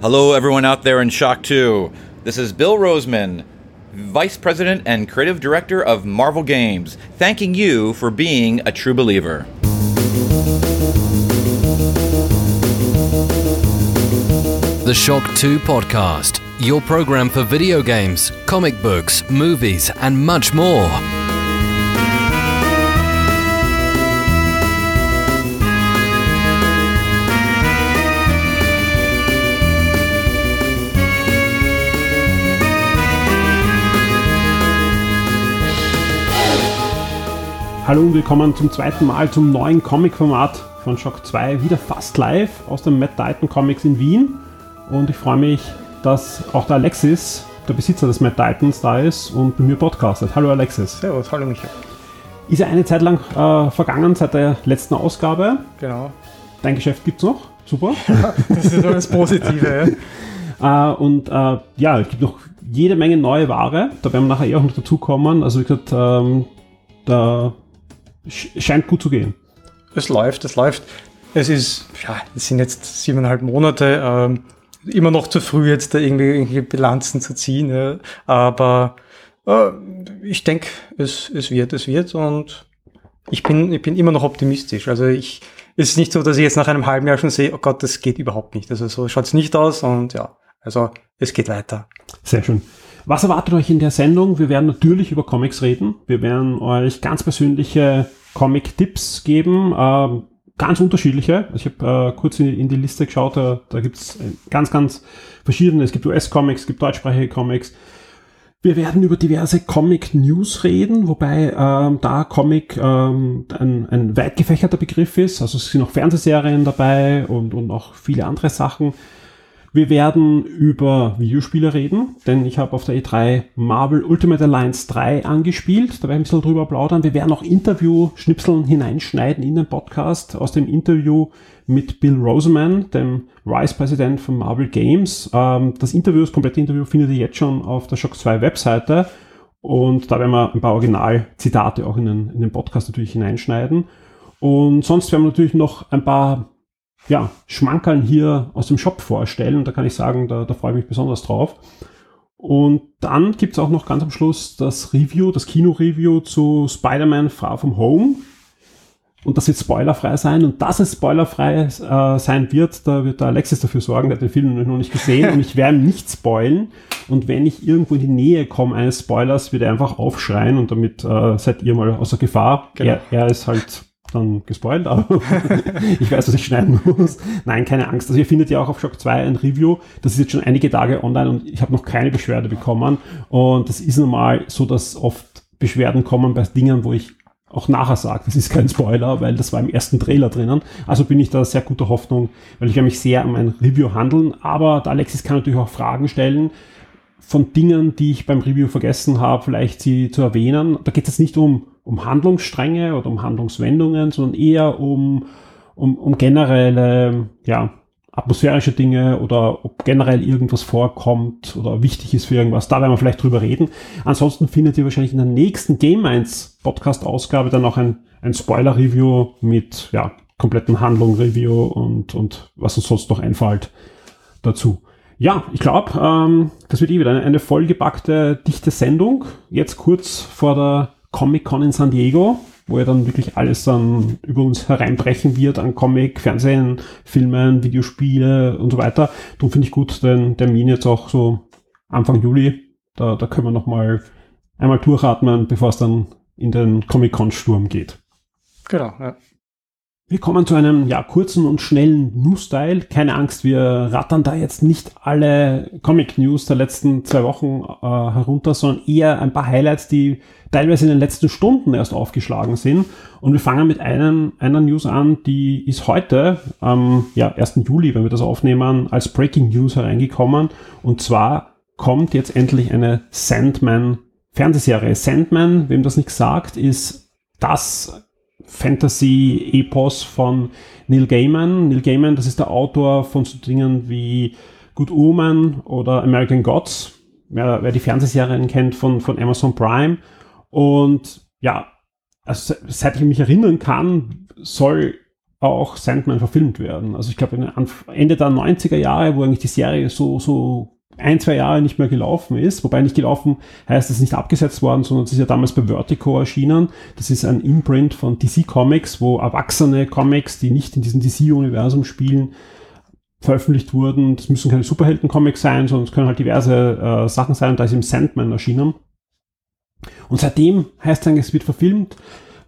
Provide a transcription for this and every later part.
Hello, everyone out there in Shock 2. This is Bill Roseman, Vice President and Creative Director of Marvel Games, thanking you for being a true believer. The Shock 2 Podcast, your program for video games, comic books, movies, and much more. Hallo und willkommen zum zweiten Mal zum neuen Comic-Format von Shock 2, wieder fast live aus dem Mad Titan Comics in Wien. Und ich freue mich, dass auch der Alexis, der Besitzer des Mad Titans, da ist und mit mir podcastet. Hallo Alexis. Servus, hallo Michael. Ist ja eine Zeit lang äh, vergangen seit der letzten Ausgabe. Genau. Dein Geschäft gibt's noch. Super. Das ist das Positive. Äh, und äh, ja, es gibt noch jede Menge neue Ware. Da werden wir nachher eh auch noch dazukommen. Also wie gesagt, ähm, da sch- scheint gut zu gehen. es läuft, es läuft. Es ist, ja, es sind jetzt siebeneinhalb Monate. Ähm, immer noch zu früh, jetzt da irgendwie irgendwelche Bilanzen zu ziehen. Ja. Aber äh, ich denke, es, es wird, es wird. Und ich bin, ich bin immer noch optimistisch. Also ich, es ist nicht so, dass ich jetzt nach einem halben Jahr schon sehe, oh Gott, das geht überhaupt nicht. Also so schaut's nicht aus. Und ja, also es geht weiter. Sehr schön. Was erwartet euch in der Sendung? Wir werden natürlich über Comics reden. Wir werden euch ganz persönliche Comic-Tipps geben, ähm, ganz unterschiedliche. Ich habe äh, kurz in, in die Liste geschaut, da, da gibt es ganz, ganz verschiedene. Es gibt US-Comics, es gibt deutschsprachige Comics. Wir werden über diverse Comic-News reden, wobei ähm, da Comic ähm, ein, ein weit gefächerter Begriff ist. Also es sind auch Fernsehserien dabei und, und auch viele andere Sachen. Wir werden über Videospiele reden, denn ich habe auf der E3 Marvel Ultimate Alliance 3 angespielt. Da werde ich ein bisschen drüber plaudern. Wir werden auch Interview-Schnipseln hineinschneiden in den Podcast aus dem Interview mit Bill Roseman, dem Vice-Präsident von Marvel Games. Ähm, das Interview, das komplette Interview findet ihr jetzt schon auf der Shock 2 Webseite. Und da werden wir ein paar Originalzitate auch in den, in den Podcast natürlich hineinschneiden. Und sonst werden wir natürlich noch ein paar ja, Schmankerln hier aus dem Shop vorstellen. Und da kann ich sagen, da, da freue ich mich besonders drauf. Und dann gibt's auch noch ganz am Schluss das Review, das Kino-Review zu Spider-Man Far From Home. Und das wird spoilerfrei sein. Und dass es spoilerfrei äh, sein wird, da wird der Alexis dafür sorgen, der hat den Film noch nicht gesehen und ich werde ihn nicht spoilen. Und wenn ich irgendwo in die Nähe komme eines Spoilers, wird er einfach aufschreien und damit äh, seid ihr mal außer Gefahr. Genau. Er, er ist halt dann gespoilt, aber ich weiß, was ich schneiden muss. Nein, keine Angst. Also ihr findet ja auch auf Shock 2 ein Review. Das ist jetzt schon einige Tage online und ich habe noch keine Beschwerde bekommen. Und das ist normal so, dass oft Beschwerden kommen bei Dingen, wo ich auch nachher sage, das ist kein Spoiler, weil das war im ersten Trailer drinnen. Also bin ich da sehr guter Hoffnung, weil ich werde mich sehr um ein Review handeln. Aber der Alexis kann natürlich auch Fragen stellen von Dingen, die ich beim Review vergessen habe, vielleicht sie zu erwähnen. Da geht es jetzt nicht um, um Handlungsstränge oder um Handlungswendungen, sondern eher um, um, um generelle, ja, atmosphärische Dinge oder ob generell irgendwas vorkommt oder wichtig ist für irgendwas. Da werden wir vielleicht drüber reden. Ansonsten findet ihr wahrscheinlich in der nächsten Game 1 Podcast-Ausgabe dann auch ein, ein Spoiler-Review mit, ja, kompletten Handlung-Review und, und was uns sonst noch einfällt dazu. Ja, ich glaube, ähm, das wird eh wieder eine, eine vollgepackte, dichte Sendung. Jetzt kurz vor der Comic-Con in San Diego, wo ja dann wirklich alles dann über uns hereinbrechen wird an Comic, Fernsehen, Filmen, Videospiele und so weiter. Darum finde ich gut den Termin jetzt auch so Anfang Juli. Da, da können wir nochmal einmal durchatmen, bevor es dann in den Comic-Con-Sturm geht. Genau, ja. Wir kommen zu einem ja, kurzen und schnellen News-Style. Keine Angst, wir rattern da jetzt nicht alle Comic-News der letzten zwei Wochen äh, herunter, sondern eher ein paar Highlights, die teilweise in den letzten Stunden erst aufgeschlagen sind. Und wir fangen mit einem, einer News an, die ist heute, am ja, 1. Juli, wenn wir das aufnehmen, als Breaking News hereingekommen. Und zwar kommt jetzt endlich eine Sandman-Fernsehserie. Sandman, wem das nicht sagt, ist das Fantasy-Epos von Neil Gaiman. Neil Gaiman, das ist der Autor von so Dingen wie Good Omen oder American Gods, wer, wer die Fernsehserien kennt von, von Amazon Prime. Und ja, also seit ich mich erinnern kann, soll auch Sandman verfilmt werden. Also ich glaube Ende der 90er Jahre, wo eigentlich die Serie so, so ein, zwei Jahre nicht mehr gelaufen ist, wobei nicht gelaufen heißt, es ist nicht abgesetzt worden, sondern es ist ja damals bei Vertigo erschienen. Das ist ein Imprint von DC Comics, wo erwachsene Comics, die nicht in diesem DC-Universum spielen, veröffentlicht wurden. Das müssen keine Superhelden-Comics sein, sondern es können halt diverse äh, Sachen sein. Und da ist im Sandman erschienen. Und seitdem heißt es eigentlich, es wird verfilmt.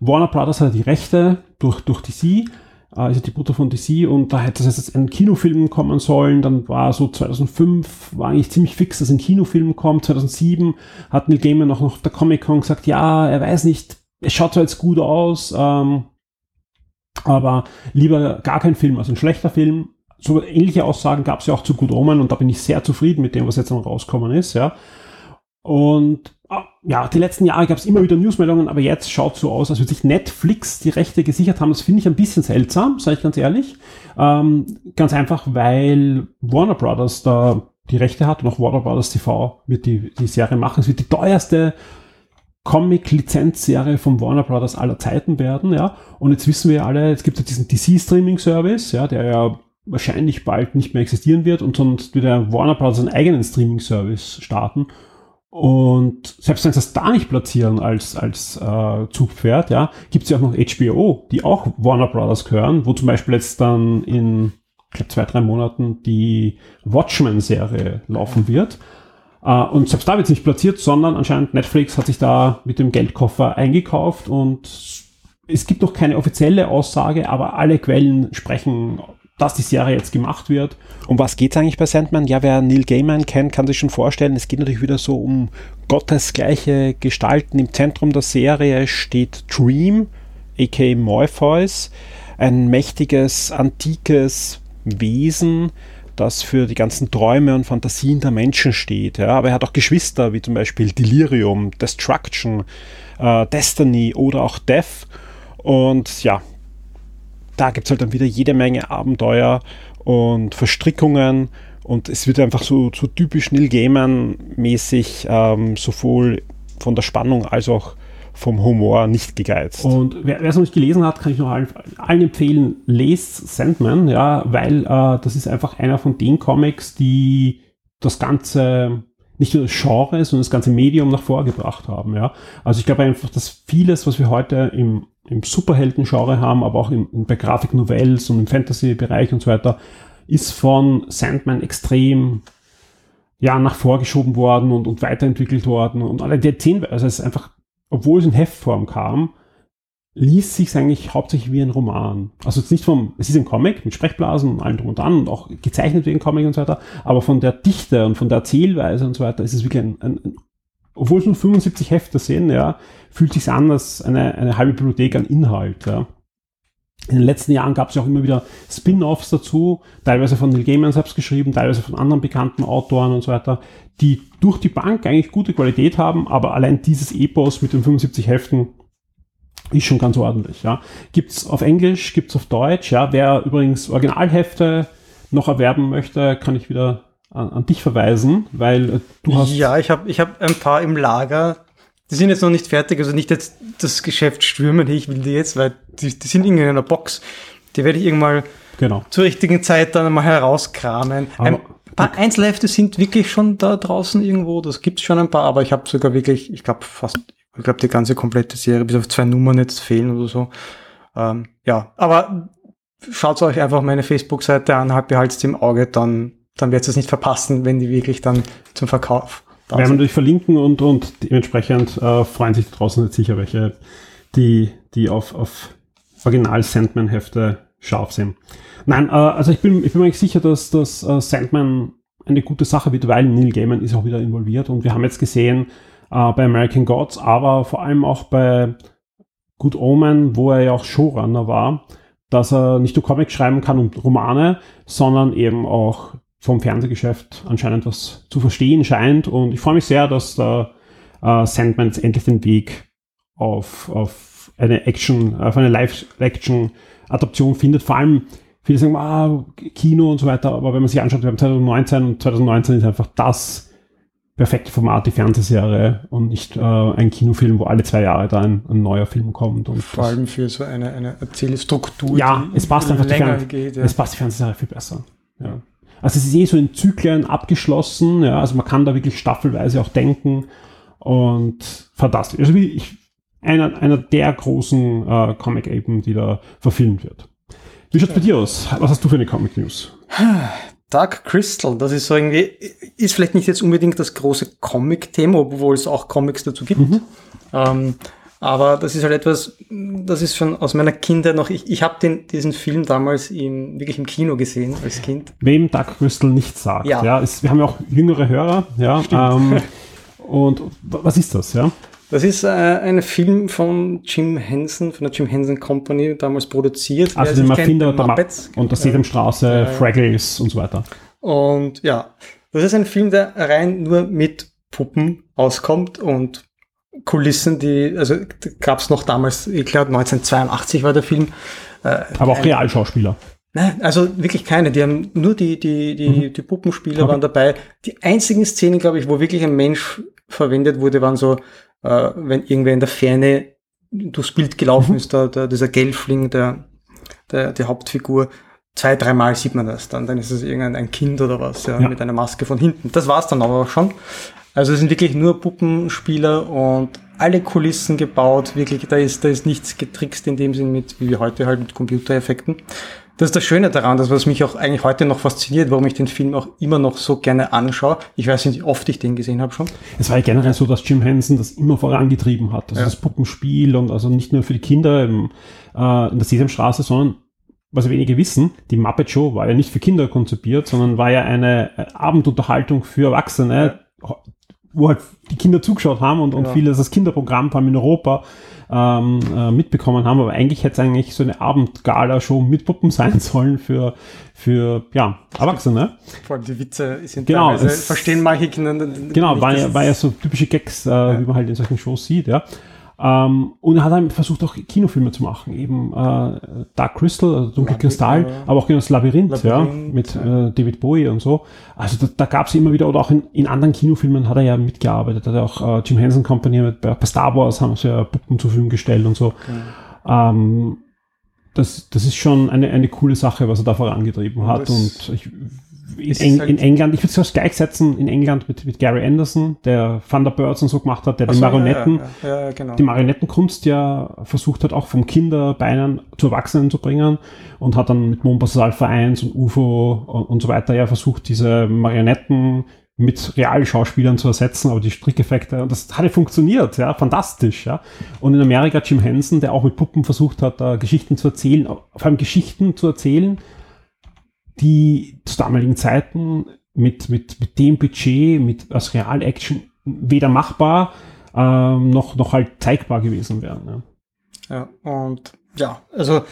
Warner Brothers hat die Rechte durch, durch DC, äh, ist ja die Butter von DC und da hätte es jetzt ein Kinofilm kommen sollen. Dann war so 2005, war eigentlich ziemlich fix, dass ein Kinofilm kommt. 2007 hat Neil Gaiman noch auf der Comic-Con gesagt, ja, er weiß nicht, es schaut zwar jetzt gut aus, ähm, aber lieber gar kein Film, also ein schlechter Film. So ähnliche Aussagen gab es ja auch zu Good Omen und da bin ich sehr zufrieden mit dem, was jetzt dann rauskommen ist, ja. Und ja, die letzten Jahre gab es immer wieder Newsmeldungen, aber jetzt schaut so aus, als würde sich Netflix die Rechte gesichert haben. Das finde ich ein bisschen seltsam, sage ich ganz ehrlich. Ähm, ganz einfach, weil Warner Brothers da die Rechte hat und auch Warner Brothers TV wird die, die Serie machen. Es wird die teuerste Comic-Lizenzserie von Warner Brothers aller Zeiten werden, ja. Und jetzt wissen wir alle, es gibt ja diesen DC-Streaming-Service, ja, der ja wahrscheinlich bald nicht mehr existieren wird und sonst wird der Warner Brothers einen eigenen Streaming-Service starten. Und selbst wenn sie das da nicht platzieren als, als äh, Zugpferd, ja, gibt es ja auch noch HBO, die auch Warner Brothers gehören, wo zum Beispiel jetzt dann in ich glaube, zwei, drei Monaten die Watchmen-Serie laufen wird. Uh, und selbst da wird es nicht platziert, sondern anscheinend Netflix hat sich da mit dem Geldkoffer eingekauft und es gibt noch keine offizielle Aussage, aber alle Quellen sprechen dass die Serie jetzt gemacht wird. Um was geht es eigentlich bei Sandman? Ja, wer Neil Gaiman kennt, kann sich schon vorstellen, es geht natürlich wieder so um gottesgleiche Gestalten. Im Zentrum der Serie steht Dream, a.k.a. Morpheus, ein mächtiges, antikes Wesen, das für die ganzen Träume und Fantasien der Menschen steht. Ja. Aber er hat auch Geschwister, wie zum Beispiel Delirium, Destruction, äh, Destiny oder auch Death. Und ja, da gibt es halt dann wieder jede Menge Abenteuer und Verstrickungen und es wird einfach so, so typisch Neil Gaiman-mäßig ähm, sowohl von der Spannung als auch vom Humor nicht gegeizt. Und wer es noch nicht gelesen hat, kann ich noch allen, allen empfehlen, lest Sandman, ja, weil äh, das ist einfach einer von den Comics, die das Ganze nicht nur das Genre, sondern das ganze Medium nach vorgebracht haben. Ja. Also ich glaube einfach, dass vieles, was wir heute im im Superhelden-Genre haben, aber auch im, bei Grafik-Novels und im Fantasy-Bereich und so weiter, ist von Sandman extrem ja, nach vorgeschoben worden und, und weiterentwickelt worden. Und alle die Erzählweise, also es ist einfach, obwohl es in Heftform kam, liest sich eigentlich hauptsächlich wie ein Roman. Also jetzt nicht vom, es ist ein Comic mit Sprechblasen und allem drum und dran und auch gezeichnet wie ein Comic und so weiter, aber von der Dichte und von der Erzählweise und so weiter ist es wirklich ein, ein, ein obwohl es nur 75 Hefte sind, ja, fühlt sich an als eine, eine halbe Bibliothek an Inhalt. Ja. In den letzten Jahren gab es ja auch immer wieder Spin-offs dazu, teilweise von Neil Gaiman selbst geschrieben, teilweise von anderen bekannten Autoren und so weiter, die durch die Bank eigentlich gute Qualität haben, aber allein dieses Epos mit den 75 Heften ist schon ganz ordentlich. Ja. Gibt's auf Englisch, gibt's auf Deutsch. Ja. Wer übrigens Originalhefte noch erwerben möchte, kann ich wieder an, an dich verweisen, weil äh, du hast. Ja, ich habe ich hab ein paar im Lager. Die sind jetzt noch nicht fertig, also nicht jetzt das Geschäft stürmen, ich will die jetzt, weil die, die sind irgendwie in einer Box. Die werde ich irgendwann genau. zur richtigen Zeit dann mal herauskramen. Aber, ein paar okay. Einzelhefte sind wirklich schon da draußen irgendwo, das gibt's schon ein paar, aber ich habe sogar wirklich, ich glaube fast, ich glaube die ganze komplette Serie, bis auf zwei Nummern jetzt fehlen oder so. Ähm, ja, aber schaut euch einfach meine Facebook-Seite an, halt behaltet im Auge, dann dann wird es nicht verpassen, wenn die wirklich dann zum Verkauf da Werden wir natürlich verlinken und, und dementsprechend äh, freuen sich draußen jetzt sicher welche, die, die auf, auf Original Sandman-Hefte scharf sind. Nein, äh, also ich bin, ich bin mir eigentlich sicher, dass, dass äh, Sandman eine gute Sache wird, weil Neil Gaiman ist auch wieder involviert und wir haben jetzt gesehen äh, bei American Gods, aber vor allem auch bei Good Omen, wo er ja auch Showrunner war, dass er nicht nur Comics schreiben kann und Romane, sondern eben auch vom Fernsehgeschäft anscheinend was zu verstehen scheint. Und ich freue mich sehr, dass da äh, Sandman jetzt endlich den Weg auf, auf eine Action, auf eine Live-Action-Adaption findet. Vor allem, viele sagen, ah, Kino und so weiter, aber wenn man sich anschaut, wir haben 2019 und 2019 ist einfach das perfekte Format, die Fernsehserie und nicht äh, ein Kinofilm, wo alle zwei Jahre da ein, ein neuer Film kommt. Und Vor allem für so eine, eine Erzählstruktur. ja, es passt einfach die Fern geht. Ja. Es passt die Fernsehserie viel besser. Ja. Also es ist eh so in Zyklen abgeschlossen, ja, also man kann da wirklich staffelweise auch denken und fantastisch. Also wie ich, einer, einer der großen äh, Comic eben, die da verfilmt wird. Wie schaut's bei dir aus? Was hast du für eine Comic News? Dark Crystal, das ist so irgendwie, ist vielleicht nicht jetzt unbedingt das große Comic-Thema, obwohl es auch Comics dazu gibt. Ähm, aber das ist halt etwas, das ist schon aus meiner Kindheit noch, ich, ich habe diesen Film damals im, wirklich im Kino gesehen als Kind. Wem Dark Crystal nichts sagt. Ja. Ja. ist, wir haben ja auch jüngere Hörer, ja. Ähm, und was ist das, ja? Das ist äh, ein Film von Jim Henson, von der Jim Henson Company, damals produziert. Also kennt, Erfinder der Muppets. Und der Sesamstraße, Fraggles und so weiter. Und ja, das ist ein Film, der rein nur mit Puppen auskommt und Kulissen, die, also gab es noch damals, ich glaube 1982 war der Film. Äh, Aber auch Realschauspieler. Nein, also wirklich keine. Die haben nur die, die, die, die Puppenspieler Okay. waren dabei. Die einzigen Szenen, glaube ich, wo wirklich ein Mensch verwendet wurde, waren so, äh, wenn irgendwer in der Ferne durchs Bild gelaufen ist, der, der, dieser Gelfling, der, der, die Hauptfigur. Zwei, dreimal sieht man das dann. Dann ist es irgendein ein Kind oder was, ja, Ja. mit einer Maske von hinten. Das war's dann aber auch schon. Also es sind wirklich nur Puppenspieler und alle Kulissen gebaut. Wirklich, da ist, da ist nichts getrickst in dem Sinn mit, wie wir heute halt mit Computereffekten. Das ist das Schöne daran, das was mich auch eigentlich heute noch fasziniert, warum ich den Film auch immer noch so gerne anschaue. Ich weiß nicht, wie oft ich den gesehen habe schon. Es war ja generell so, dass Jim Henson das immer vorangetrieben hat. Also Ja. das Puppenspiel und also nicht nur für die Kinder im, äh, in der Sesamstraße, sondern was wenige wissen, die Muppet Show war ja nicht für Kinder konzipiert, sondern war ja eine äh, Abendunterhaltung für Erwachsene, wo halt die Kinder zugeschaut haben und, und Genau. viele das Kinderprogramm, vor allem in Europa, ähm, äh, mitbekommen haben. Aber eigentlich hätte es eigentlich so eine Abendgala-Show mit Puppen sein sollen für, für ja, Erwachsene. Vor allem die Witze sind Genau, es- verstehen manche Kinder Genau, nicht, war ja, war ja so typische Gags, äh, wie man halt in solchen Shows sieht, ja. Ähm, und er hat dann versucht auch Kinofilme zu machen, eben äh, Dark Crystal, also Dunkle Kristall, aber auch genau das Labyrinth, ja, Labyrinth, mit ja. äh, David Bowie und so. Also da, da gab es immer wieder, oder auch in, in anderen Kinofilmen hat er ja mitgearbeitet, hat er auch äh, Jim Henson Company, mit, bei, bei Star Wars haben sie ja Puppen zur Verfügung gestellt und so. Ähm, das, das ist schon eine, eine coole Sache, was er da vorangetrieben hat. das Und ich, in, halt- in England, ich würde es gleichsetzen, in England mit, mit Gary Anderson, der Thunderbirds und so gemacht hat, der Ach die so, Marionetten, Ja, ja, ja, genau. die Marionettenkunst ja versucht hat, auch vom Kinderbeinen zu Erwachsenen zu bringen und hat dann mit Mombasa Alpha 1 und UFO und, und so weiter ja versucht, diese Marionetten mit Realschauspielern zu ersetzen, aber die Strickeffekte, und das hat ja funktioniert, ja, fantastisch, ja. Und in Amerika Jim Henson, der auch mit Puppen versucht hat, da Geschichten zu erzählen, vor allem Geschichten zu erzählen, die zu damaligen Zeiten mit, mit, mit dem Budget, mit als Real-Action weder machbar, ähm, noch, noch halt zeigbar gewesen wären. Ja. Ja, und ja, also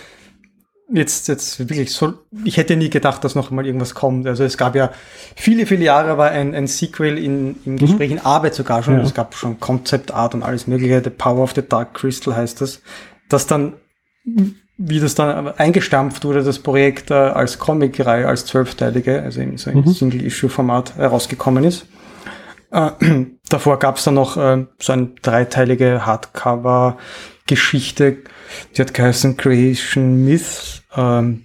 jetzt, jetzt wirklich so, ich hätte nie gedacht, dass noch mal irgendwas kommt. Also es gab ja viele, viele Jahre war ein, ein Sequel in, im Gespräch, in Arbeit sogar schon. Ja. Es gab schon Concept Art und alles mögliche. The Power of the Dark Crystal heißt das. Das dann, wie das dann eingestampft wurde, das Projekt äh, als Comic-Reihe, als zwölfteilige, also in so einem Single-Issue-Format herausgekommen ist. Äh, davor gab es dann noch äh, so eine dreiteilige Hardcover-Geschichte, die hat geheißen Creation Myths. Ähm,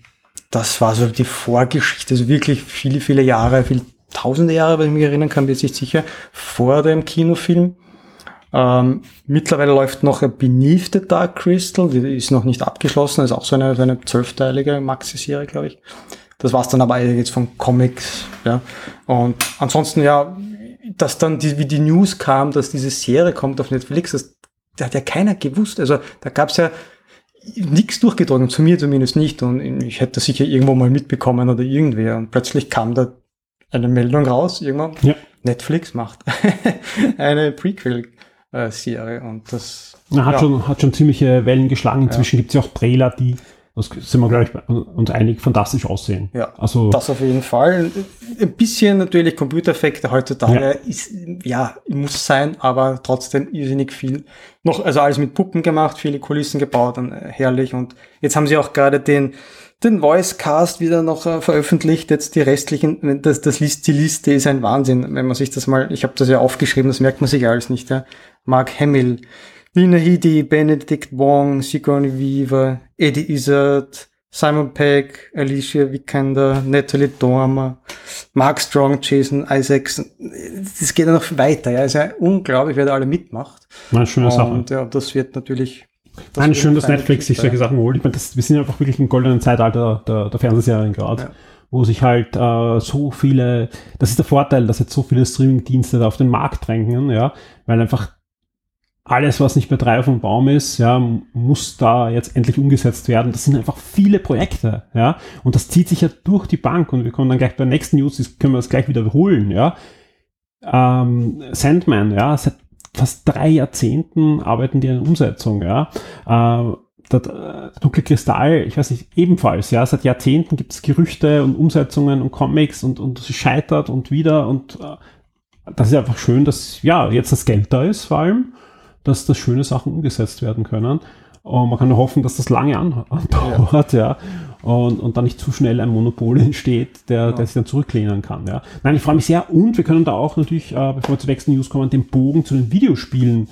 das war so die Vorgeschichte, also wirklich viele, viele Jahre, viele tausende Jahre, wenn ich mich erinnern kann, bin ich nicht sicher, vor dem Kinofilm. Ähm, mittlerweile läuft noch Beneath the Dark Crystal, die ist noch nicht abgeschlossen, ist auch so eine, so eine zwölfteilige Maxi-Serie, glaube ich. Das war's dann aber jetzt von Comics, ja. Und ansonsten, ja, dass dann die, wie die News kam, dass diese Serie kommt auf Netflix, das, da hat ja keiner gewusst. Also da gab's ja nichts durchgedrungen, zu mir zumindest nicht. Und ich hätte das sicher irgendwo mal mitbekommen oder irgendwer. Und plötzlich kam da eine Meldung raus, irgendwann. Ja. Netflix macht eine Prequel-Serie. Und das Er hat, ja. schon, hat schon ziemliche Wellen geschlagen. Inzwischen gibt's ja auch Trailer, die das sind wir, glaube ich, uns einig, fantastisch aussehen. Ja, also, das auf jeden Fall. Ein bisschen natürlich Computereffekte heutzutage ja. ist, ja, muss sein, aber trotzdem irrsinnig viel. Noch, also alles mit Puppen gemacht, viele Kulissen gebaut und äh, herrlich. Und jetzt haben sie auch gerade den, den Voicecast wieder noch äh, veröffentlicht. Jetzt die restlichen, das, das List, die Liste ist ein Wahnsinn, wenn man sich das mal, ich habe das ja aufgeschrieben, das merkt man sich alles nicht. Ja. Mark Hamill, Lina Headey, Benedict Wong, Sigourney Weaver, Eddie Izzard, Simon Pegg, Alicia Vikander, Natalie Dormer, Mark Strong, Jason Isaacs. Das geht ja noch weiter. Ja, es ist ja unglaublich, wer da alle mitmacht. Eine schöne Sache. Und ja, das wird natürlich. Das Nein, schön, dass Netflix sich solche Sachen holt. Ich meine, das, wir sind einfach wirklich im goldenen Zeitalter der, der Fernsehserien gerade. Ja wo sich halt äh, so viele, das ist der Vorteil, dass jetzt so viele Streaming-Dienste da auf den Markt drängen, ja, weil einfach alles, was nicht mehr drei auf dem Baum ist, ja, muss da jetzt endlich umgesetzt werden. Das sind einfach viele Projekte, ja, und das zieht sich ja durch die Bank und wir kommen dann gleich bei der nächsten News, das können wir das gleich wiederholen, ja. Ähm, Sandman, ja, seit fast drei Jahrzehnten arbeiten die an Umsetzung, ja. Äh, der, äh, dunkle Kristall, ich weiß nicht, ebenfalls, ja, seit Jahrzehnten gibt es Gerüchte und Umsetzungen und Comics und, und es scheitert und wieder und äh, das ist einfach schön, dass ja jetzt das Geld da ist vor allem dass das schöne Sachen umgesetzt werden können. Und man kann nur hoffen, dass das lange andauert, ja. ja. Und, und dann nicht zu schnell ein Monopol entsteht, der, ja. der sich dann zurücklehnen kann, ja. Nein, ich freue mich sehr und wir können da auch natürlich, äh, bevor wir zur nächsten News kommen, den Bogen zu den Videospielen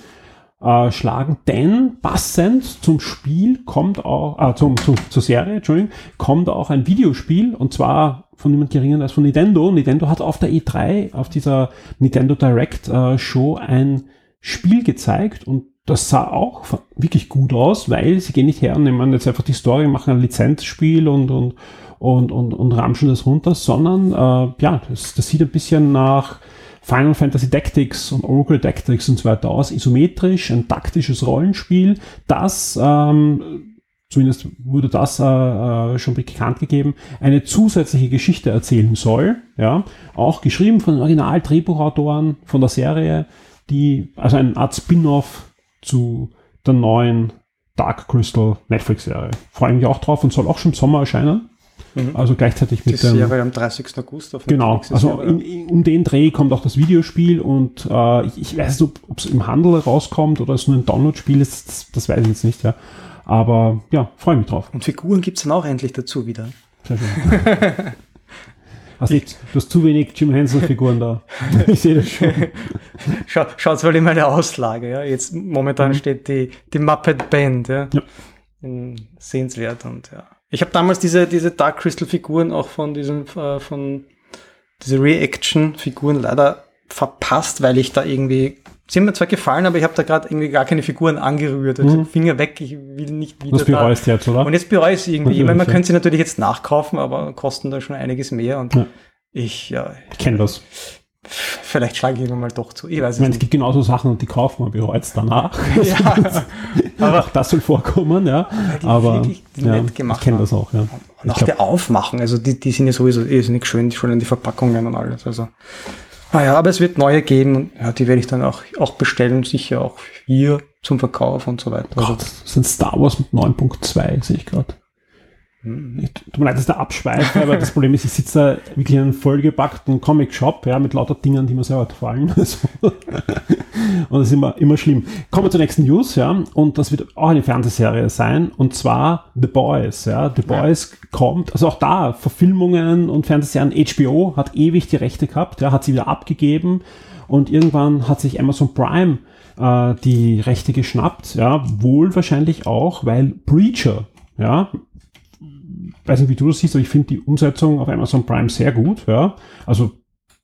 äh, schlagen, denn passend zum Spiel kommt auch, äh, zum, zum, zur Serie, Entschuldigung, kommt auch ein Videospiel und zwar von niemand geringer als von Nintendo. Nintendo hat auf der E3, auf dieser Nintendo Direct äh, Show ein Spiel gezeigt und das sah auch wirklich gut aus, weil sie gehen nicht her und nehmen jetzt einfach die Story, machen ein Lizenzspiel und, und, und, und, und ramschen das runter, sondern äh, ja, das, das sieht ein bisschen nach Final Fantasy Tactics und Oracle Tactics und so weiter aus. Isometrisch, ein taktisches Rollenspiel, das, ähm, zumindest wurde das äh, äh schon bekannt gegeben, eine zusätzliche Geschichte erzählen soll. Ja, auch geschrieben von den Original-Drehbuchautoren von der Serie die, also eine Art Spin-off zu der neuen Dark Crystal Netflix-Serie. Freue mich auch drauf und soll auch schon im Sommer erscheinen. Mhm. Also gleichzeitig mit die dem. Serie am 30. August auf Genau, also in, in, um den Dreh kommt auch das Videospiel und äh, ich, ich, weiß nicht, ob es im Handel rauskommt oder es nur ein Download-Spiel ist, das, das, weiß ich jetzt nicht, ja. Aber ja, freue mich drauf. Und Figuren gibt es dann auch endlich dazu wieder. Sehr schön. Also ich, du hast zu wenig Jim Henson-Figuren da. ich sehe das schon. Schau, schaut mal in meine Auslage. Ja. Jetzt momentan mhm. steht die, die Muppet Band. Ja. ja. Sehenswert und ja. Ich habe damals diese, diese Dark Crystal-Figuren auch von diesem, äh, von diese Reaction-Figuren leider verpasst, weil ich da irgendwie Sie haben mir zwar gefallen, aber ich habe da gerade irgendwie gar keine Figuren angerührt. Also mhm. Finger weg, ich will nicht wieder. Das bereust da. jetzt, oder? Und jetzt bereue ich es irgendwie. Ich meine, man könnte sie natürlich jetzt nachkaufen, aber kosten da schon einiges mehr. Und ja. ich, ja. Ich kenne das. Vielleicht schlage ich irgendwann mal doch zu. Ich weiß ich meine, es gibt genauso Sachen, die kaufen man bereut es danach. ja. aber das soll vorkommen, ja. Aber ja, ich kenne das auch, ja. Und auch der Aufmachen, also die, die sind ja sowieso irrsinnig schön, schon in die Verpackungen und alles. Also naja, aber es wird neue geben und ja, die werde ich dann auch, auch bestellen, sicher auch hier zum Verkauf und so weiter. Gott, das sind Star Wars mit 9.2, sehe ich gerade. Mhm. Tut mir leid, dass der abschweift, aber das Problem ist, ich sitze da wirklich in einem vollgepackten Comic-Shop, ja, mit lauter Dingen, die mir selber gefallen. und das ist immer, immer schlimm. Kommen wir zur nächsten News, ja, und das wird auch eine Fernsehserie sein, und zwar The Boys, ja. The Boys ja. kommt, also auch da, Verfilmungen und Fernsehserien, HBO hat ewig die Rechte gehabt, ja, hat sie wieder abgegeben, und irgendwann hat sich Amazon Prime äh, die Rechte geschnappt, ja, wohl wahrscheinlich auch, weil Preacher, ja, weiß nicht, wie du das siehst, aber ich finde die Umsetzung auf Amazon Prime sehr gut. Ja. Also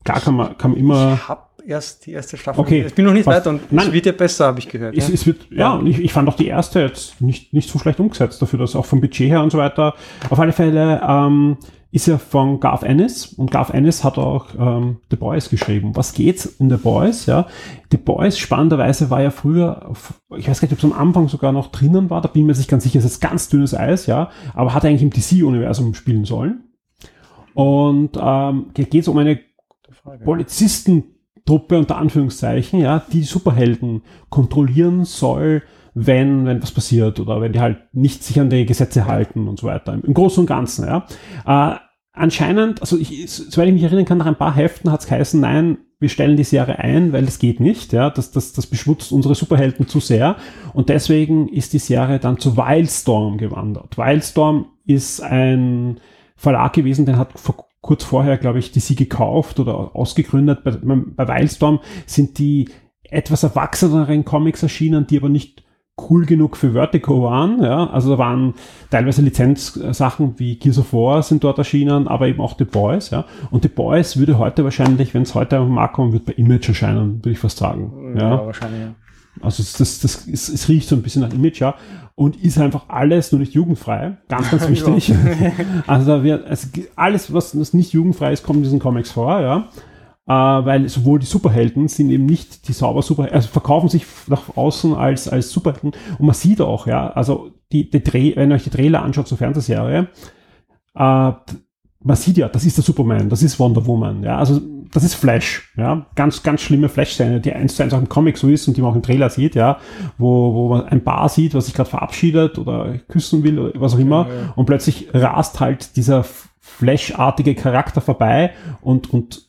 klar kann man, kann man immer. Ich habe erst die erste Staffel. Okay. Ich bin noch nicht fast, weiter und nein, es wird ja besser, habe ich gehört. Es, ja, es wird, ja, und ich, ich fand auch die erste jetzt nicht, nicht so schlecht umgesetzt dafür, dass auch vom Budget her und so weiter. Auf alle Fälle, ähm, ist ja von Garth Ennis und Garth Ennis hat auch ähm, The Boys geschrieben. Was geht's in The Boys? Ja, The Boys spannenderweise war ja früher, ich weiß gar nicht, ob es am Anfang sogar noch drinnen war, da bin ich mir nicht ganz sicher, es ist ganz dünnes Eis, ja, aber hat eigentlich im DC-Universum spielen sollen. Und ähm, geht es um eine Polizistentruppe unter Anführungszeichen, ja, die Superhelden kontrollieren soll, wenn, wenn was passiert oder wenn die halt nicht sich an die Gesetze halten und so weiter. Im, Großen und Ganzen, ja. Äh, anscheinend, also ich, soweit ich mich erinnern kann, nach ein paar Heften hat es geheißen, nein, wir stellen die Serie ein, weil das geht nicht, ja, das, das, das beschmutzt unsere Superhelden zu sehr und deswegen ist die Serie dann zu Wildstorm gewandert. Wildstorm ist ein Verlag gewesen, den hat vor, kurz vorher, glaube ich, die sie gekauft oder ausgegründet. Bei, bei Wildstorm sind die etwas erwachseneren Comics erschienen, die aber nicht cool genug für Vertigo waren. Ja? Also da waren teilweise Lizenzsachen wie Gears of War sind dort erschienen, aber eben auch The Boys. Ja? Und The Boys würde heute wahrscheinlich, wenn es heute auf den Markt kommen, wird bei Image erscheinen, würde ich fast sagen. Ja, ja wahrscheinlich. Ja. Also das, das, es, es riecht so ein bisschen nach Image, ja. Und ist einfach alles nur nicht jugendfrei. Ganz, ganz wichtig. also da wird, also alles, was, was nicht jugendfrei ist, kommt in diesen Comics vor, ja äh, weil sowohl die Superhelden sind eben nicht die sauber Superhelden, also verkaufen sich nach außen als, als Superhelden. Und man sieht auch, ja, also die, die Dreh, wenn ihr euch die Trailer anschaut zur Fernsehserie, äh, man sieht ja, das ist der Superman, das ist Wonder Woman, ja, also das ist Flash, ja, ganz, ganz schlimme Flash-Szene, die eins zu eins auch im Comic so ist und die man auch im Trailer sieht, ja, wo, wo man ein Paar sieht, was sich gerade verabschiedet oder küssen will oder was auch immer. Ja, ja. und plötzlich rast halt dieser Flash-artige Charakter vorbei und, und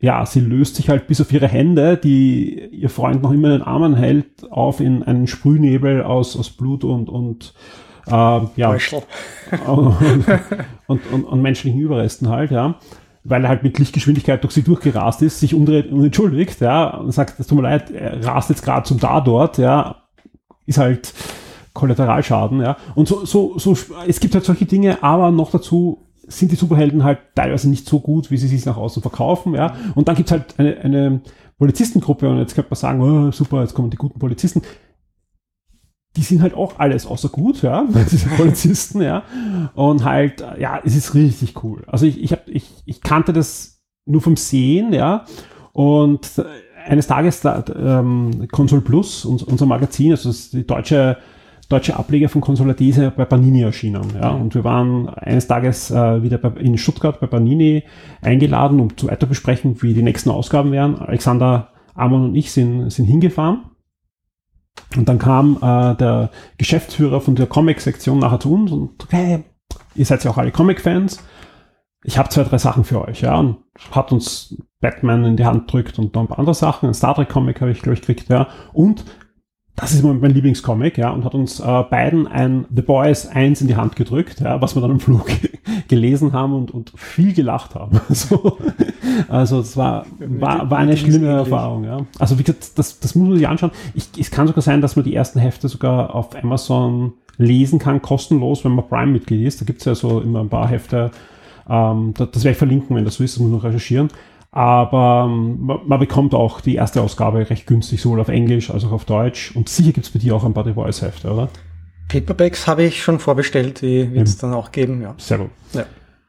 ja, sie löst sich halt bis auf ihre Hände, die ihr Freund noch immer in den Armen hält, auf in einen Sprühnebel aus, aus Blut und, und äh, ja, und, und, und, und, menschlichen Überresten halt, ja. Weil er halt mit Lichtgeschwindigkeit durch sie durchgerast ist, sich umdreht und entschuldigt, ja, und sagt, es tut mir leid, er rast jetzt gerade zum da dort, ja, ist halt Kollateralschaden, ja. Und so, so, so, es gibt halt solche Dinge, aber noch dazu sind die Superhelden halt teilweise nicht so gut, wie sie sich nach außen verkaufen, ja. Und dann gibt's halt eine, eine Polizistengruppe und jetzt könnte man sagen, oh, super, jetzt kommen die guten Polizisten. Die sind halt auch alles außer gut, ja, diese Polizisten, ja. Und halt, ja, es ist richtig cool. Also ich, ich, hab, ich, ich kannte das nur vom Sehen, ja. Und eines Tages, da, ähm, Console Plus, unser Magazin, also die deutsche deutsche Ableger von Konsolatese bei Panini erschienen. Ja? Mhm. Und wir waren eines Tages äh, wieder bei, in Stuttgart bei Panini eingeladen, um zu weiter besprechen, wie die nächsten Ausgaben wären. Alexander Amon und ich sind, sind hingefahren. Und dann kam äh, der Geschäftsführer von der Comic-Sektion nachher zu uns und hey, ihr seid ja auch alle Comic-Fans. Ich habe zwei, drei Sachen für euch, ja. Und hat uns Batman in die Hand drückt und noch ein paar andere Sachen. Ein Star Trek Comic habe ich, glaube ich, gekriegt, ja. Und das ist mein Lieblingscomic, ja, und hat uns äh, beiden ein The Boys 1 in die Hand gedrückt, ja, was wir dann im Flug gelesen haben und, und viel gelacht haben. so, also es war, war, war eine schlimme Erfahrung, ja. Also wie gesagt, das, das muss man sich anschauen. Ich, es kann sogar sein, dass man die ersten Hefte sogar auf Amazon lesen kann, kostenlos, wenn man Prime-Mitglied ist. Da gibt's ja so immer ein paar Hefte. Ähm, das, das werde ich verlinken, wenn das so ist, das muss man noch recherchieren. Aber ähm, man bekommt auch die erste Ausgabe recht günstig, sowohl auf Englisch als auch auf Deutsch. Und sicher gibt es bei dir auch ein paar The Voice-Hefte, oder? Paperbacks habe ich schon vorbestellt, die wird es dann auch geben, ja. Sehr gut. Ja.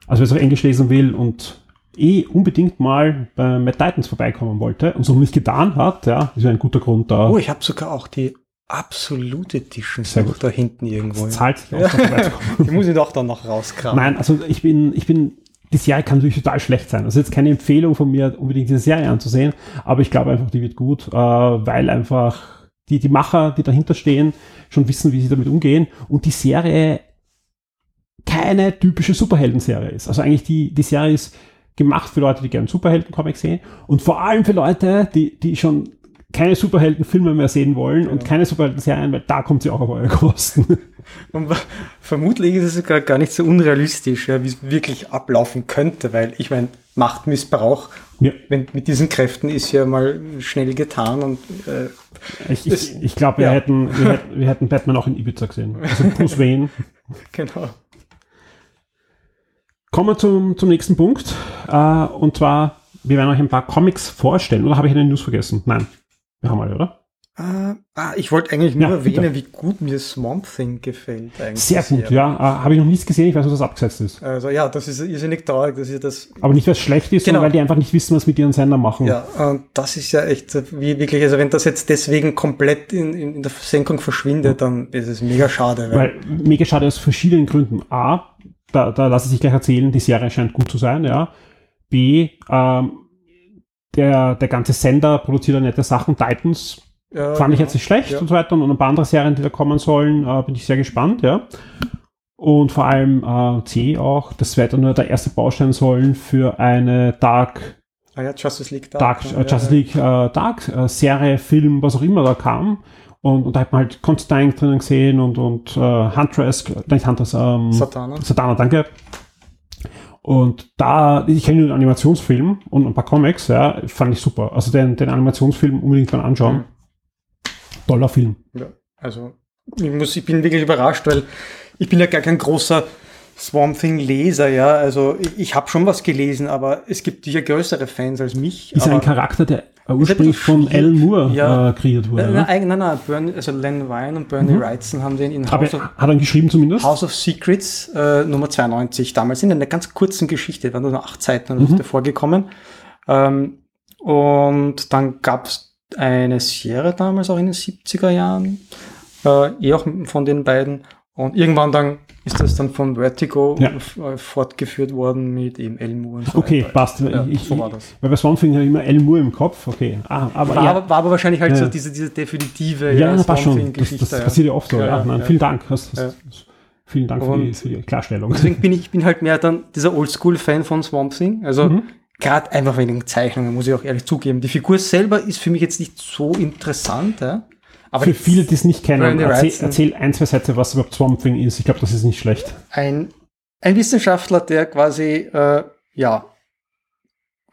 Also wer es auf Englisch lesen will und eh unbedingt mal bei Mad Titans vorbeikommen wollte und so nicht getan hat, ja, ist ja ein guter Grund da. Oh, ich habe sogar auch die absolute Edition da hinten irgendwo. Das zahlt sich aus, ja. Die muss ich doch dann noch rauskramen. Nein, also ich bin, ich bin die Serie kann natürlich total schlecht sein. Ist jetzt keine Empfehlung von mir, unbedingt diese Serie anzusehen, aber ich glaube einfach, die wird gut, äh, weil einfach die, die Macher, die dahinter stehen, schon wissen, wie sie damit umgehen und die Serie keine typische Superhelden-Serie ist. Also eigentlich die, die Serie ist gemacht für Leute, die gerne Superhelden-Comics sehen und vor allem für Leute, die, die schon keine Superheldenfilme mehr sehen wollen ja. und keine Superhelden-Serien, weil da kommt sie auch auf eure Kosten. Und vermutlich ist es sogar gar nicht so unrealistisch, ja, wie es wirklich ablaufen könnte, weil ich meine, Machtmissbrauch ja. wenn, mit diesen Kräften ist ja mal schnell getan und äh, ich, ich, ich glaube, wir, ja. hätten, wir, hätten, wir hätten Batman auch in Ibiza gesehen. Also Bruce Wayne. genau. Kommen wir zum, zum nächsten Punkt. Äh, und zwar, wir werden euch ein paar Comics vorstellen. Oder habe ich eine News vergessen? Nein. Alle, oder? Uh, ah, ich wollte eigentlich nur ja, erwähnen, bitte. wie gut mir Swamp Thing gefällt. Eigentlich Sehr gut, ja. Uh, Habe ich noch nichts gesehen, ich weiß, was das abgesetzt ist. Also ja, das ist irrsinnig traurig, dass ihr das... Aber nicht, weil es schlecht ist, genau. sondern weil die einfach nicht wissen, was mit ihren Sender machen. Ja, und das ist ja echt wie wirklich, also wenn das jetzt deswegen komplett in, in der Versenkung verschwindet, ja. dann ist es mega schade. Weil, weil mega schade aus verschiedenen Gründen. A, da, da lasse ich gleich erzählen, die Serie scheint gut zu sein, ja. B, ähm, der, der ganze Sender produziert ja nette Sachen. Titans ja, fand ich jetzt nicht schlecht ja. und so weiter. Und ein paar andere Serien, die da kommen sollen, äh, bin ich sehr gespannt, ja. Und vor allem äh, C auch, das wäre dann nur der erste Baustein sollen für eine Dark Ah ja, Justice League Dark. Dark äh, Justice League äh, Dark, äh, Serie, Film, was auch immer da kam. Und, und da hat man halt Constantine drinnen gesehen und, und äh, Huntress, nicht Huntress, ähm, Satana. Satana, danke. Und da, ich kenne den Animationsfilm und ein paar Comics, ja, fand ich super. Also den, den Animationsfilm unbedingt mal anschauen. Toller Film. Ja, also ich, muss, ich bin wirklich überrascht, weil ich bin ja gar kein großer Swamp Thing Leser, ja. Also ich, ich habe schon was gelesen, aber es gibt sicher größere Fans als mich. Ist ein Charakter, der ursprünglich von Alan Moore ja. äh, kreiert wurde. Nein, nein, nein, nein Bernie, also Len Wein und Bernie mhm. Wrightson haben den in House of, Hat er geschrieben zumindest? House of Secrets äh, Nummer 92 damals in einer ganz kurzen Geschichte, waren nur acht Seiten mhm. davor gekommen. Ähm, und dann gab es eine Serie damals auch in den 70er Jahren, äh, eh auch von den beiden. Und irgendwann dann ist das dann von Vertigo ja. Äh, fortgeführt worden mit eben Elmore und so Okay, weiter. passt. Ja, ich, so war das. Weil bei Swamp Thing habe ich immer Elmore im Kopf. Okay. Ah, aber, war, ja. aber, war aber wahrscheinlich halt so diese, diese definitive ja, ja, Swamp schon. Das, das passiert ja oft so. Ja, Nein, Vielen Dank. Das, das, vielen Dank für die, für die, Klarstellung. Deswegen bin ich, ich bin halt mehr dann dieser Oldschool-Fan von Swamp Thing. Also mhm. gerade einfach wegen den Zeichnungen, muss ich auch ehrlich zugeben. Die Figur selber ist für mich jetzt nicht so interessant. Ja? Aber Für viele, die es nicht kennen, erzähl, erzähl, ein, zwei Sätze, was überhaupt Swamp Thing ist. Ich glaube, das ist nicht schlecht. Ein, ein Wissenschaftler, der quasi, äh, ja,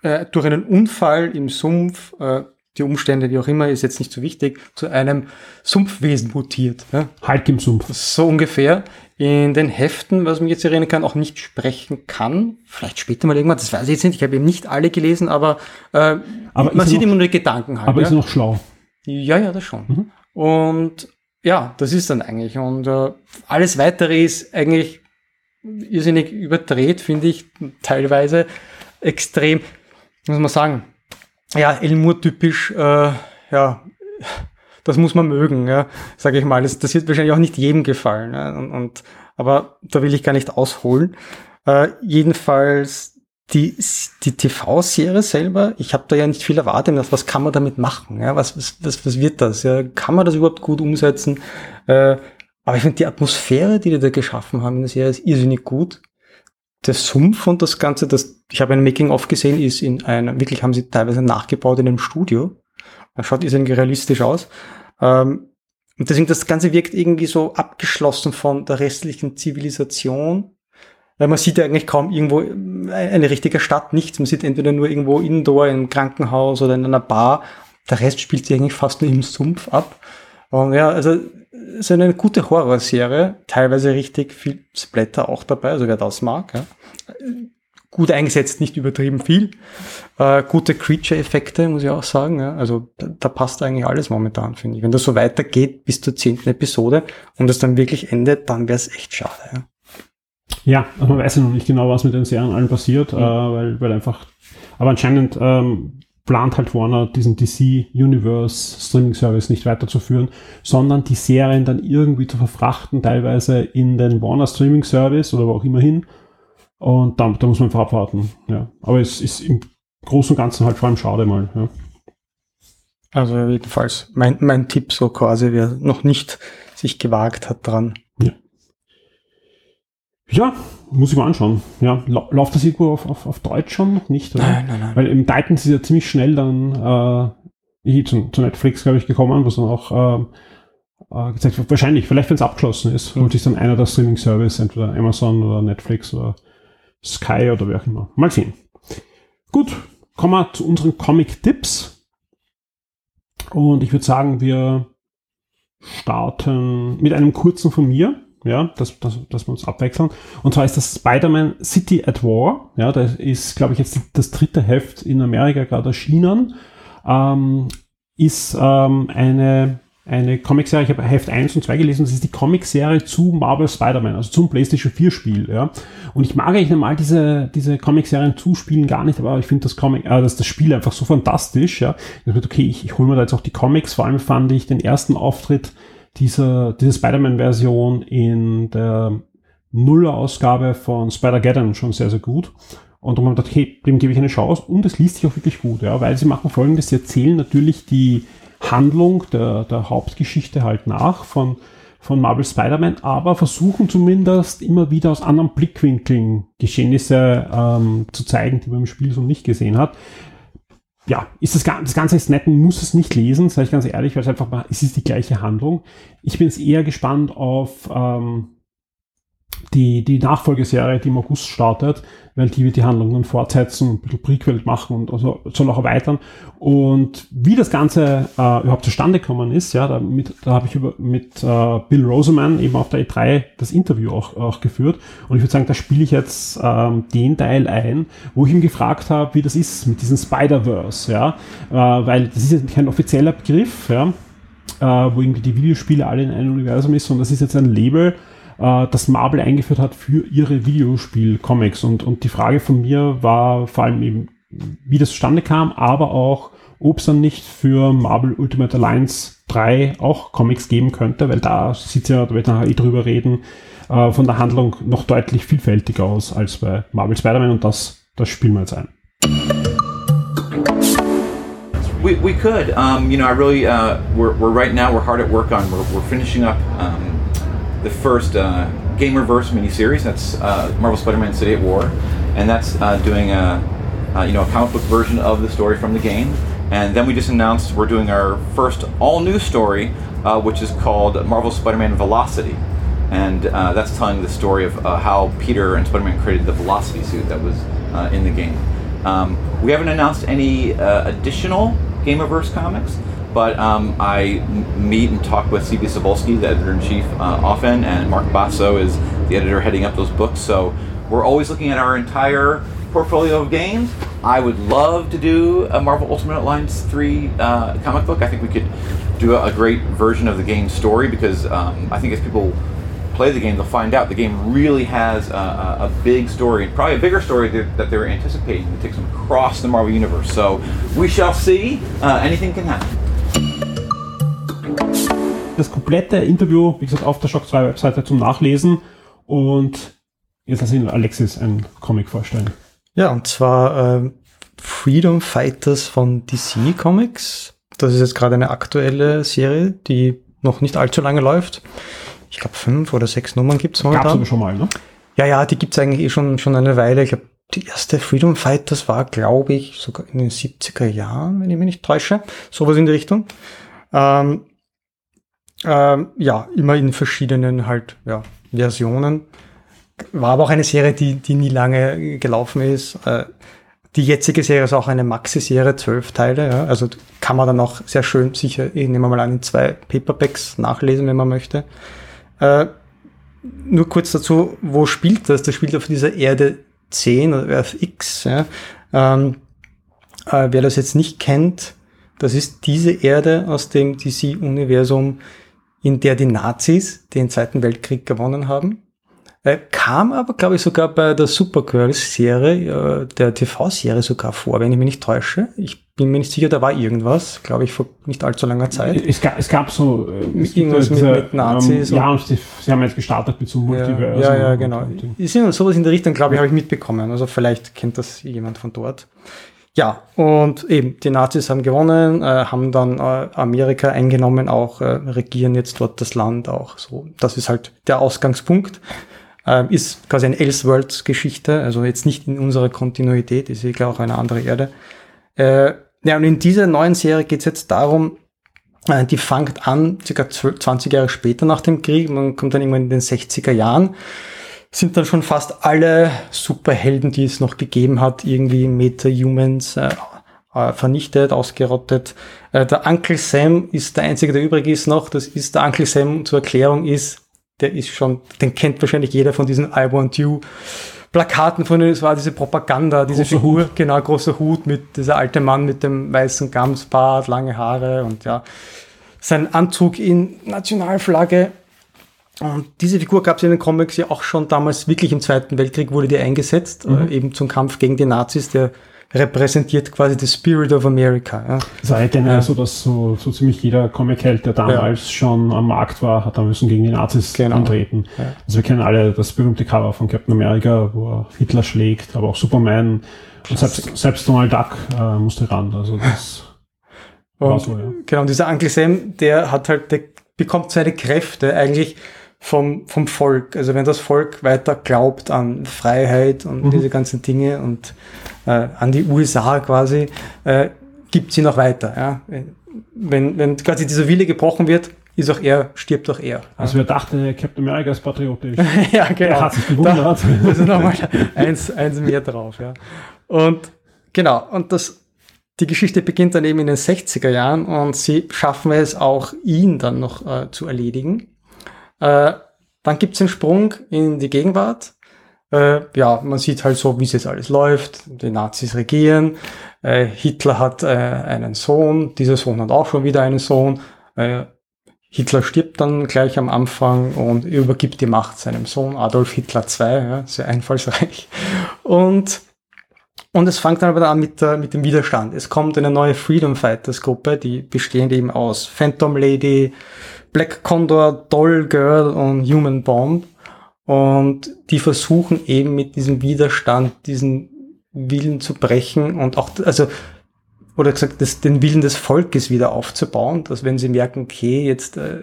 äh, durch einen Unfall im Sumpf, äh, die Umstände, wie auch immer, ist jetzt nicht so wichtig, zu einem Sumpfwesen mutiert. Ja? Hulk im Sumpf. So ungefähr. In den Heften, was mich jetzt erinnern kann, auch nicht sprechen kann. Vielleicht später mal irgendwann, das weiß ich jetzt nicht. Ich habe eben nicht alle gelesen, aber, äh, aber man sieht noch, immer nur die Gedanken halt. Aber ja? ist noch schlau? Ja, ja, das schon. Mhm. Und ja, das ist dann eigentlich. Und äh, alles weitere ist eigentlich irrsinnig überdreht, finde ich, teilweise extrem, muss man sagen. Ja, Elmur-typisch, äh, ja, das muss man mögen, ja, sage ich mal. Das, das wird wahrscheinlich auch nicht jedem gefallen. Ja, und, und, aber da will ich gar nicht ausholen. Äh, jedenfalls die, die TV-Serie selber, ich habe da ja nicht viel erwartet, was kann man damit machen? Ja, was, was, was, was wird das? Ja, kann man das überhaupt gut umsetzen? Äh, aber ich finde die Atmosphäre, die die da geschaffen haben in der Serie, ist irrsinnig gut. Der Sumpf und das Ganze, das, ich habe ein Making-of gesehen, ist in einem, wirklich haben sie teilweise nachgebaut in einem Studio. Das schaut irrsinnig realistisch aus. Ähm, und deswegen, das Ganze wirkt irgendwie so abgeschlossen von der restlichen Zivilisation weil man sieht ja eigentlich kaum irgendwo äh, eine richtige Stadt, nichts. Man sieht entweder nur irgendwo indoor, in einem Krankenhaus oder in einer Bar. Der Rest spielt sich eigentlich fast nur im Sumpf ab. Und ja, also ist eine gute Horrorserie, teilweise richtig viel Splatter auch dabei, also wer das mag. Ja. Gut eingesetzt, nicht übertrieben viel. Äh, gute Creature-Effekte, muss ich auch sagen. Ja. Also da, da, passt eigentlich alles momentan, finde ich. Wenn das so weitergeht bis zur zehnten Episode und es dann wirklich endet, dann wäre es echt schade. Ja. Ja, also man weiß ja noch nicht genau, was mit den Serien allen passiert, mhm. äh, weil, weil einfach, aber anscheinend ähm, plant halt Warner diesen DC Universe Streaming Service nicht weiterzuführen, sondern die Serien dann irgendwie zu verfrachten, teilweise in den Warner Streaming Service oder wo auch immer hin. Und da, da muss man einfach abwarten. Ja. Aber es ist im Großen und Ganzen halt vor allem schade mal. Ja. Also jedenfalls mein, mein Tipp so quasi, wer noch nicht sich gewagt hat dran, ja, muss ich mal anschauen. Ja, läuft das irgendwo auf, auf, auf Deutsch schon noch nicht? Oder? Nein, nein, nein. Weil im Titans ist ja ziemlich schnell dann äh, zu, zu Netflix, glaube ich, gekommen, was dann auch äh, äh, gezeigt wird. Wahrscheinlich, vielleicht wenn es abgeschlossen ist, holt sich dann einer der Streaming-Service, entweder Amazon oder Netflix oder Sky oder wer auch immer. Mal sehen. Gut, kommen wir zu unseren Comic-Tipps. Und ich würde sagen, wir starten mit einem kurzen von mir ja, dass, dass, dass wir uns abwechseln. Und zwar ist das Spider-Man City at War. Ja, da ist, glaube ich, jetzt das dritte Heft in Amerika gerade erschienen. Ähm, ist ähm, eine, eine Comicserie, ich habe Heft 1 und 2 gelesen, das ist die Comicserie zu Marvel Spider-Man, also zum PlayStation 4 Spiel. Ja. Und ich mag eigentlich normal diese, diese Comicserien zuspielen gar nicht, aber ich finde das Comic, äh, das, das Spiel einfach so fantastisch. Ja. Ich dachte, okay, ich, ich hole mir da jetzt auch die Comics, vor allem fand ich den ersten Auftritt dieser, diese Spider-Man-Version in der Nuller-Ausgabe von Spider-Geddon schon sehr, sehr gut. Und dann haben wir gedacht, okay, dem gebe ich eine Chance und es liest sich auch wirklich gut, ja, weil sie machen folgendes, sie erzählen natürlich die Handlung, der, der Hauptgeschichte halt nach von, von Marvel Spider-Man, aber versuchen zumindest immer wieder aus anderen Blickwinkeln Geschehnisse ähm, zu zeigen, die man im Spiel so nicht gesehen hat. Ja, ist das, das Ganze ist nett, man muss es nicht lesen, sage ich ganz ehrlich, weil es einfach mal, es ist die gleiche Handlung. Ich bin jetzt eher gespannt auf ähm, die, die Nachfolgeserie, die im August startet, weil die wird die Handlung dann fortsetzen, ein bisschen Prequel machen und also soll auch erweitern. Und wie das Ganze äh, überhaupt zustande gekommen ist, ja, damit, da habe ich über, mit äh, Bill Roseman eben auf der E3 das Interview auch, auch geführt. Und ich würde sagen, da spiele ich jetzt ähm, den Teil ein, wo ich ihn gefragt habe, wie das ist mit diesem Spider-Verse, ja, äh, weil das ist jetzt kein offizieller Begriff, ja, äh, wo irgendwie die Videospiele alle in einem Universum ist, sondern das ist jetzt ein Label, äh, das Marvel eingeführt hat für ihre Videospiel-Comics. Und, und die Frage von mir war vor allem eben, wie das zustande kam, aber auch, ob es dann nicht für Marvel Ultimate Alliance 3 auch Comics geben könnte, weil da sieht ja, da wird nachher eh drüber reden, äh, von der Handlung noch deutlich vielfältiger aus als bei Marvel Spider-Man und das, das spielen wir jetzt ein. We, we could. Um, you know, I really, uh, we're, we're right now, we're hard at work on, we're, we're finishing up um, the first uh, Gamerverse miniseries. That's uh, Marvel Spider-Man: City at War, and that's uh, doing a uh, you know a comic book version of the story from the game. And then we just announced we're doing our first all-new story, uh, which is called Marvel Spider-Man Velocity, and uh, that's telling the story of how Peter and Spider-Man created the Velocity suit that was in the game. Um, we haven't announced any additional Gamerverse comics. But um, I meet and talk with C.B. Sobolski, the editor in chief, uh, often, and Mark Basso is the editor heading up those books. So we're always looking at our entire portfolio of games. I would love to do a Marvel Ultimate Alliance 3 uh, comic book. I think we could do a, great version of the game story because um, I think as people play the game, they'll find out the game really has a, a, big story, probably a bigger story that, that they were anticipating that takes them across the Marvel Universe. So we shall see. Uh, anything can happen. Das komplette Interview, wie gesagt, auf der Shock 2 Webseite zum Nachlesen. Und jetzt lasse ich Alexis einen Comic vorstellen. Ja, und zwar äh, Freedom Fighters von DC Comics. Das ist jetzt gerade eine aktuelle Serie, die noch nicht allzu lange läuft. Ich glaube, fünf oder sechs Nummern gibt es momentan. Gab aber schon mal, ne? Ja, ja, die gibt es eigentlich eh schon, schon eine Weile. Ich glaube, die erste Freedom Fighters war, glaube ich, sogar in den 70er Jahren, wenn ich mich nicht täusche. Sowas in die Richtung. Ähm, ähm, ja, immer in verschiedenen halt, ja, Versionen. War aber auch eine Serie, die, die nie lange gelaufen ist. Äh, die jetzige Serie ist auch eine Maxi-Serie, zwölf Teile. Ja. Also kann man dann auch sehr schön sicher, ich nehme mal an, in zwei Paperbacks nachlesen, wenn man möchte. Äh, nur kurz dazu, wo spielt das? Das spielt auf dieser Erde 10 oder Earth X. Ja. Ähm, äh, wer das jetzt nicht kennt, das ist diese Erde aus dem DC-Universum, in der die Nazis den Zweiten Weltkrieg gewonnen haben. Äh, kam aber, glaube ich, sogar bei der Supergirls-Serie, äh, der TV-Serie sogar vor, wenn ich mich nicht täusche. Ich bin mir nicht sicher, da war irgendwas, glaube ich, vor nicht allzu langer Zeit. Es gab, es gab so äh, irgendwas mit, mit Nazis. Ähm, ja, und sie, sie, haben jetzt gestartet mit so Multiverse. Ja, ja, genau. Ist sowas in der Richtung, glaube ich, habe ich mitbekommen. Also vielleicht kennt das jemand von dort. Ja, und eben, die Nazis haben gewonnen, äh, haben dann äh, Amerika eingenommen, auch äh, regieren jetzt dort das Land auch so. Das ist halt der Ausgangspunkt. Äh, ist quasi eine Elseworlds-Geschichte, also jetzt nicht in unserer Kontinuität, ist wirklich auch eine andere Erde. Äh, ja, und in dieser neuen Serie geht es jetzt darum, äh, die fängt an, circa 20 Jahre später nach dem Krieg, man kommt dann irgendwann in den 60er Jahren sind dann schon fast alle Superhelden, die es noch gegeben hat, irgendwie Meta-Humans äh, äh, vernichtet, ausgerottet. Äh, der Uncle Sam ist der einzige, der übrig ist noch. Das ist der Uncle Sam zur Erklärung ist, der ist schon, den kennt wahrscheinlich jeder von diesen I Want You Plakaten von es war diese Propaganda, diese großer Figur, Hut. genau, großer Hut mit dieser alte Mann mit dem weißen Gamsbart, lange Haare und ja, sein Anzug in Nationalflagge und diese Figur gab es in den Comics ja auch schon damals wirklich im Zweiten Weltkrieg wurde die eingesetzt, mhm. äh, eben zum Kampf gegen die Nazis, der repräsentiert quasi the Spirit of America. Ja. War halt ja. so, dass so, so ziemlich jeder Comic-Held, der damals ja. schon am Markt war, hat da müssen gegen die Nazis genau. antreten. Ja. Also wir kennen alle das berühmte Cover von Captain America, wo er Hitler schlägt, aber auch Superman und selbst, selbst Donald Duck äh, musste ran. Also das Und, so, ja. Genau, und dieser Uncle Sam, der hat halt, der bekommt seine Kräfte eigentlich vom, vom Volk. Also wenn das Volk weiter glaubt an Freiheit und Mhm. diese ganzen Dinge und äh, an die USA quasi, äh, gibt sie noch weiter. Ja? Wenn, wenn quasi dieser Wille gebrochen wird, ist auch er, stirbt auch er. Also wer dachte, Captain America ist patriotisch. ja, genau. Er hat sich gewundert. Da, ist nochmal eins, eins mehr drauf, ja. Und genau, und das, die Geschichte beginnt dann eben in den 60er Jahren und sie schaffen es auch, ihn dann noch äh, zu erledigen. Äh, dann gibt's einen Sprung in die Gegenwart. Äh, ja, man sieht halt so, wie es jetzt alles läuft. Die Nazis regieren. Äh, Hitler hat äh, einen Sohn. Dieser Sohn hat auch schon wieder einen Sohn. Äh, Hitler stirbt dann gleich am Anfang und übergibt die Macht seinem Sohn Adolf Hitler II, ja, sehr einfallsreich. Und, und es fängt dann aber an mit, der, mit dem Widerstand. Es kommt eine neue Freedom Fighters Gruppe, die bestehend eben aus Phantom Lady, Black Condor, Doll Girl und Human Bomb. Und die versuchen eben mit diesem Widerstand diesen Willen zu brechen und auch, also oder gesagt, das, den Willen des Volkes wieder aufzubauen, dass wenn sie merken, okay, jetzt äh,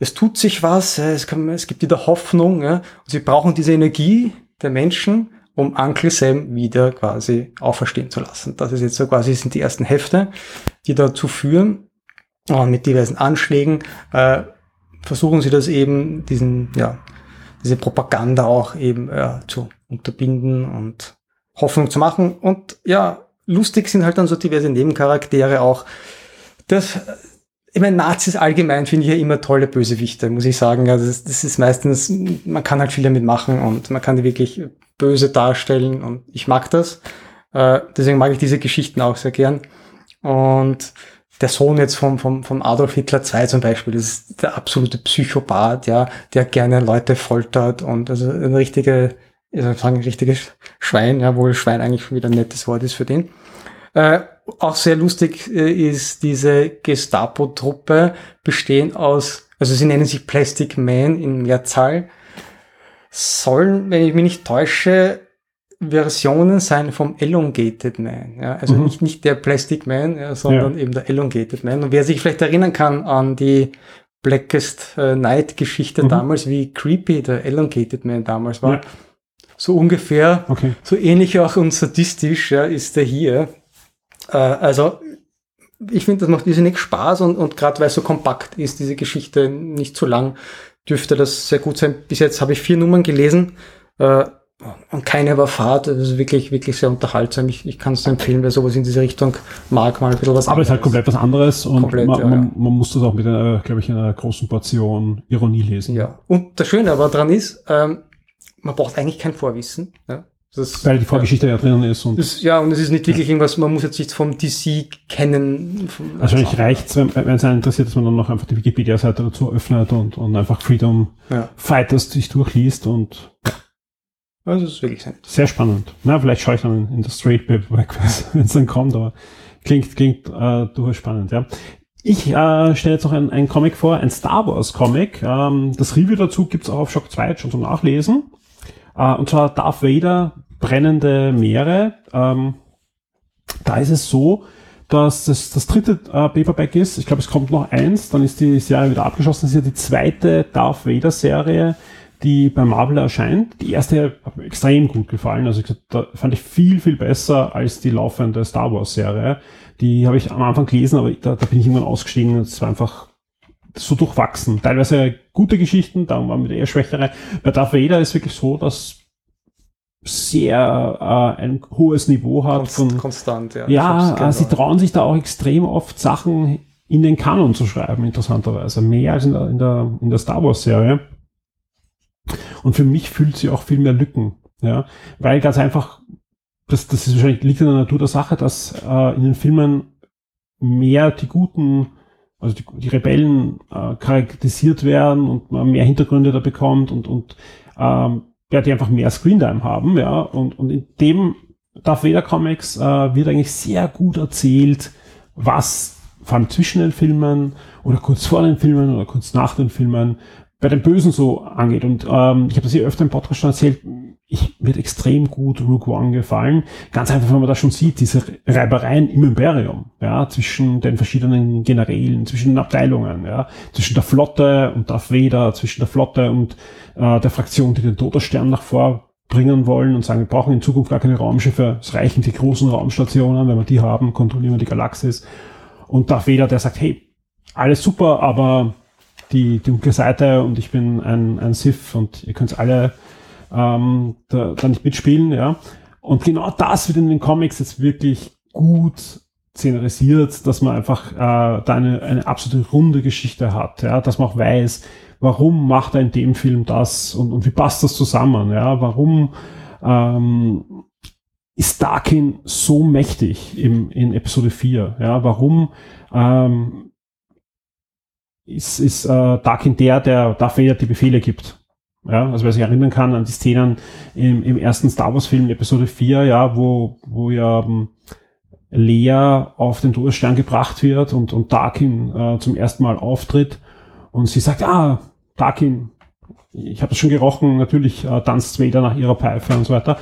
es tut sich was, äh, es, kann, es gibt wieder Hoffnung, ja, und sie brauchen diese Energie der Menschen, um Uncle Sam wieder quasi auferstehen zu lassen. Das ist jetzt so quasi sind die ersten Hefte, die dazu führen, und mit diversen Anschlägen äh, versuchen sie das eben, diesen, ja, diese Propaganda auch eben äh, zu unterbinden und Hoffnung zu machen. Und ja, lustig sind halt dann so diverse Nebencharaktere auch. Das, ich meine, Nazis allgemein finde ich ja immer tolle Bösewichte, muss ich sagen. Also das, das ist meistens, man kann halt viel damit machen und man kann die wirklich böse darstellen und ich mag das. Äh, deswegen mag ich diese Geschichten auch sehr gern. Und der Sohn jetzt vom, vom, vom Adolf Hitler II zum Beispiel, das ist der absolute Psychopath, ja, der gerne Leute foltert und also eine richtige, ich soll sagen, ein richtiges Schwein, ja, wohl Schwein eigentlich schon wieder ein nettes Wort ist für den. Äh, auch sehr lustig äh, ist diese Gestapo-Truppe, bestehen aus, also sie nennen sich Plastic Man in Mehrzahl, sollen, wenn ich mich nicht täusche, Versionen sein vom Elongated Man. Ja? Also Mhm. nicht, nicht der Plastic Man, ja, sondern eben der Elongated Man. Und wer sich vielleicht erinnern kann an die Blackest äh, Night Geschichte Mhm. damals, wie creepy der Elongated Man damals war. Ja. So ungefähr, Okay. so ähnlich auch und sadistisch ja, ist der hier. Äh, also ich finde, das macht irrsinnig Spaß und, und gerade weil es so kompakt ist, diese Geschichte nicht zu lang, dürfte das sehr gut sein. Bis jetzt habe ich vier Nummern gelesen äh, und keine war Fahrt. Das ist wirklich, wirklich sehr unterhaltsam. Ich, ich kann es nur empfehlen, wer sowas in diese Richtung mag, mal ein bisschen was Aber es ist halt komplett was anderes und Komplett, man, ja, man, ja. man muss das auch mit einer, glaube ich, einer großen Portion Ironie lesen. Ja. Und das Schöne aber dran ist, ähm, man braucht eigentlich kein Vorwissen. Ja. Das, Weil die Vorgeschichte ja, drinnen ist und Das, ja, und es ist nicht wirklich irgendwas, man muss jetzt nicht vom DC kennen. Vom, wahrscheinlich reicht es, wenn es einen interessiert, dass man dann noch einfach die Wikipedia-Seite dazu öffnet und, und einfach Freedom Ja. Fighters sich durchliest und Also, es ist wirklich sehr nett. sehr spannend. Na, vielleicht schaue ich dann in das Straight Paperback, wenn es dann kommt, aber klingt, klingt äh, durchaus spannend, ja. Ich äh, stelle jetzt noch ein, ein Comic vor, ein Star Wars Comic. Ähm, das Review dazu gibt's auch auf Shock 2 schon zum Nachlesen. Äh, und zwar Darth Vader, brennende Meere. Ähm, da ist es so, dass das das dritte äh, Paperback ist. Ich glaube, es kommt noch eins, dann ist die Serie wieder abgeschlossen. Das ist ja die zweite Darth Vader Serie, die bei Marvel erscheint. Die erste hat mir extrem gut gefallen. Also ich gesagt, da fand ich viel, viel besser als die laufende Star Wars Serie. Die habe ich am Anfang gelesen, aber da, da bin ich irgendwann ausgestiegen. Es war einfach so durchwachsen. Teilweise gute Geschichten, dann waren wieder eher schwächere. Bei Darth Vader ist wirklich so, dass sehr äh, ein hohes Niveau hat Konst, von konstant, ja. ja, äh, sie genau. trauen sich da auch extrem oft Sachen in den Kanon zu schreiben, interessanterweise. Mehr als in der, in der, in der Star Wars Serie. Und für mich füllt sie auch viel mehr Lücken. Ja, weil ganz einfach, das, das ist wahrscheinlich liegt in der Natur der Sache, dass äh, in den Filmen mehr die guten, also die, die Rebellen äh, charakterisiert werden und man mehr Hintergründe da bekommt und, und ähm, ja, die einfach mehr Screentime haben, ja, und, und in dem Darth Vader Comics äh, wird eigentlich sehr gut erzählt, was vor allem zwischen den Filmen oder kurz vor den Filmen oder kurz nach den Filmen bei den Bösen so angeht. Und ähm, ich habe das hier öfter im Podcast schon erzählt, ich, wird extrem gut Rook One gefallen. Ganz einfach, wenn man da schon sieht, diese Reibereien im Imperium, ja, zwischen den verschiedenen Generälen, zwischen den Abteilungen, ja, zwischen der Flotte und Darth Vader, zwischen der Flotte und äh, der Fraktion, die den Todesstern nach vorbringen wollen und sagen, wir brauchen in Zukunft gar keine Raumschiffe, es reichen die großen Raumstationen, wenn wir die haben, kontrollieren wir die Galaxis. Und Darth Vader, der sagt, hey, alles super, aber die dunkle Seite und ich bin ein, ein Sith und ihr könnt alle ähm, da, da nicht mitspielen, ja. Und genau das wird in den Comics jetzt wirklich gut szenarisiert, dass man einfach äh, da eine, eine absolute runde Geschichte hat, ja, dass man auch weiß, warum macht er in dem Film das und, und wie passt das zusammen, ja, warum ähm, ist Darkin so mächtig im, in Episode 4, ja, warum ähm, ist, ist äh, Darkin der, der dafür ja die Befehle gibt, ja, also wer sich erinnern kann an die Szenen im, im ersten Star Wars Film Episode 4, ja, wo, wo ja ähm, Lea auf den Todesstern gebracht wird und, und Darkin äh, zum ersten Mal auftritt und sie sagt, ah, Darkin, ich habe das schon gerochen, natürlich äh, tanzt Vader nach ihrer Pfeife und so weiter.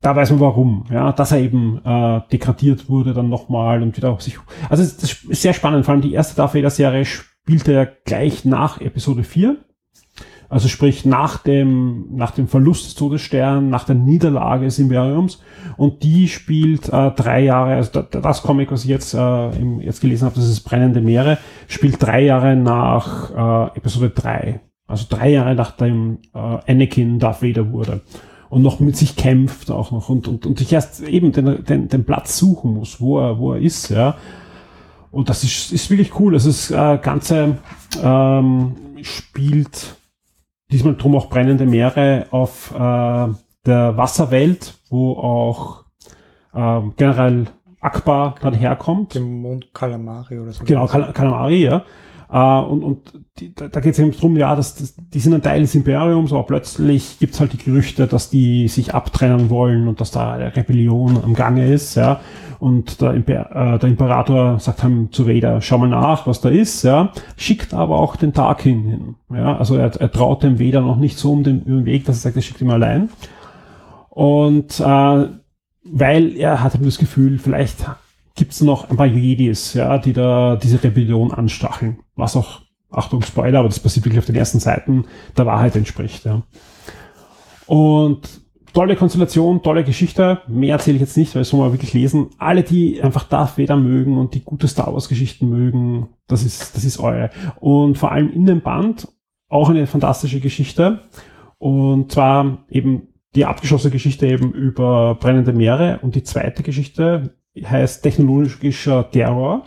Da weiß man warum, ja, dass er eben äh, degradiert wurde dann nochmal und wieder auf sich. Also das ist sehr spannend, vor allem die erste Darth Vader Serie spielte ja gleich nach Episode 4 also sprich nach dem, nach dem Verlust des Todessterns, nach der Niederlage des Imperiums. Und die spielt äh, drei Jahre, also das, das Comic, was ich jetzt, äh, im, jetzt gelesen habe, das ist Brennende Meere, spielt drei Jahre nach äh, Episode 3. Also drei Jahre nachdem äh, Anakin Darth Vader wurde. Und noch mit sich kämpft auch noch und, und, und sich erst eben den, den, den Platz suchen muss, wo er, wo er ist, ja. Und das ist, ist wirklich cool. Also das äh, Ganze ähm, spielt diesmal drum auch brennende Meere auf äh, der Wasserwelt, wo auch äh, General Akbar dann herkommt. Dem Mond Kalamari oder so. Genau, Kal Kalamari, ja. Uh, und und die, da, da geht es eben darum, ja, dass das, die sind ein Teil des Imperiums, aber plötzlich gibt's halt die Gerüchte, dass die sich abtrennen wollen und dass da eine Rebellion am Gange ist, ja. Und der, Imper äh, der Imperator sagt dann zu Vader, schau mal nach, was da ist, ja. Schickt aber auch den Tarkin hin, ja. Also er, er traut dem Vader noch nicht so um den, um den Weg, dass er sagt, er schickt ihn allein. Und äh, weil er hat das Gefühl, vielleicht gibt es noch ein paar Jedis, ja, die da diese Rebellion anstacheln. Was auch, Achtung, Spoiler, aber das passiert wirklich auf den ersten Seiten der Wahrheit entspricht. Ja. Und tolle Konstellation, tolle Geschichte. Mehr erzähle ich jetzt nicht, weil es soll man wirklich lesen. Alle, die einfach Darth Vader mögen und die gute Star Wars Geschichten mögen, das ist, das ist eure. Und vor allem in dem Band auch eine fantastische Geschichte. Und zwar eben die abgeschlossene Geschichte eben über brennende Meere und die zweite Geschichte heißt technologischer Terror.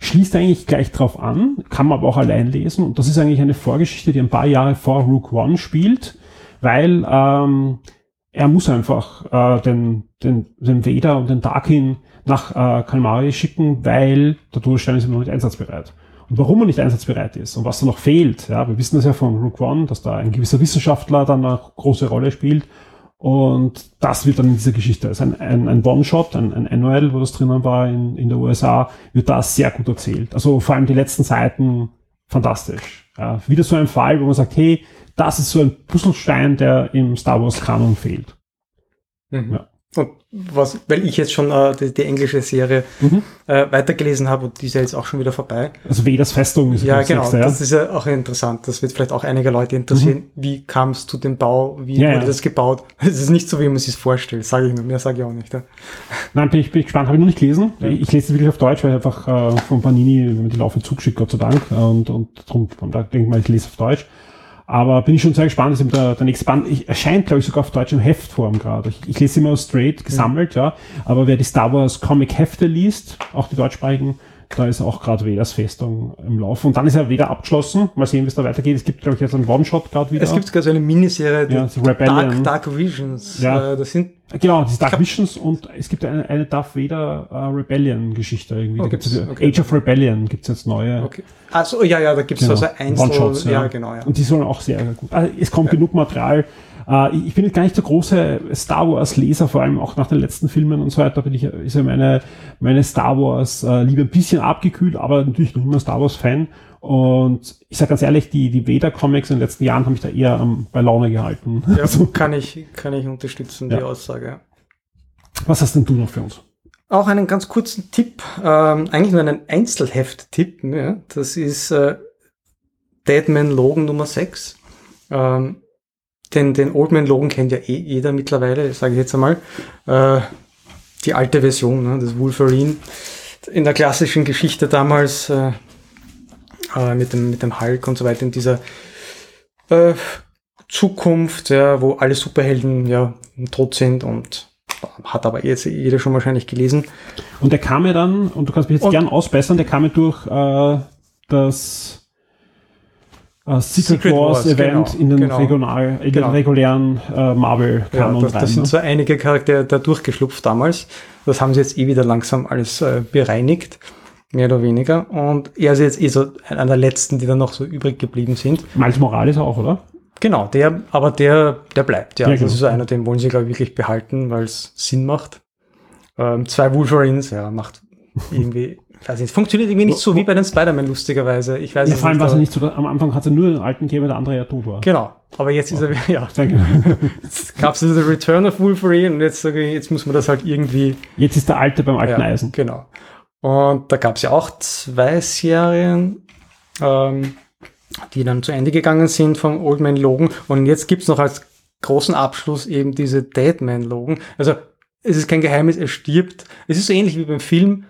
Schließt eigentlich gleich drauf an, kann man aber auch allein lesen. Und das ist eigentlich eine Vorgeschichte, die ein paar Jahre vor Rook One spielt, weil ähm, er muss einfach äh, den, den, den Vader und den Darkin nach äh, Kalmari schicken, weil der Todesstern ist noch nicht einsatzbereit. Und warum er nicht einsatzbereit ist und was da noch fehlt, ja, wir wissen das ja von Rook One, dass da ein gewisser Wissenschaftler dann eine große Rolle spielt und das wird dann in dieser Geschichte, also ein, ein, ein One-Shot, ein, ein Annual, wo das drinnen war in, in der USA, wird da sehr gut erzählt. Also vor allem die letzten Seiten fantastisch. Ja, wieder so ein Fall, wo man sagt, hey, das ist so ein Puzzlestein, der im Star Wars Kanon fehlt. Mhm. Ja. Und was, weil ich jetzt schon äh, die, die, englische Serie mhm. äh, weitergelesen habe und die ist ja jetzt auch schon wieder vorbei. Also Vedas Festung ist Ja, genau. Nächste, ja? Das ist ja auch interessant. Das wird vielleicht auch einige Leute interessieren. Mhm. Wie kam es zu dem Bau? Wie ja, wurde ja. das gebaut? Es ist nicht so, wie man sich vorstellt. Sage ich nur. Mehr sage ich auch nicht. Ja. Nein, bin ich, bin ich gespannt. Habe ich noch nicht gelesen. Ich lese es wirklich auf Deutsch, weil ich einfach äh, von Panini die Laufe zugeschickt, Gott sei Dank. Und, und darum, da denke ich mal, ich lese auf Deutsch. Aber bin ich schon sehr gespannt, dass eben der, der nächste Band ich, erscheint, glaube ich, sogar auf deutschem Heftform gerade. Ich, ich lese immer straight gesammelt, ja. ja. Aber wer die Star Wars Comic Hefte liest, auch die deutschsprachigen, da ist auch gerade Vedas Festung im Laufe. Und dann ist er wieder abgeschlossen. Mal sehen, wie es da weitergeht. Es gibt, glaube ich, jetzt einen One-Shot gerade wieder. Es gibt sogar so eine Miniserie, ja, Rebellion. Dark, Dark Visions. Ja. Äh, das sind Genau, das Dark Visions und es gibt eine, eine Darth Vader uh, Rebellion Geschichte irgendwie. Oh, gibt's, okay. Age of Rebellion gibt's jetzt neue. Okay. Also ja, ja, da gibt's genau. also Einzel, One-Shots, ja. ja. genau, ja. Und die sollen auch sehr, sehr gut. Also, es kommt ja. genug Material Äh, ich bin jetzt gar nicht der große Star Wars-Leser, vor allem auch nach den letzten Filmen und so weiter, bin ich, ist ja meine, meine Star Wars-Liebe ein bisschen abgekühlt, aber natürlich noch immer Star Wars-Fan. Und ich sage ganz ehrlich, die, die Vader-Comics in den letzten Jahren haben mich da eher um, bei Laune gehalten. Ja, also, kann ich, kann ich unterstützen, ja. die Aussage. Was hast denn du noch für uns? Auch einen ganz kurzen Tipp, ähm, eigentlich nur einen Einzelheft-Tipp. Ja. Das ist äh, Deadman Logan Nummer 6. Ähm, den, den Oldman Logan kennt ja eh jeder mittlerweile, sage ich jetzt einmal. Äh, die alte Version ne, des Wolverine. In der klassischen Geschichte damals äh, äh, mit, dem, mit dem Hulk und so weiter in dieser äh, Zukunft, ja, wo alle Superhelden ja tot sind und hat aber jetzt jeder schon wahrscheinlich gelesen. Und der kam ja dann, und du kannst mich jetzt und, gern ausbessern, der kam ja durch äh, das äh, Secret, Secret, Wars, Wars Event genau, in den, genau, regional, in genau. den regulären äh, Marvel Kanon ja, das, das sind ne? so einige Charaktere da durchgeschlupft damals. Das haben sie jetzt eh wieder langsam alles äh, bereinigt mehr oder weniger. Und er ist jetzt eh so einer der letzten, die dann noch so übrig geblieben sind. Miles Morales auch, oder? Genau, der, aber der, der bleibt, ja. ja das ist so einer, den wollen sie, glaube ich, wirklich behalten, weil es Sinn macht. Ähm, zwei Wolverines, ja, macht irgendwie, weiß nicht, funktioniert irgendwie nicht so wie bei den Spider-Man, lustigerweise. Ich weiß ja, vor allem war es nicht so, am Anfang hat es nur den alten gegeben, der andere ja tot war. Genau, aber jetzt ist er, ja. jetzt gab es also The Return of Wolverine und jetzt jetzt muss man das halt irgendwie. Jetzt ist der alte beim alten ja, Eisen. Genau. Und da gab es ja auch zwei Serien, ähm, die dann zu Ende gegangen sind vom Old Man Logan. Und jetzt gibt's noch als großen Abschluss eben diese Dead Man Logan. Also es ist kein Geheimnis, er stirbt. Es ist so ähnlich wie beim Film.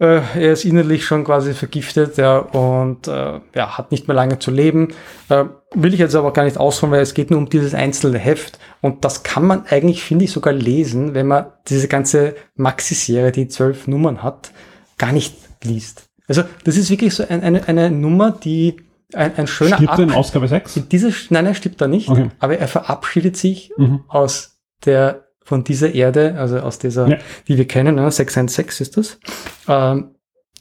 Äh, er ist innerlich schon quasi vergiftet ja, und äh, ja, hat nicht mehr lange zu leben. Äh, will ich jetzt aber gar nicht ausholen, weil es geht nur um dieses einzelne Heft. Und das kann man eigentlich, finde ich, sogar lesen, wenn man diese ganze Maxi-Serie, die zwölf Nummern hat, gar nicht liest. Also das ist wirklich so ein, eine, eine Nummer, die ein, ein schöner Stirbt er in Ausgabe 6? Diese, nein, er stirbt da nicht, okay. aber er verabschiedet sich mhm. aus der von dieser Erde, also aus dieser, ja. die wir kennen, ne, 616 ist das, ähm,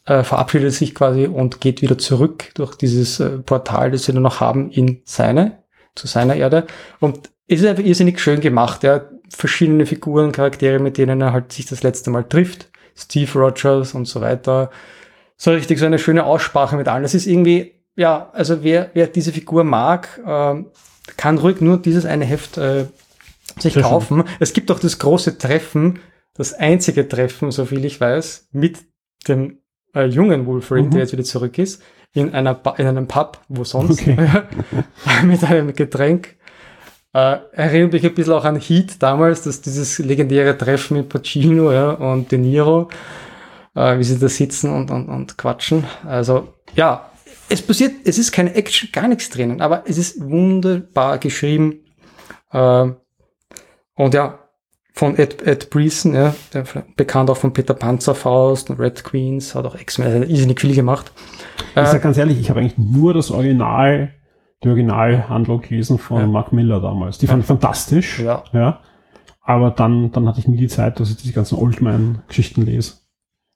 äh, verabschiedet sich quasi und geht wieder zurück durch dieses äh, Portal, das wir noch haben, in seine, zu seiner Erde. Und es ist einfach irrsinnig schön gemacht. Ja. Verschiedene Figuren, Charaktere, mit denen er halt sich das letzte Mal trifft. Steve Rogers und so weiter. So richtig so eine schöne Aussprache mit allen. Das ist irgendwie, ja, also wer, wer diese Figur mag, äh, kann ruhig nur dieses eine Heft äh, sich Treffen. kaufen. Es gibt auch das große Treffen, das einzige Treffen, so viel ich weiß, mit dem äh, jungen Wolverine, mhm. der jetzt wieder zurück ist, in, einer in einem Pub, wo sonst, okay. mit einem Getränk. Äh, erinnert mich ein bisschen auch an Heat damals, dass dieses legendäre Treffen mit Pacino ja, und De Niro, äh, wie sie da sitzen und, und, und quatschen. Also ja, es passiert, es ist keine Action, gar nichts drinnen, aber es ist wunderbar geschrieben. Äh, und ja, von Ed, Ed Breeson, ja, der, bekannt auch von Peter Panzerfaust und Red Queens, hat auch X-Men, irrsinnig viel gemacht. Ich äh, sag ganz ehrlich, ich habe eigentlich nur das Original, die Originalhandlung gelesen von ja. Mark Miller damals. Die fand ich fantastisch. Ja. ja. Aber dann, dann hatte ich nie die Zeit, dass ich diese ganzen Oldman-Geschichten lese.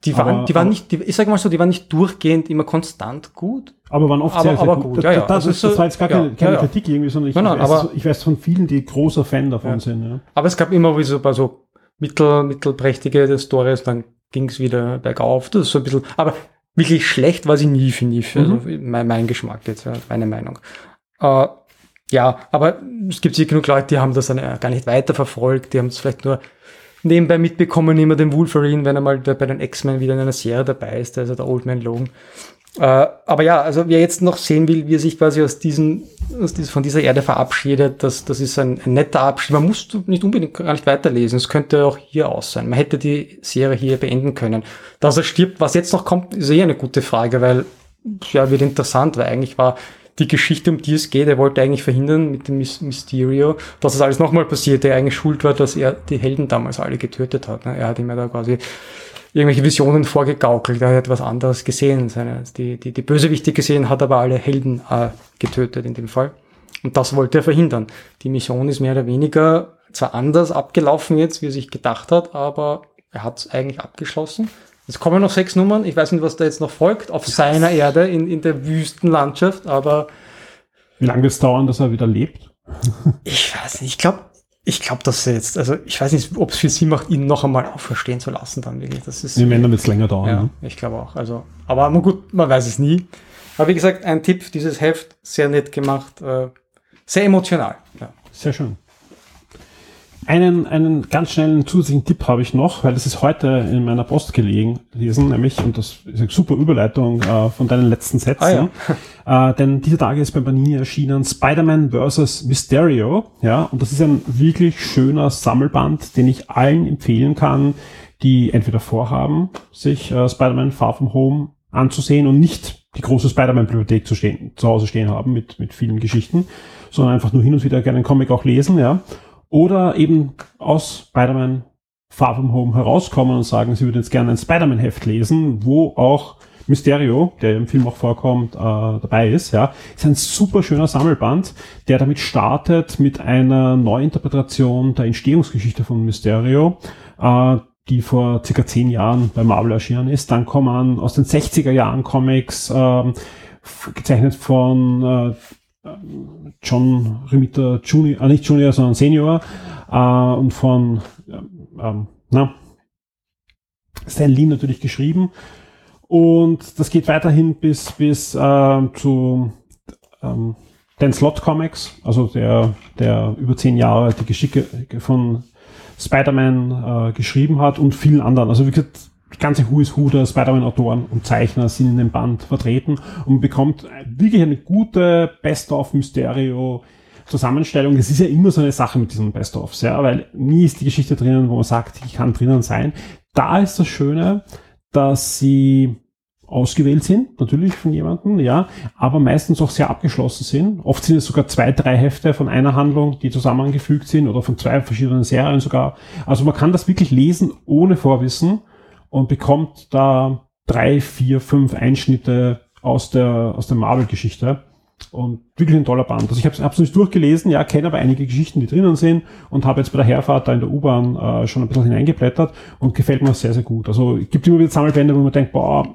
Die waren, aber, die waren aber, nicht, die, ich sag mal so, die waren nicht durchgehend immer konstant gut. Aber waren oft aber, sehr, sehr gut. gut. Ja, ja. Das, das, das, war jetzt gar keine, keine ja, Kritik irgendwie, sondern ich, nein, nein, weiß, ich weiß von vielen, die großer Fan davon sind. Ja. Aber es gab immer wie so, so mittel, mittelprächtige Stories, dann ging es wieder bergauf. Das ist so ein bisschen, aber wirklich schlecht war sie nie, finde ich. Also mhm. mein, mein Geschmack jetzt, ja, meine Meinung. Äh, ja, aber es gibt sicher genug Leute, die haben das dann gar nicht weiterverfolgt, die haben es vielleicht nur nebenbei mitbekommen, immer den Wolverine, wenn er mal bei den X-Men wieder in einer Serie dabei ist, also der Old Man Logan. Äh, aber ja, also wer jetzt noch sehen will, wie er sich quasi aus diesen, aus diesem, von dieser Erde verabschiedet, das, das ist ein, ein netter Abschied. Man muss nicht unbedingt gar nicht weiterlesen. Es könnte auch hier aus sein. Man hätte die Serie hier beenden können. Dass er stirbt, was jetzt noch kommt, ist eh eine gute Frage, weil ja, wird interessant, weil eigentlich war die Geschichte, um die es geht, er wollte eigentlich verhindern mit dem Mysterio, dass das alles nochmal passiert, der eigentlich schuld war, dass er die Helden damals alle getötet hat. Ne? Er hat ihm ja da quasi irgendwelche Visionen vorgegaukelt, er hat was anderes gesehen. Seine, die, die, die Bösewichte gesehen, hat aber alle Helden äh, getötet in dem Fall. Und das wollte er verhindern. Die Mission ist mehr oder weniger zwar anders abgelaufen jetzt, wie er sich gedacht hat, aber er hat es eigentlich abgeschlossen. Es kommen noch sechs Nummern. Ich weiß nicht, was da jetzt noch folgt auf seiner Erde in, in der Wüstenlandschaft, aber. Wie lange wird es dauern, dass er wieder lebt? Ich weiß nicht, ich glaube, ich glaube, dass sie jetzt, also ich weiß nicht, ob es viel Sinn macht, ihn noch einmal auferstehen zu lassen, dann wirklich. Das ist. Im Ende wird es länger dauern. Ja, Ne? ich glaube auch. Also, aber man, gut, man weiß es nie. Aber wie gesagt, ein Tipp, dieses Heft, sehr nett gemacht, äh, sehr emotional. Ja. Sehr schön. Einen, einen ganz schnellen zusätzlichen Tipp habe ich noch, weil das ist heute in meiner Post gelegen, lesen, nämlich, und das ist eine super Überleitung äh, von deinen letzten Sätzen. äh, denn diese Tage ist bei Panini erschienen Spider-Man vs. Mysterio, ja, und das ist ein wirklich schöner Sammelband, den ich allen empfehlen kann, die entweder vorhaben, sich äh, Spider-Man Far From Home anzusehen und nicht die große Spider-Man-Bibliothek zu, stehen, zu Hause stehen haben mit, mit vielen Geschichten, sondern einfach nur hin und wieder gerne einen Comic auch lesen, ja. Oder eben aus Spider-Man Far From Home herauskommen und sagen, sie würden jetzt gerne ein Spider-Man-Heft lesen, wo auch Mysterio, der im Film auch vorkommt, äh, dabei ist, ja. Ist ein super schöner Sammelband, der damit startet mit einer Neuinterpretation der Entstehungsgeschichte von Mysterio, äh, die vor circa zehn Jahren bei Marvel erschienen ist. Dann kommen aus den 60er Jahren Comics, f- gezeichnet von äh, John Romita Junior, äh, nicht Junior, sondern Senior, äh, und von ähm, na, Stan Lee natürlich geschrieben. Und das geht weiterhin bis, bis äh, zu ähm, Dan Slott Comics, also der, der über zehn Jahre die Geschicke von Spider-Man äh, geschrieben hat und vielen anderen. Also wie gesagt, ganze Who is Who der Spider-Man-Autoren und Zeichner sind in dem Band vertreten und bekommt wirklich eine gute Best-of-Mysterio Zusammenstellung. Das ist ja immer so eine Sache mit diesen Best-ofs, ja, weil nie ist die Geschichte drinnen, wo man sagt, die kann drinnen sein. Da ist das Schöne, dass sie ausgewählt sind, natürlich von jemandem, ja, aber meistens auch sehr abgeschlossen sind. Oft sind es sogar zwei, drei Hefte von einer Handlung, die zusammengefügt sind oder von zwei verschiedenen Serien sogar. Also man kann das wirklich lesen ohne Vorwissen und bekommt da drei, vier, fünf Einschnitte aus der, aus der Marvel-Geschichte. Und wirklich ein toller Band. Also ich habe es nicht durchgelesen, ja, kenne aber einige Geschichten, die drinnen sind und habe jetzt bei der Herfahrt da in der U-Bahn äh, schon ein bisschen hineingeblättert und gefällt mir sehr, sehr gut. Also es gibt immer wieder Sammelbände, wo man denkt, boah,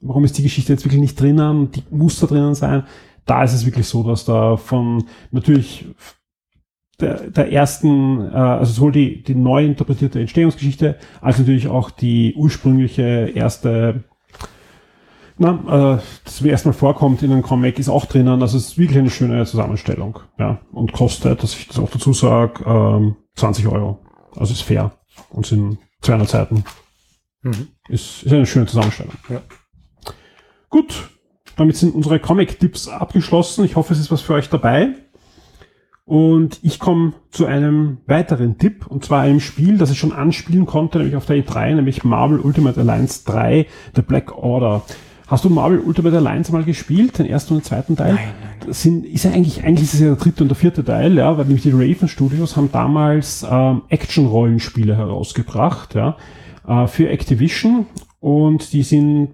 warum ist die Geschichte jetzt wirklich nicht drinnen? Die muss da drinnen sein. Da ist es wirklich so, dass da von natürlich der, der ersten, äh, also sowohl die, die neu interpretierte Entstehungsgeschichte, als natürlich auch die ursprüngliche erste na, äh, das mir erstmal vorkommt in einem Comic, ist auch drinnen. Also es ist wirklich eine schöne Zusammenstellung. Ja, und kostet, dass ich das auch dazu sage, ähm, 20 Euro. Also ist fair. Und sind 200 Seiten. Mhm. Ist, ist eine schöne Zusammenstellung. Ja. Gut, damit sind unsere Comic-Tipps abgeschlossen. Ich hoffe, es ist was für euch dabei. Und ich komme zu einem weiteren Tipp, und zwar einem Spiel, das ich schon anspielen konnte, nämlich auf der E3, nämlich Marvel Ultimate Alliance 3, The Black Order. Hast du Marvel Ultimate Alliance mal gespielt, den ersten und den zweiten Teil? Nein, nein. Das sind, ist ja eigentlich, eigentlich ist es ja der dritte und der vierte Teil, ja, weil nämlich die Raven Studios haben damals ähm, Action-Rollenspiele herausgebracht, ja, äh, für Activision und die sind,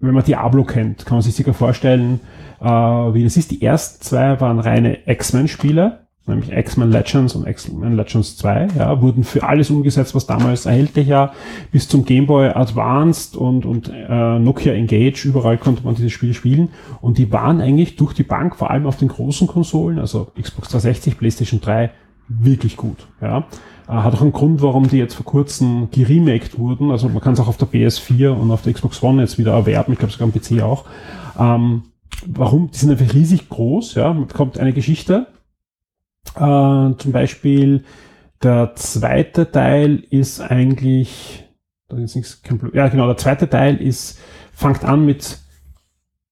wenn man Diablo kennt, kann man sich sicher vorstellen, äh, wie das ist. Die ersten zwei waren reine X-Men-Spiele, nämlich X-Men Legends und X-Men Legends 2, ja, wurden für alles umgesetzt, was damals erhältlich war, bis zum Game Boy Advanced und, und äh, Nokia Engage, überall konnte man diese Spiele spielen und die waren eigentlich durch die Bank, vor allem auf den großen Konsolen, also Xbox 360, PlayStation 3, wirklich gut, ja. Äh, Hat auch einen Grund, warum die jetzt vor kurzem geremaked wurden. Also man kann es auch auf der PS4 und auf der Xbox One jetzt wieder erwerben. Ich glaube sogar am PC auch. Ähm, warum? Die sind einfach riesig groß. Ja, man bekommt eine Geschichte. Äh, zum Beispiel der zweite Teil ist eigentlich, da ist nichts, ja genau, der zweite Teil ist, fängt an mit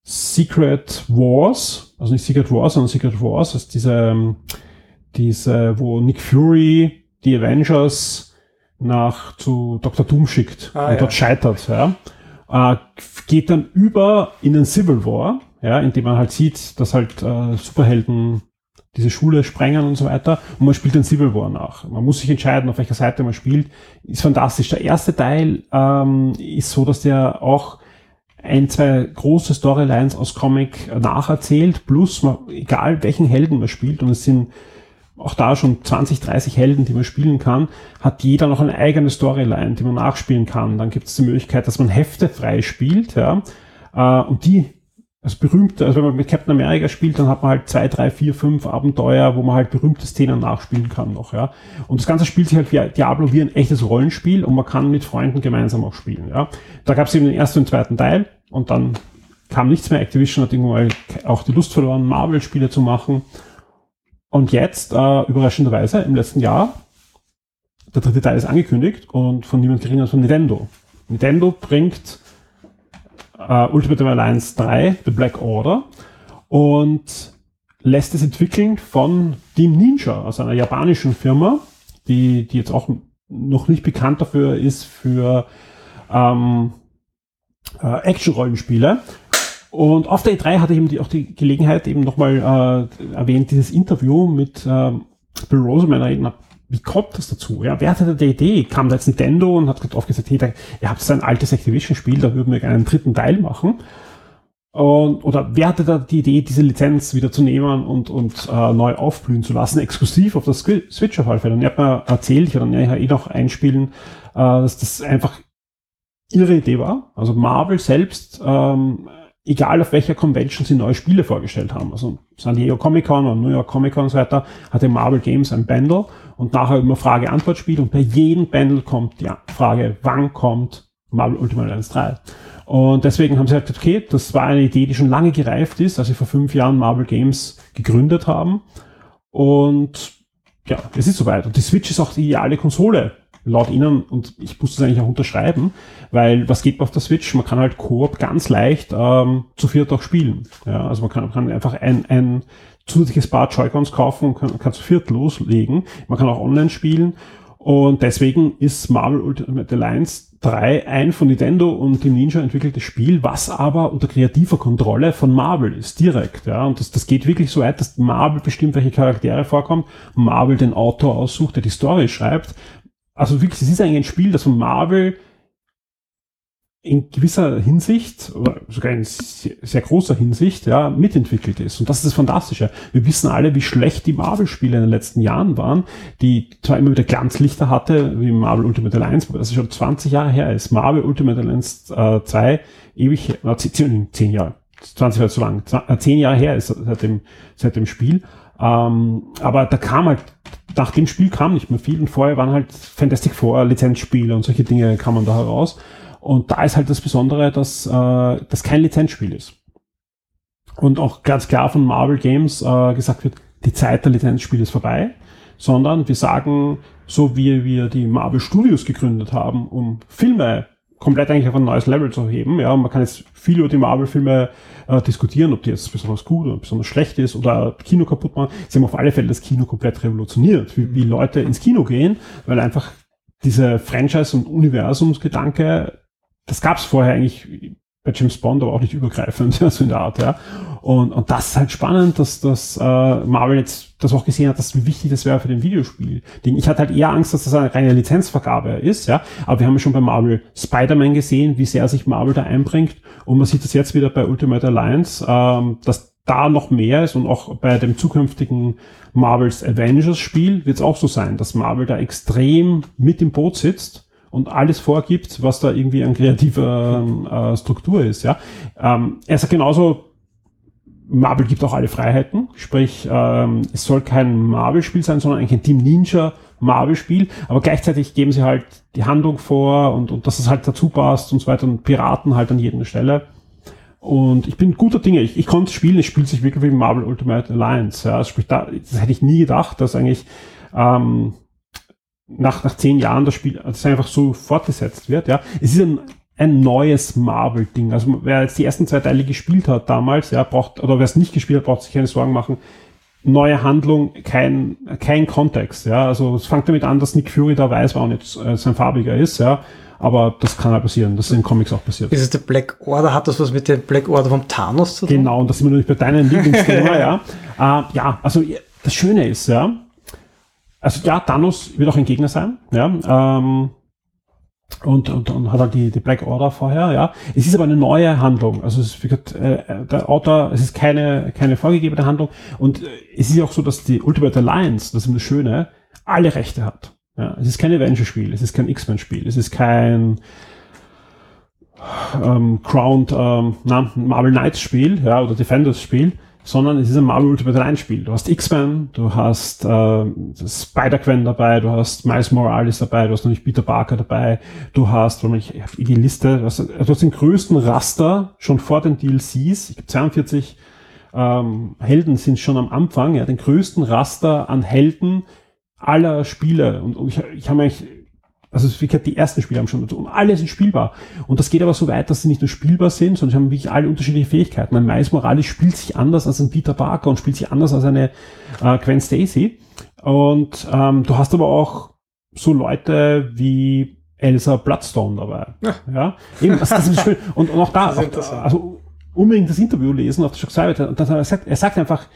Secret Wars, also nicht Secret Wars, sondern Secret Wars, ist diese, ähm, diese, wo Nick Fury die Avengers nach zu Dr. Doom schickt Ah, und ja. dort scheitert, ja. Äh, geht dann über in den Civil War, ja, indem man halt sieht, dass halt äh, Superhelden diese Schule sprengen und so weiter und man spielt den Civil War nach. Man muss sich entscheiden, auf welcher Seite man spielt. Ist fantastisch. Der erste Teil ähm, ist so, dass der auch ein, zwei große Storylines aus Comic nacherzählt, plus man, egal welchen Helden man spielt, und es sind auch da schon 20, 30 Helden, die man spielen kann, hat jeder noch eine eigene Storyline, die man nachspielen kann. Dann gibt es die Möglichkeit, dass man Hefte frei spielt, ja, äh, und die also berühmte, also wenn man mit Captain America spielt, dann hat man halt zwei, drei, vier, fünf Abenteuer, wo man halt berühmte Szenen nachspielen kann noch, ja. Und das Ganze spielt sich halt wie Diablo wie ein echtes Rollenspiel und man kann mit Freunden gemeinsam auch spielen, ja. Da gab es eben den ersten und zweiten Teil und dann kam nichts mehr. Activision hat irgendwann auch die Lust verloren, Marvel-Spiele zu machen. Und jetzt, äh, überraschenderweise, im letzten Jahr, der dritte Teil ist angekündigt und von niemand geringer als von Nintendo. Nintendo bringt äh, Ultimate Alliance 3, The Black Order, und lässt es entwickeln von Team Ninja, also einer japanischen Firma, die, die jetzt auch noch nicht bekannt dafür ist für ähm, äh, Action-Rollenspiele. Und auf der E3 hatte ich eben die, auch die Gelegenheit, eben nochmal äh, erwähnt, dieses Interview mit äh, Bill Roseman reden, wie kommt das dazu? Ja, wer hatte die Idee? Kam da jetzt Nintendo und hat oft gesagt, hey, da, ihr habt so ein altes Activision-Spiel, da würden wir gerne einen dritten Teil machen. Und, oder wer hatte da die Idee, diese Lizenz wieder zu nehmen und, und äh, neu aufblühen zu lassen, exklusiv auf das Switch auf? Und er hat mir erzählt, ich werde dann ja eh noch einspielen, äh, dass das einfach ihre Idee war. Also Marvel selbst ähm, egal auf welcher Convention sie neue Spiele vorgestellt haben. Also San Diego Comic Con oder New York Comic Con und so weiter, hatte Marvel Games ein Bundle und nachher immer Frage-Antwort-Spiel und bei jedem Bundle kommt die Frage, wann kommt Marvel Ultimate Alliance 3? Und deswegen haben sie halt gesagt, okay, das war eine Idee, die schon lange gereift ist, als sie vor fünf Jahren Marvel Games gegründet haben. Und ja, es ist soweit. Und die Switch ist auch die ideale Konsole laut ihnen, und ich muss das eigentlich auch unterschreiben, weil was geht auf der Switch? Man kann halt Koop ganz leicht ähm, zu viert auch spielen. Ja, also man kann, kann einfach ein, ein zusätzliches Paar Joy-Cons kaufen und kann, kann zu viert loslegen. Man kann auch online spielen. Und deswegen ist Marvel Ultimate Alliance 3 ein von Nintendo und dem Ninja entwickeltes Spiel, was aber unter kreativer Kontrolle von Marvel ist, direkt. Ja. Und das, das geht wirklich so weit, dass Marvel bestimmt, welche Charaktere vorkommen, Marvel den Autor aussucht, der die Story schreibt, also wirklich, es ist eigentlich ein Spiel, das von Marvel in gewisser Hinsicht, sogar in sehr, sehr, großer Hinsicht, ja, mitentwickelt ist. Und das ist das Fantastische. Wir wissen alle, wie schlecht die Marvel-Spiele in den letzten Jahren waren, die zwar immer wieder Glanzlichter hatte, wie Marvel Ultimate Alliance, aber das ist schon 20 Jahre her ist. Marvel Ultimate Alliance äh, 2 ewig, äh, 10, 10 Jahre. 20 Jahre zu lang. 10 Jahre her ist seit dem, seit dem Spiel. Ähm, aber da kam halt, nach dem Spiel kam nicht mehr viel und vorher waren halt Fantastic Four Lizenzspiele und solche Dinge kamen da heraus. Und da ist halt das Besondere, dass äh, das kein Lizenzspiel ist. Und auch ganz klar von Marvel Games äh, gesagt wird, die Zeit der Lizenzspiele ist vorbei, sondern wir sagen, so wie wir die Marvel Studios gegründet haben, um Filme komplett eigentlich auf ein neues Level zu heben. Ja, man kann jetzt viel über die Marvel-Filme äh, diskutieren, ob die jetzt besonders gut oder besonders schlecht ist oder Kino kaputt machen. Sie haben auf alle Fälle das Kino komplett revolutioniert, wie, wie Leute ins Kino gehen, weil einfach diese Franchise- und Universumsgedanke, das gab es vorher eigentlich bei James Bond, aber auch nicht übergreifend, so in der Art, ja. Und, und das ist halt spannend, dass, dass äh, Marvel jetzt das auch gesehen hat, dass wie wichtig das wäre für den Videospiel. Ich hatte halt eher Angst, dass das eine reine Lizenzvergabe ist, ja. Aber wir haben ja schon bei Marvel Spider-Man gesehen, wie sehr sich Marvel da einbringt. Und man sieht das jetzt wieder bei Ultimate Alliance, ähm, dass da noch mehr ist und auch bei dem zukünftigen Marvels Avengers Spiel wird es auch so sein, dass Marvel da extrem mit im Boot sitzt und alles vorgibt, was da irgendwie an kreativer äh, Struktur ist. Ja, ähm, er sagt genauso, Marvel gibt auch alle Freiheiten, sprich ähm, es soll kein Marvel-Spiel sein, sondern eigentlich ein Team Ninja Marvel-Spiel, aber gleichzeitig geben sie halt die Handlung vor und, und dass es halt dazu passt und so weiter und Piraten halt an jeder Stelle. Und ich bin guter Dinge. Ich, ich konnte spielen, es spielt sich wirklich wie Marvel Ultimate Alliance. Ja, sprich, da, das hätte ich nie gedacht, dass eigentlich ähm, nach, nach zehn Jahren das Spiel das einfach so fortgesetzt wird. Ja, es ist ein, ein neues Marvel-Ding. Also wer jetzt die ersten zwei Teile gespielt hat damals, ja, braucht, oder wer es nicht gespielt hat, braucht sich keine Sorgen machen. Neue Handlung, kein, kein Kontext, ja. Also es fängt damit an, dass Nick Fury da weiß, warum jetzt äh, sein farbiger ist, ja. Aber das kann halt passieren. Das ist in Comics auch passiert. Ist es der Black Order? Hat das was mit dem Black Order vom Thanos zu tun? Genau, und das sind wir natürlich bei deinem Lieblingsthema, ja. Äh, ja, also das Schöne ist, ja, also ja, Thanos wird auch ein Gegner sein, ja. Ähm, und, und, und hat halt die, die Black Order vorher, ja. Es ist aber eine neue Handlung. Also es wie gesagt, äh, der Autor, es ist keine, keine vorgegebene Handlung. Und äh, es ist auch so, dass die Ultimate Alliance, das ist das Schöne, alle Rechte hat. Ja. Es ist kein Avenger-Spiel, es ist kein X-Men-Spiel, es ist kein ähm, Crowned ähm, na, Marvel Knights Spiel, ja, oder Defenders Spiel, sondern es ist ein Marvel Ultimate Alliance Spiel. Du hast X-Men, du hast äh, Spider-Gwen dabei, du hast Miles Morales dabei, du hast natürlich Peter Parker dabei, du hast, wenn ich auf die Liste, du hast, du hast den größten Raster schon vor den DLCs, ich glaube 42 ähm, Helden sind schon am Anfang, ja, den größten Raster an Helden aller Spiele. Und, und ich, ich habe eigentlich also wie gesagt, die ersten Spiele haben schon und alle sind spielbar. Und das geht aber so weit, dass sie nicht nur spielbar sind, sondern sie haben wirklich alle unterschiedliche Fähigkeiten. Ein Miles Morales spielt sich anders als ein Peter Parker und spielt sich anders als eine äh, Gwen Stacy. Und ähm, du hast aber auch so Leute wie Elsa Bloodstone dabei. Ja, ja? Eben, also das ist schön. Und, und auch da, auch, also unbedingt das Interview lesen auf der Shock Und dann er sagt, er sagt einfach,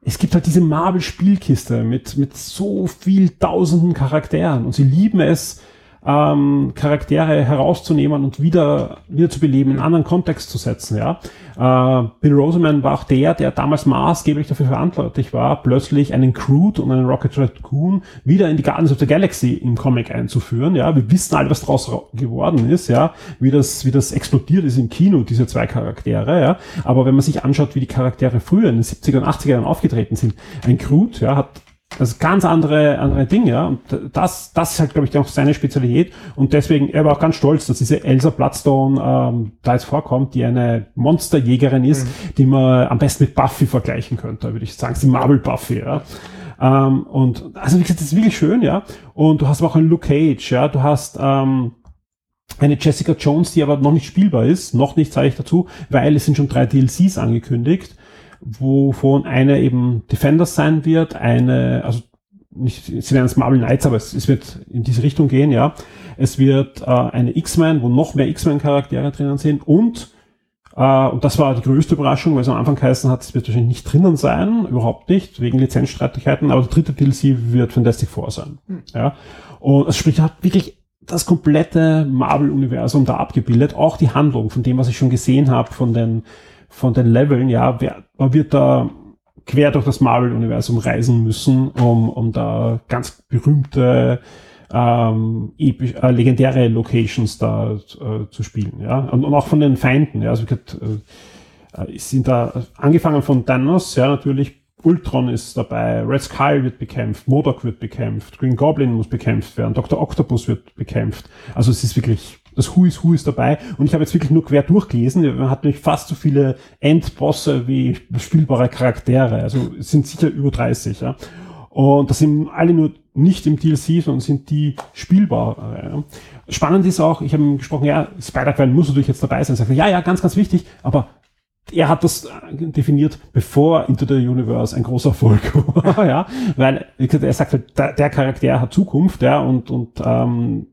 es gibt halt diese Marvel-Spielkiste mit, mit so viel tausenden Charakteren und sie lieben es, ähm, Charaktere herauszunehmen und wieder, wieder zu beleben, in einen anderen Kontext zu setzen. Ja? Äh, Bill Roseman war auch der, der damals maßgeblich dafür verantwortlich war, plötzlich einen Crude und einen Rocket Raccoon wieder in die Guardians of the Galaxy im Comic einzuführen. Ja? Wir wissen alle, was daraus geworden ist, ja? wie, das, wie das explodiert ist im Kino, diese zwei Charaktere. Ja? Aber wenn man sich anschaut, wie die Charaktere früher in den 70er und 80er Jahren aufgetreten sind, ein Crude ja, hat das ist ganz andere, andere Dinge, ja. Und das, das ist halt, glaube ich, auch seine Spezialität. Und deswegen, er war auch ganz stolz, dass diese Elsa Bloodstone ähm, da jetzt vorkommt, die eine Monsterjägerin ist, mhm. die man am besten mit Buffy vergleichen könnte, würde ich sagen. Sie Marvel Buffy, ja. Ähm, und also wie gesagt, das ist wirklich schön, ja. Und du hast aber auch einen Luke Cage, ja. Du hast ähm, eine Jessica Jones, die aber noch nicht spielbar ist. Noch nicht, sage ich dazu, weil es sind schon drei DLCs angekündigt wovon eine eben Defenders sein wird, eine, also nicht, sie werden es Marvel Knights, aber es, es, wird in diese Richtung gehen, ja. Es wird äh, eine X-Men, wo noch mehr X-Men-Charaktere drinnen sind und äh, und das war die größte Überraschung, weil es am Anfang geheißen hat, es wird wahrscheinlich nicht drinnen sein, überhaupt nicht, wegen Lizenzstreitigkeiten, aber der dritte DLC wird Fantastic Four sein. Hm. Ja. Und es spricht hat wirklich das komplette Marvel-Universum da abgebildet, auch die Handlung von dem, was ich schon gesehen habe, von den von den Leveln, ja, wer, man wird da quer durch das Marvel-Universum reisen müssen, um, um da ganz berühmte ähm, episch, äh, legendäre Locations da äh, zu spielen, ja. Und, und, auch von den Feinden, ja. Also äh, äh, sind da angefangen von Thanos, ja, natürlich Ultron ist dabei, Red Skull wird bekämpft, Modok wird bekämpft, Green Goblin muss bekämpft werden, Dr. Octopus wird bekämpft. Also es ist wirklich das Who is Who ist dabei. Und ich habe jetzt wirklich nur quer durchgelesen. Man hat nämlich fast so viele Endbosse wie spielbare Charaktere. Also es sind sicher über 30. Ja. Und das sind alle nur nicht im DLC, sondern sind die spielbar. Ja. Spannend ist auch, ich habe gesprochen, ja, Spider-Man muss natürlich jetzt dabei sein. Sagt, ja, ja, ganz, ganz wichtig, aber er hat das definiert, bevor Into the Universe ein großer Erfolg war, ja, weil er sagt halt, der Charakter hat Zukunft, ja, und, und ähm,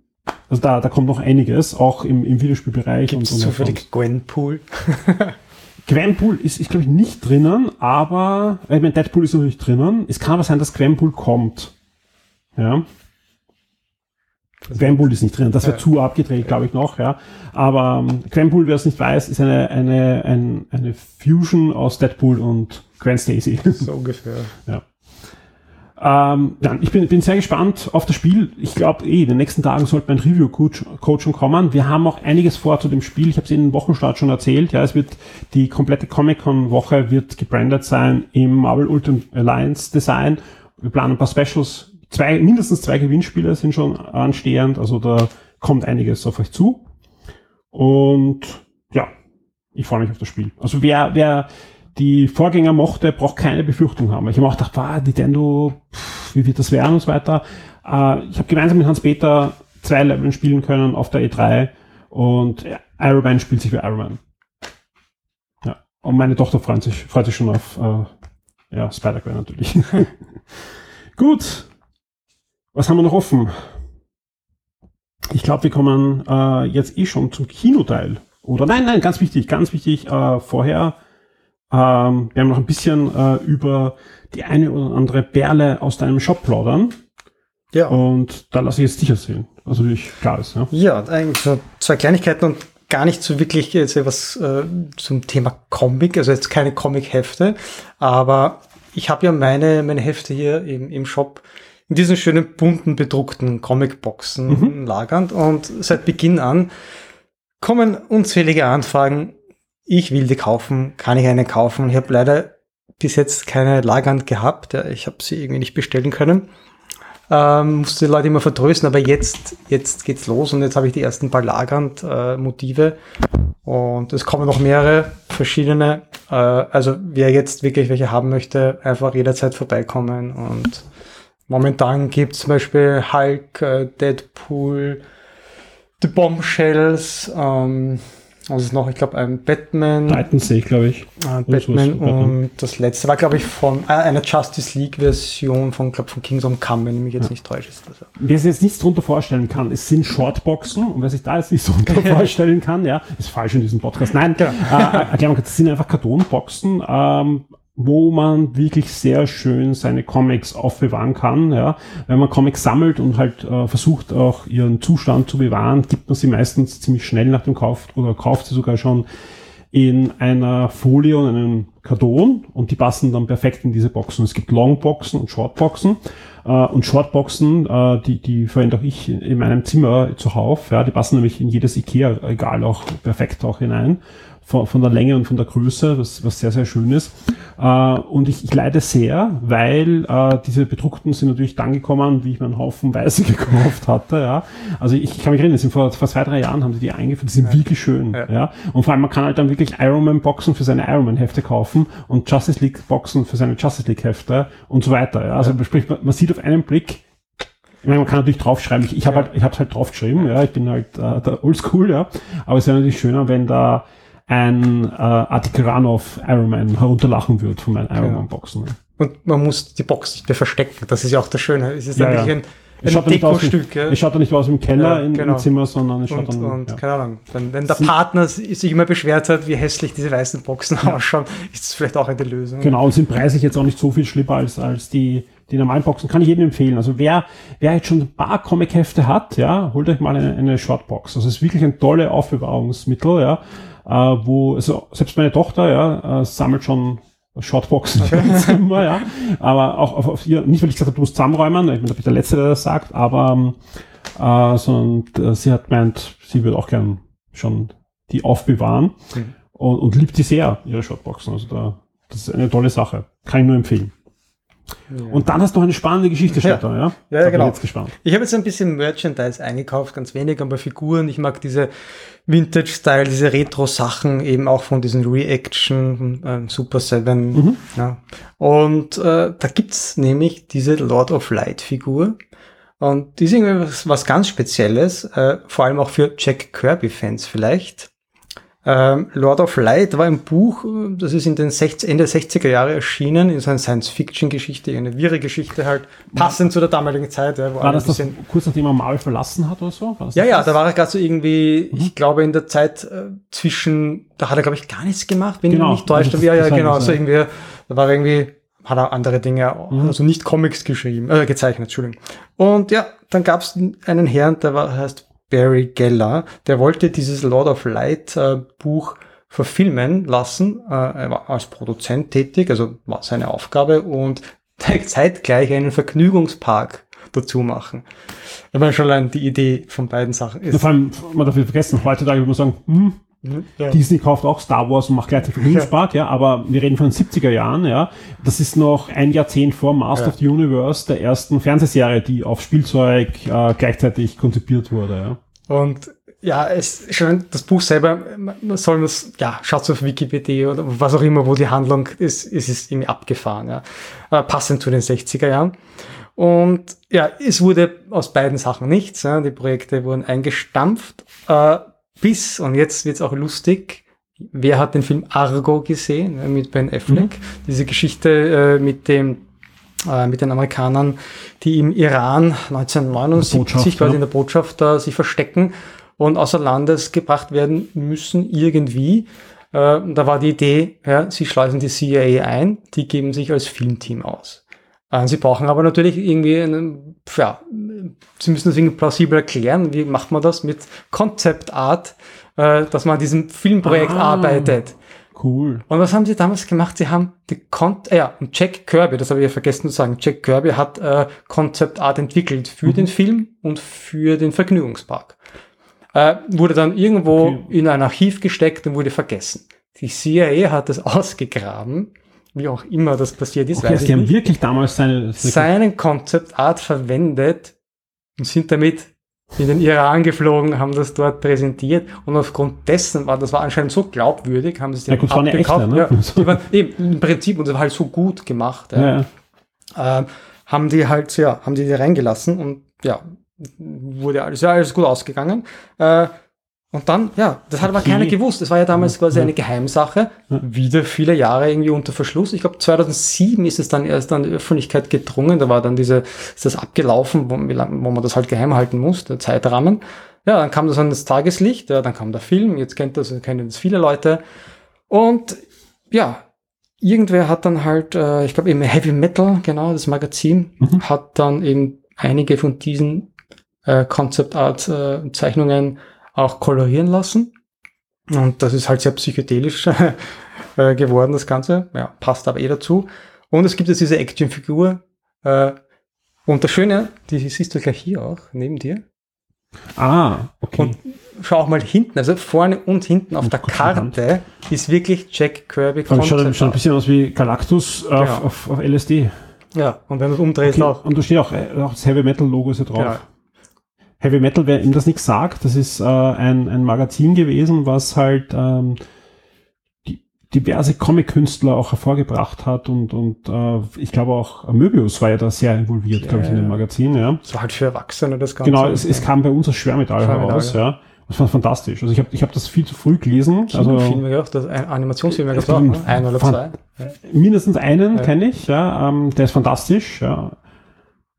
also da, da kommt noch einiges, auch im, im Videospielbereich. Und, und zufällig Gwenpool? Gwenpool ist, ist glaube ich, nicht drinnen, aber, ich meine, Deadpool ist natürlich drinnen. Es kann aber sein, dass Gwenpool kommt. Ja. Gwenpool ist nicht drin, das wird ja. zu abgedreht, glaube ich noch, ja. Aber ähm, Gwenpool, wer es nicht weiß, ist eine, eine, ein, eine Fusion aus Deadpool und Gwen Stacy. So ungefähr. Ja. Ähm, ja, ich bin, bin sehr gespannt auf das Spiel. Ich glaube, eh, in den nächsten Tagen sollte mein Review-Code schon kommen. Wir haben auch einiges vor zu dem Spiel. Ich habe es in den Wochenstart schon erzählt. Ja, es wird die komplette Comic-Con-Woche wird gebrandet sein im Marvel Ultimate Alliance Design. Wir planen ein paar Specials. Zwei, mindestens zwei Gewinnspiele sind schon anstehend. Also da kommt einiges auf euch zu. Und ja, ich freue mich auf das Spiel. Also wer, wer die Vorgänger mochte, braucht keine Befürchtung haben. Ich habe auch gedacht, ah, Nintendo, pff, wie wird das werden und so weiter. Äh, ich habe gemeinsam mit Hans-Peter zwei Level spielen können auf der E3 und Iron Man spielt sich wie Iron Man. Ja. Und meine Tochter freut sich, freut sich schon auf äh, ja, Spider-Gwen natürlich. Gut. Was haben wir noch offen? Ich glaube, wir kommen äh, jetzt eh schon zum Kinoteil. Oder nein, nein, ganz wichtig, ganz wichtig, äh, vorher ähm, wir haben noch ein bisschen äh, über die eine oder andere Perle aus deinem Shop plaudern. Ja. Und da lasse ich jetzt dich erzählen. Also wie ich klar ist. Ja, ja eigentlich so zwei Kleinigkeiten und gar nicht so wirklich jetzt etwas äh, zum Thema Comic, also jetzt keine Comic-Hefte, aber ich habe ja meine, meine Hefte hier im, im Shop in diesen schönen bunten bedruckten Comic-Boxen mhm. lagernd und seit Beginn an kommen unzählige Anfragen. Ich will die kaufen, kann ich eine kaufen? Ich habe leider bis jetzt keine Lagernd gehabt. Ich habe sie irgendwie nicht bestellen können. Ähm, musste die Leute immer vertrösten, aber jetzt, jetzt geht's los und jetzt habe ich die ersten paar lagernd äh, Motive und es kommen noch mehrere verschiedene. Äh, also wer jetzt wirklich welche haben möchte, einfach jederzeit vorbeikommen und momentan gibt zum Beispiel Hulk, äh, Deadpool, The Bombshells, ähm, was ist noch? Ich glaube, ein Batman. Titans sehe ich, glaube ich. Äh, Batman Batman. und das letzte war, glaube ich, von äh, einer Justice League Version von, glaube von Kings of Come, wenn ich mich jetzt nicht täusche. Ja. Wer sich jetzt nichts drunter vorstellen kann, es sind Shortboxen und wer sich da jetzt nichts drunter vorstellen kann, ja, ist falsch in diesem Podcast. Nein, Genau. äh, wir kurz, das sind einfach Kartonboxen, ähm, wo man wirklich sehr schön seine Comics aufbewahren kann. Ja. Wenn man Comics sammelt und halt äh, versucht auch ihren Zustand zu bewahren, gibt man sie meistens ziemlich schnell nach dem Kauf oder kauft sie sogar schon in einer Folie und einem Karton und die passen dann perfekt in diese Boxen. Es gibt Longboxen und Shortboxen äh, und Shortboxen, äh, die, die verwende auch ich in meinem Zimmer zuhauf. Ja, die passen nämlich in jedes Ikea-Regal auch perfekt auch hinein. Von, von der Länge und von der Größe, was, was sehr, sehr schön ist. Äh, und ich, ich leide sehr, weil äh, diese bedruckten sind natürlich dann gekommen, wie ich meinen Haufen Weiße gekauft hatte. Ja. Also ich, ich kann mich erinnern, sind vor, vor zwei, drei Jahren haben sie die eingeführt, die sind wirklich schön. Ja. Ja. Und vor allem, man kann halt dann wirklich Iron Man Boxen für seine Iron Man Hefte kaufen und Justice League Boxen für seine Justice League Hefte und so weiter. Ja. Also sprich, man, man sieht auf einen Blick, ich meine, man kann natürlich draufschreiben, ich, ich habe halt, ich habe halt draufgeschrieben, ja, ich bin halt äh, der Oldschool, ja. Aber es wäre natürlich schöner, wenn da ein äh, Artikel Run of Iron Man herunterlachen wird von meinen Iron Ja. Man Boxen. Ja. Und man muss die Box nicht mehr verstecken. Das ist ja auch das Schöne. Es ist Ja, ja. wirklich ein, Es ein Dekostück. ja. es schaut dann nicht aus im Keller Ja, in, genau. im Zimmer, sondern es schaut Und, dann, und ja. keine Ahnung, wenn, wenn der Partner sich immer beschwert hat, wie hässlich diese weißen Boxen ausschauen, ist das vielleicht auch eine Lösung. Genau, und sind preislich jetzt auch nicht so viel schlimmer als, als die, die normalen Boxen. Kann ich jedem empfehlen. Also wer, wer jetzt schon ein paar Comic-Hefte hat, ja, holt euch mal eine, eine Shortbox. Also es ist wirklich ein tolle Aufbewahrungsmittel, ja, äh, wo, also selbst meine Tochter, ja, äh, sammelt schon Shortboxen im Zimmer, ja. Aber auch auf, auf ihr, nicht weil ich gesagt habe, du musst zusammenräumen, ich bin der Letzte, der das sagt, aber ähm, äh, sondern äh, sie hat meint, sie würde auch gern schon die aufbewahren Mhm. und, und liebt die sehr, ihre Shotboxen. Also da, das ist eine tolle Sache. Kann ich nur empfehlen. Und dann hast du noch eine spannende Geschichte, Ja. Stefan, ja? Ja, ja, bin ich genau. jetzt gespannt. Ich habe jetzt ein bisschen Merchandise eingekauft, ganz wenig, aber Figuren. Ich mag diese Vintage-Style, diese Retro-Sachen, eben auch von diesen Reaction, äh, Super 7. Mhm. Ja. Und äh, da gibt's nämlich diese Lord of Light-Figur. Und die ist irgendwie was, was ganz Spezielles, äh, vor allem auch für Jack Kirby-Fans vielleicht. Ähm, Lord of Light war ein Buch, äh, das ist in den 60, Ende 60er Jahre erschienen, in so einer Science-Fiction-Geschichte, eine wirre Geschichte halt, passend zu der damaligen Zeit. Ja, wo War das ein das bisschen, kurz nachdem er Marvel verlassen hat oder so? Das ja, das? ja, da war er gerade so irgendwie, ich glaube in der Zeit äh, zwischen, da hat er glaube ich gar nichts gemacht, wenn Genau, ich mich nicht täuscht. also ja, ja, genau, so irgendwie, da war er irgendwie, hat er andere Dinge, Mhm. also nicht Comics geschrieben, äh, gezeichnet, Entschuldigung. Und ja, dann gab es einen Herrn, der war, heißt Barry Geller, der wollte dieses Lord of Light äh, Buch verfilmen lassen. Äh, er war als Produzent tätig, also war seine Aufgabe und zeitgleich einen Vergnügungspark dazu machen. Ich meine schon allein die Idee von beiden Sachen Ja, ist. vor allem, man darf nicht vergessen, heutzutage würde man sagen, hm, Ja. Disney kauft auch Star Wars und macht gleich den Vergnügungspark, ja. aber wir reden von den 70er Jahren, ja. Das ist noch ein Jahrzehnt vor Master Ja. of the Universe, der ersten Fernsehserie, die auf Spielzeug äh, gleichzeitig konzipiert wurde, ja. Und ja, es schon das Buch selber, man man soll das, ja, schaut auf Wikipedia oder was auch immer, wo die Handlung ist, ist es irgendwie abgefahren, ja. Äh, passend zu den 60er Jahren. Und ja, es wurde aus beiden Sachen nichts. Ja. Die Projekte wurden eingestampft. Äh, bis, und jetzt wird's auch lustig, wer hat den Film Argo gesehen ja, mit Ben Affleck? Diese Geschichte äh, mit dem äh, mit den Amerikanern, die im Iran 1979 Botschaft, quasi in der Botschaft da sich verstecken und außer Landes gebracht werden müssen irgendwie. Äh, da war die Idee, ja, sie schleusen die CIA ein, die geben sich als Filmteam aus. Äh, sie brauchen aber natürlich irgendwie einen, ja, sie müssen das irgendwie plausibel erklären. Wie macht man das mit Concept Art, äh, dass man an diesem Filmprojekt Ah. arbeitet? Cool. Und was haben sie damals gemacht? Sie haben die Con äh, ja, und Jack Kirby, das habe ich ja vergessen zu sagen. Jack Kirby hat äh, Concept Art entwickelt für den Film und für den Vergnügungspark. Äh, wurde dann irgendwo Okay. in ein Archiv gesteckt und wurde vergessen. Die CIA hat das ausgegraben, wie auch immer das passiert ist, Okay, weiß also die haben nicht. wirklich damals seine, seine Seinen Concept Art verwendet und sind damit in den Iran geflogen, haben das dort präsentiert und aufgrund dessen war das war anscheinend so glaubwürdig, haben sie es Ja, abgekauft. ne? ja, die waren, eben, im Prinzip und das war halt so gut gemacht. Ja, ja. ähm, haben die halt, ja, haben die die reingelassen und ja, wurde alles, ja, alles gut ausgegangen. Äh, und dann, ja, das hat aber Okay. keiner gewusst. Das war ja damals quasi eine Geheimsache. Wieder viele Jahre irgendwie unter Verschluss. Ich glaube, 2007 ist es dann erst an die Öffentlichkeit gedrungen. Da war dann diese, ist das abgelaufen, wo, wo man das halt geheim halten muss, der Zeitrahmen. Ja, dann kam das an das Tageslicht, ja, dann kam der Film, jetzt kennt das, kennen das viele Leute. Und ja, irgendwer hat dann halt, äh, ich glaube eben Heavy Metal, genau, das Magazin, Mhm. hat dann eben einige von diesen äh, Concept Art äh, Zeichnungen auch kolorieren lassen. Und das ist halt sehr psychedelisch äh, geworden, das Ganze. Ja, passt aber eh dazu. Und es gibt jetzt diese Actionfigur. Äh, und das Schöne, die siehst du gleich hier auch, neben dir. Ah, okay. Und schau auch mal hinten, also vorne und hinten auf Oh der. Karte ist wirklich Jack Kirby allem schaut, schaut ein bisschen aus wie Galactus auf, Genau. auf, auf LSD. Ja, und wenn du es umdrehst Okay. auch. Und da steht auch, äh, auch das Heavy Metal Logo ist ja drauf. Genau. Heavy Metal, wer ihm das nichts sagt, das ist äh, ein, ein Magazin gewesen, was halt ähm, die, diverse Comic-Künstler auch hervorgebracht hat und, und äh, ich glaube auch Möbius war ja da sehr involviert, glaube ich, in dem ja. Magazin, ja. So halt für Erwachsene das Ganze. Genau, es, es kam bei uns als Schwermetall, Schwermetall, heraus, ja. ja. Das war fantastisch. Also ich habe ich hab das viel zu früh gelesen. Also Kinofilme gehabt, das ein auch, gibt ne? ein oder zwei. Ja. mindestens einen Ja. kenne ich, ja. Ähm, der ist fantastisch, ja.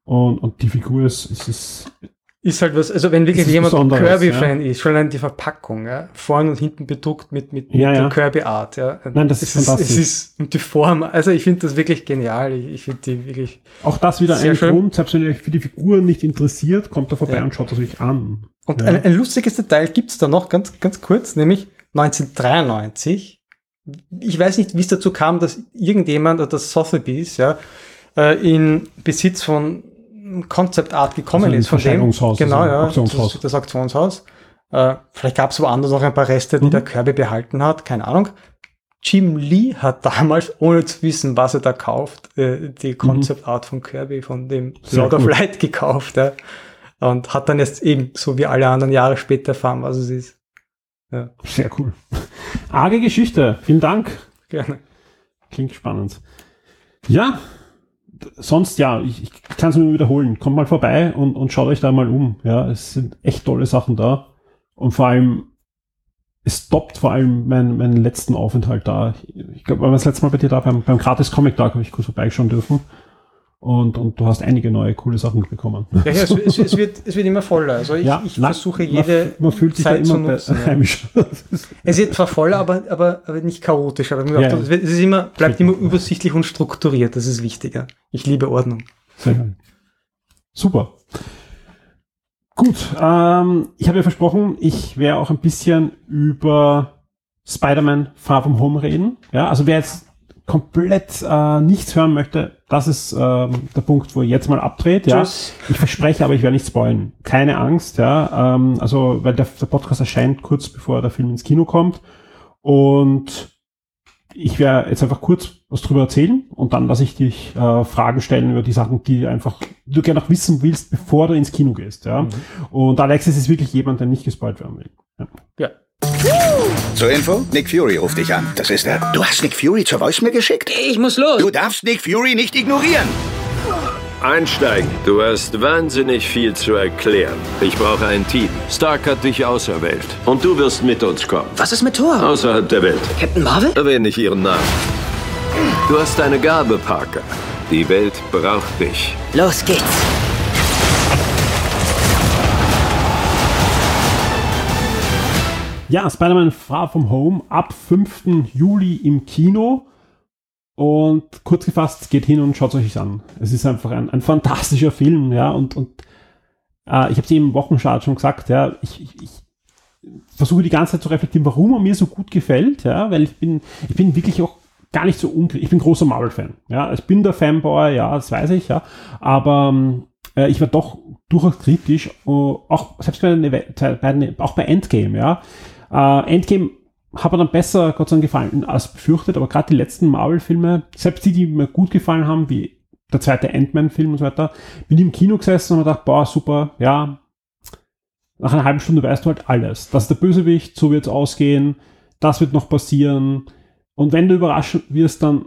Und, und die Figur ist, ist, ist Ist halt was, also wenn wirklich ist jemand Kirby-Fan ist, schon allein die Verpackung, ja, vorne und hinten bedruckt mit, mit, mit Ja, der ja. Kirby-Art, ja. Nein, das es ist fantastisch. Es ist, und die Form, also ich finde das wirklich genial, ich, ich finde die wirklich, auch das wieder ein schön. Grund, selbst wenn ihr euch für die Figuren nicht interessiert, kommt da vorbei Ja. und schaut es euch an. Und Ja. ein, ein lustiges Detail gibt's da noch, ganz, ganz kurz, nämlich 1993. Ich weiß nicht, wie es dazu kam, dass irgendjemand, oder das Sotheby's, ja, äh, in Besitz von Concept Art gekommen Also ist. Von dem, genau, also ja, Auktionshaus. Das, das Auktionshaus. Äh, vielleicht gab's woanders noch ein paar Reste, die Mhm. der Kirby behalten hat, keine Ahnung. Jim Lee hat damals, ohne zu wissen, was er da kauft, äh, die Concept Art von Kirby, von dem Mhm. Lord of. Light gekauft. Ja. Und hat dann jetzt eben, so wie alle anderen Jahre später erfahren, was es ist. Sehr cool. Arge Geschichte. Vielen Dank. Gerne. Klingt spannend. Ja, sonst ja, ich, ich kann es nur wiederholen. Kommt mal vorbei und, und schaut euch da mal um. Ja, es sind echt tolle Sachen da. Und vor allem, es stoppt vor allem meinen, meinen letzten Aufenthalt da. Ich glaube, war das letzte Mal bei dir da, beim, beim Gratis Comic Tag habe ich kurz vorbeischauen dürfen. Und, und du hast einige neue coole Sachen bekommen. Ja, ja, es, es, es, wird, es wird immer voller. Also ich, Ja, ich na, versuche man- jede man, fühlt sich Zeit da zu immer nutzen. Ja. heimisch. Es wird zwar voller, aber, aber, aber nicht chaotisch. Aber Ja, ja. es, wird, es ist immer, bleibt immer übersichtlich und strukturiert. Das ist wichtiger. Ich liebe Ordnung. Sehr. Super. Gut, ähm, ich habe ja versprochen, ich werde auch ein bisschen über Spider-Man Far From Home reden. Ja, also wer jetzt komplett äh, nichts hören möchte, das ist ähm, der Punkt, wo jetzt mal abdreht. Ja, Tschüss. ich verspreche, aber ich werde nicht spoilen. Keine Angst, ja. Ähm, also, weil der, der Podcast erscheint kurz bevor der Film ins Kino kommt. Und ich werde jetzt einfach kurz was drüber erzählen und dann lasse ich dich äh, Fragen stellen über die Sachen, die einfach du gerne noch wissen willst, bevor du ins Kino gehst. Ja? Und Alexis ist wirklich jemand, der nicht gespoilt werden will. Ja. Ja. Zur Info, Nick Fury ruft dich an. Das ist er. Du hast Nick Fury zur Voicemail geschickt? Ich muss los. Du darfst Nick Fury nicht ignorieren. Einsteigen. Du hast wahnsinnig viel zu erklären. Ich brauche ein Team. Stark hat dich auserwählt. Und du wirst mit uns kommen. Was ist mit Thor? Außerhalb der Welt. Captain Marvel? Erwähne nicht ihren Namen. Du hast eine Gabe, Parker. Die Welt braucht dich. Los geht's. Ja, Spider-Man Far From Home ab 5. Juli im Kino. Und kurz gefasst, geht hin und schaut euch das an. Es ist einfach ein, ein fantastischer Film, ja, und, und äh, ich habe es eben im Wochenstart schon gesagt, ja, ich, ich, ich versuche die ganze Zeit zu reflektieren, warum er mir so gut gefällt, ja, weil ich bin, ich bin wirklich auch gar nicht so unkritisch. Ich bin großer Marvel-Fan, ja, ich bin der Fanboy, ja, das weiß ich, ja, aber äh, ich war doch durchaus kritisch, äh, auch selbst bei, bei, auch bei Endgame, ja. Äh, Endgame mir dann besser, Gott sei Dank, gefallen als befürchtet, aber gerade die letzten Marvel-Filme, selbst die, die mir gut gefallen haben, wie der zweite Ant-Man-Film und so weiter, bin ich im Kino gesessen und habe gedacht, boah, super, ja, nach einer halben Stunde weißt du halt alles. Das ist der Bösewicht, so wird es ausgehen, das wird noch passieren. Und wenn du überrascht wirst, dann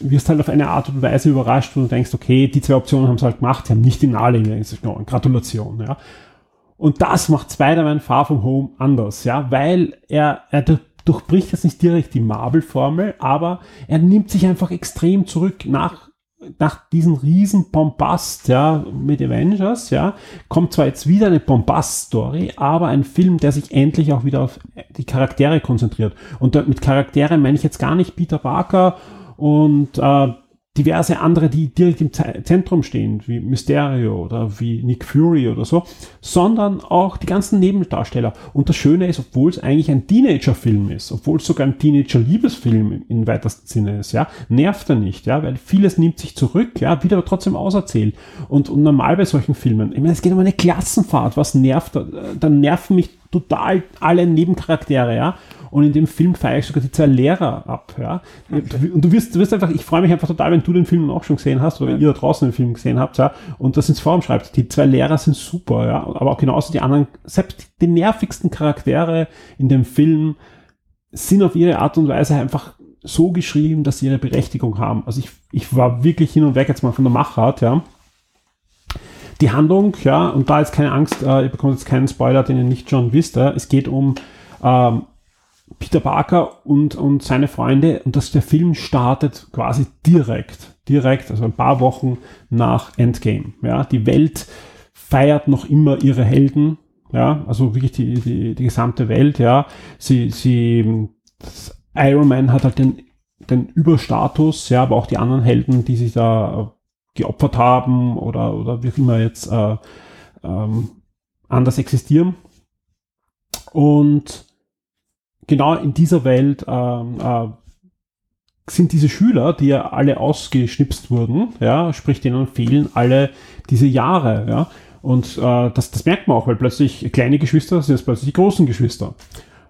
wirst halt auf eine Art und Weise überrascht, du denkst, okay, die zwei Optionen haben sie halt gemacht, sie haben nicht die Nahelinie genommen. Gratulation, ja. Und das macht Spider-Man Far From Home anders, ja, weil er, er durchbricht jetzt nicht direkt die Marvel-Formel, aber er nimmt sich einfach extrem zurück nach nach diesem riesen Bombast, ja, mit Avengers, ja, kommt zwar jetzt wieder eine Bombast-Story, aber ein Film, der sich endlich auch wieder auf die Charaktere konzentriert. Und mit Charaktere meine ich jetzt gar nicht Peter Parker und äh, diverse andere, die direkt im Zentrum stehen, wie Mysterio oder wie Nick Fury oder so, sondern auch die ganzen Nebendarsteller. Und das Schöne ist, obwohl es eigentlich ein Teenager-Film ist, obwohl es sogar ein Teenager-Liebesfilm im weitesten Sinne ist, ja, nervt er nicht, ja, weil vieles nimmt sich zurück, ja, wird aber trotzdem auserzählt. Und, und normal bei solchen Filmen, ich meine, es geht um eine Klassenfahrt, was nervt, dann nerven mich total alle Nebencharaktere, ja. Und in dem Film feiere ich sogar die zwei Lehrer ab. Ja? Okay. Und du wirst, du wirst einfach, ich freue mich einfach total, wenn du den Film auch schon gesehen hast oder ja. ihr da draußen den Film gesehen habt, ja, und das ins Forum schreibt. Die zwei Lehrer sind super, ja, aber auch genauso die anderen, selbst die nervigsten Charaktere in dem Film sind auf ihre Art und Weise einfach so geschrieben, dass sie ihre Berechtigung haben. Also ich, ich war wirklich hin und weg jetzt mal von der Machart, ja. Die Handlung, ja, und da jetzt keine Angst, äh, ihr bekommt jetzt keinen Spoiler, den ihr nicht schon wisst, ja. es geht um ähm, Peter Parker und, und seine Freunde und dass der Film startet quasi direkt, direkt, also ein paar Wochen nach Endgame. Ja, die Welt feiert noch immer ihre Helden, ja, also wirklich die, die, die gesamte Welt, ja. Sie, sie, Iron Man hat halt den, den Überstatus, ja, aber auch die anderen Helden, die sich da geopfert haben oder, oder wie auch immer jetzt äh, ähm, anders existieren. Und genau in dieser Welt ähm, äh, sind diese Schüler, die ja alle ausgeschnipst wurden, ja, sprich denen fehlen alle diese Jahre, ja. Und äh, das, das merkt man auch, weil plötzlich kleine Geschwister sind jetzt plötzlich die großen Geschwister.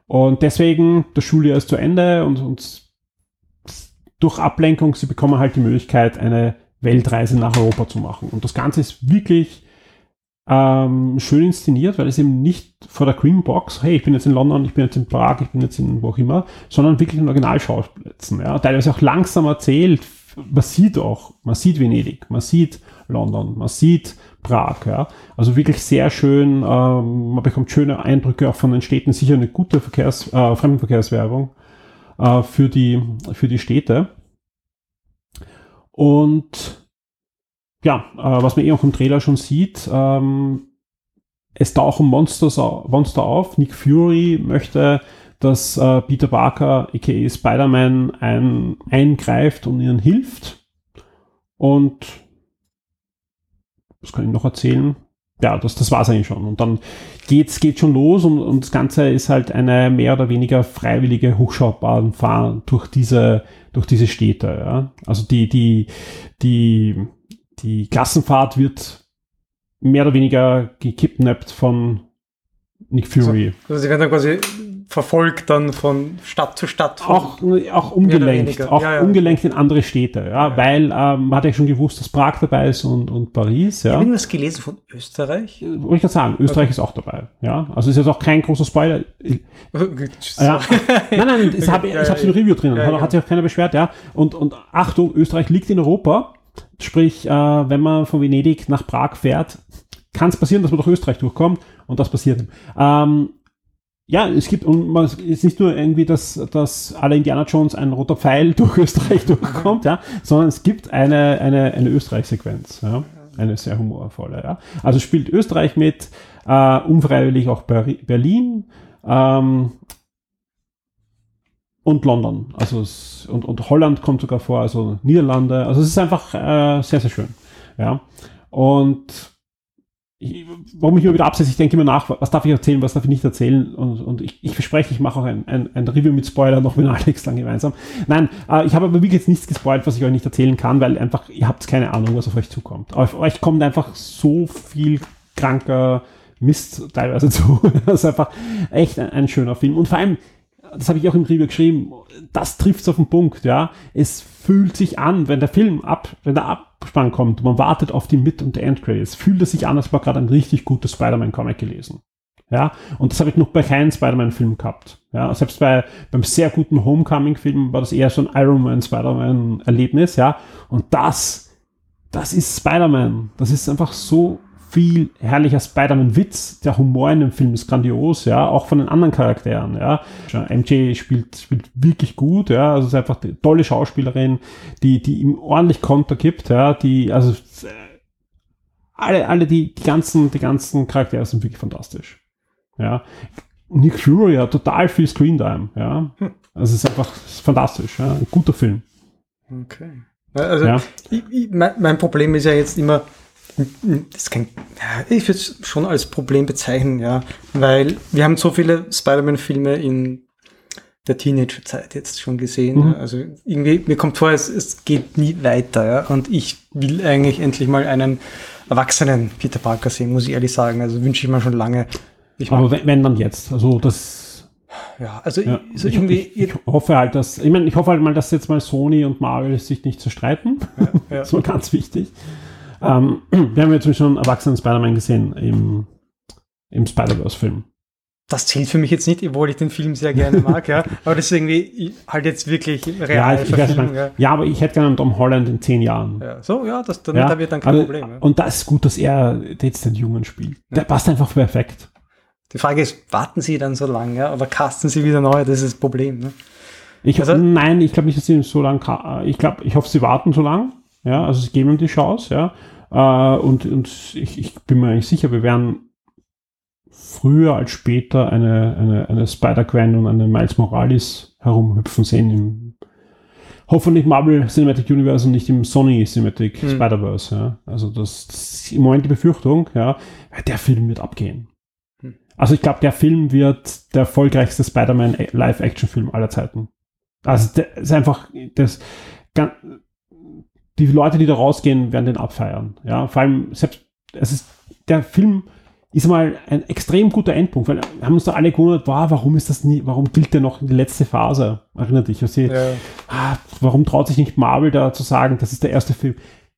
Und deswegen, das Schuljahr ist zu Ende und, und durch Ablenkung, sie bekommen halt die Möglichkeit, eine Weltreise nach Europa zu machen. Und das Ganze ist wirklich ähm, schön inszeniert, weil es eben nicht vor der Greenbox, hey, ich bin jetzt in London, ich bin jetzt in Prag, ich bin jetzt in wo auch immer, sondern wirklich in Originalschauplätzen. Ja. Teilweise auch langsam erzählt. Man sieht auch, man sieht Venedig, man sieht London, man sieht Prag. Ja. Also wirklich sehr schön, ähm, man bekommt schöne Eindrücke auch von den Städten, sicher eine gute Verkehrs-, äh, Fremdenverkehrswerbung äh, für, die, für die Städte. Und ja, äh, was man eh auch im Trailer schon sieht, ähm, es tauchen Monsters, Monster auf. Nick Fury möchte, dass äh, Peter Parker, aka Spider-Man, ein, eingreift und ihnen hilft. Und was kann ich noch erzählen? Ja, das, das war es eigentlich schon. Und dann geht's, geht schon los und, und das Ganze ist halt eine mehr oder weniger freiwillige Hochschaubahnfahren durch diese, durch diese Städte. Ja? Also die, die, die, die Klassenfahrt wird mehr oder weniger gekidnappt von Nick Fury. Also, also sie werden dann quasi verfolgt dann von Stadt zu Stadt. Auch, auch umgelenkt, auch ja, ja. umgelenkt in andere Städte, ja, ja. weil ähm, man hat ja schon gewusst, dass Prag dabei ist und, und Paris. Ja. Ich habe irgendwas gelesen von Österreich. Wollte ich gerade sagen, Österreich okay. ist auch dabei. Ja, also ist jetzt auch kein großer Spoiler. ja. Nein, nein, habe ich, habe im Review drin, hat, hat sich auch keiner beschwert, ja. Und, und Achtung, Österreich liegt in Europa Sprich, äh, wenn man von Venedig nach Prag fährt, kann es passieren, dass man durch Österreich durchkommt und das passiert. Ähm, ja, es gibt, und man ist nicht nur irgendwie, dass, dass alle Indiana Jones ein roter Pfeil durch Österreich durchkommt, ja, sondern es gibt eine, eine, eine Österreich-Sequenz, ja, eine sehr humorvolle, ja. Also spielt Österreich mit, äh, unfreiwillig auch Berlin, ähm, und London. Also es, und, und Holland kommt sogar vor, also Niederlande. Also es ist einfach äh, sehr, sehr schön. Ja. Und ich, warum ich immer wieder absetze, ich denke immer nach, was darf ich erzählen, was darf ich nicht erzählen und, und ich, ich verspreche, ich mache auch ein, ein, ein Review mit Spoiler noch mit Alex dann gemeinsam. Nein, äh, ich habe aber wirklich jetzt nichts gespoilt, was ich euch nicht erzählen kann, weil einfach, ihr habt keine Ahnung, was auf euch zukommt. Auf euch kommt einfach so viel kranker Mist teilweise zu. das ist einfach echt ein, ein schöner Film und vor allem, das habe ich auch im Review geschrieben, das trifft auf den Punkt, ja. Es fühlt sich an, wenn der Film ab, wenn der Abspann kommt, man wartet auf die Mid- und Endcredits, fühlt es sich an, als man gerade ein richtig gutes Spider-Man-Comic gelesen. Ja, und das habe ich noch bei keinem Spider-Man-Film gehabt. Ja, selbst bei, beim sehr guten Homecoming-Film war das eher so ein Iron Man, Spider-Man-Erlebnis, ja. Und das, das ist Spider-Man. Das ist einfach so viel herrlicher Spider-Man-Witz. Der Humor in dem Film ist grandios, ja, auch von den anderen Charakteren, ja. MJ spielt, spielt wirklich gut, ja, also ist einfach eine tolle Schauspielerin, die, die ihm ordentlich Konter gibt, ja, die, also, alle, alle die, die ganzen, die ganzen Charaktere sind wirklich fantastisch, ja. Nick Fury hat total viel Screentime, ja. Also es ist einfach ist fantastisch, ja, ein guter Film. Okay. Also, Ja. ich, ich, mein, mein Problem ist ja jetzt immer, das kein, ja, ich würde es schon als Problem bezeichnen, ja, weil wir haben so viele Spider-Man-Filme in der Teenagerzeit jetzt schon gesehen. Mhm. Ja. Also irgendwie, mir kommt vor, es, es geht nie weiter, ja, und ich will eigentlich endlich mal einen erwachsenen Peter Parker sehen, muss ich ehrlich sagen. Also wünsche ich mir schon lange. Ich Aber wenn, wenn dann jetzt, also das, ja, also ja, also ich, irgendwie, ich, ich hoffe halt, dass, ich meine, ich hoffe halt mal, dass jetzt mal Sony und Marvel sich nicht zerstreiten. ja. Das war ganz wichtig. Ähm, wir haben jetzt schon einen erwachsenen Spider-Man gesehen im, im Spider-Verse-Film. das zählt für mich jetzt nicht, obwohl ich den Film sehr gerne mag, ja. Aber das ist irgendwie halt jetzt wirklich real Ja, ich, ich weiß nicht, ja, aber ich hätte gerne einen Tom Holland in zehn Jahren. Ja, so, ja, das, dann, Ja, da wird dann kein also, Problem. Ja. Und das ist gut, dass er jetzt den Jungen spielt. Der passt einfach perfekt. Die Frage ist, warten Sie dann so lange, ja, oder casten Sie wieder neu? Das ist das Problem. Ne? Ich, Also- nein, ich glaube nicht, dass sie so lange, ich glaube, ich hoffe, sie warten so lang. Ja, also sie geben ihm die Chance, ja. Äh, und und ich, ich bin mir eigentlich sicher, wir werden früher als später eine, eine, eine Spider-Gwen und eine Miles Morales herumhüpfen sehen im hoffentlich Marvel Cinematic Universe und nicht im Sony Cinematic Hm. Spider-Verse, ja. Also das, das ist im Moment die Befürchtung, ja, der Film wird abgehen. Hm. Also ich glaube, der Film wird der erfolgreichste Spider-Man Live-Action-Film aller Zeiten. Also der ist einfach das gan- die Leute, die da rausgehen, werden den abfeiern. Ja, vor allem selbst es ist der Film ist mal ein extrem guter Endpunkt, weil wir haben uns da alle gewundert, wow, warum ist das nie, warum gilt der noch in die letzte Phase? Erinnert dich, was sie, Ja. ah, warum traut sich nicht Marvel da zu sagen, das ist der erste Film?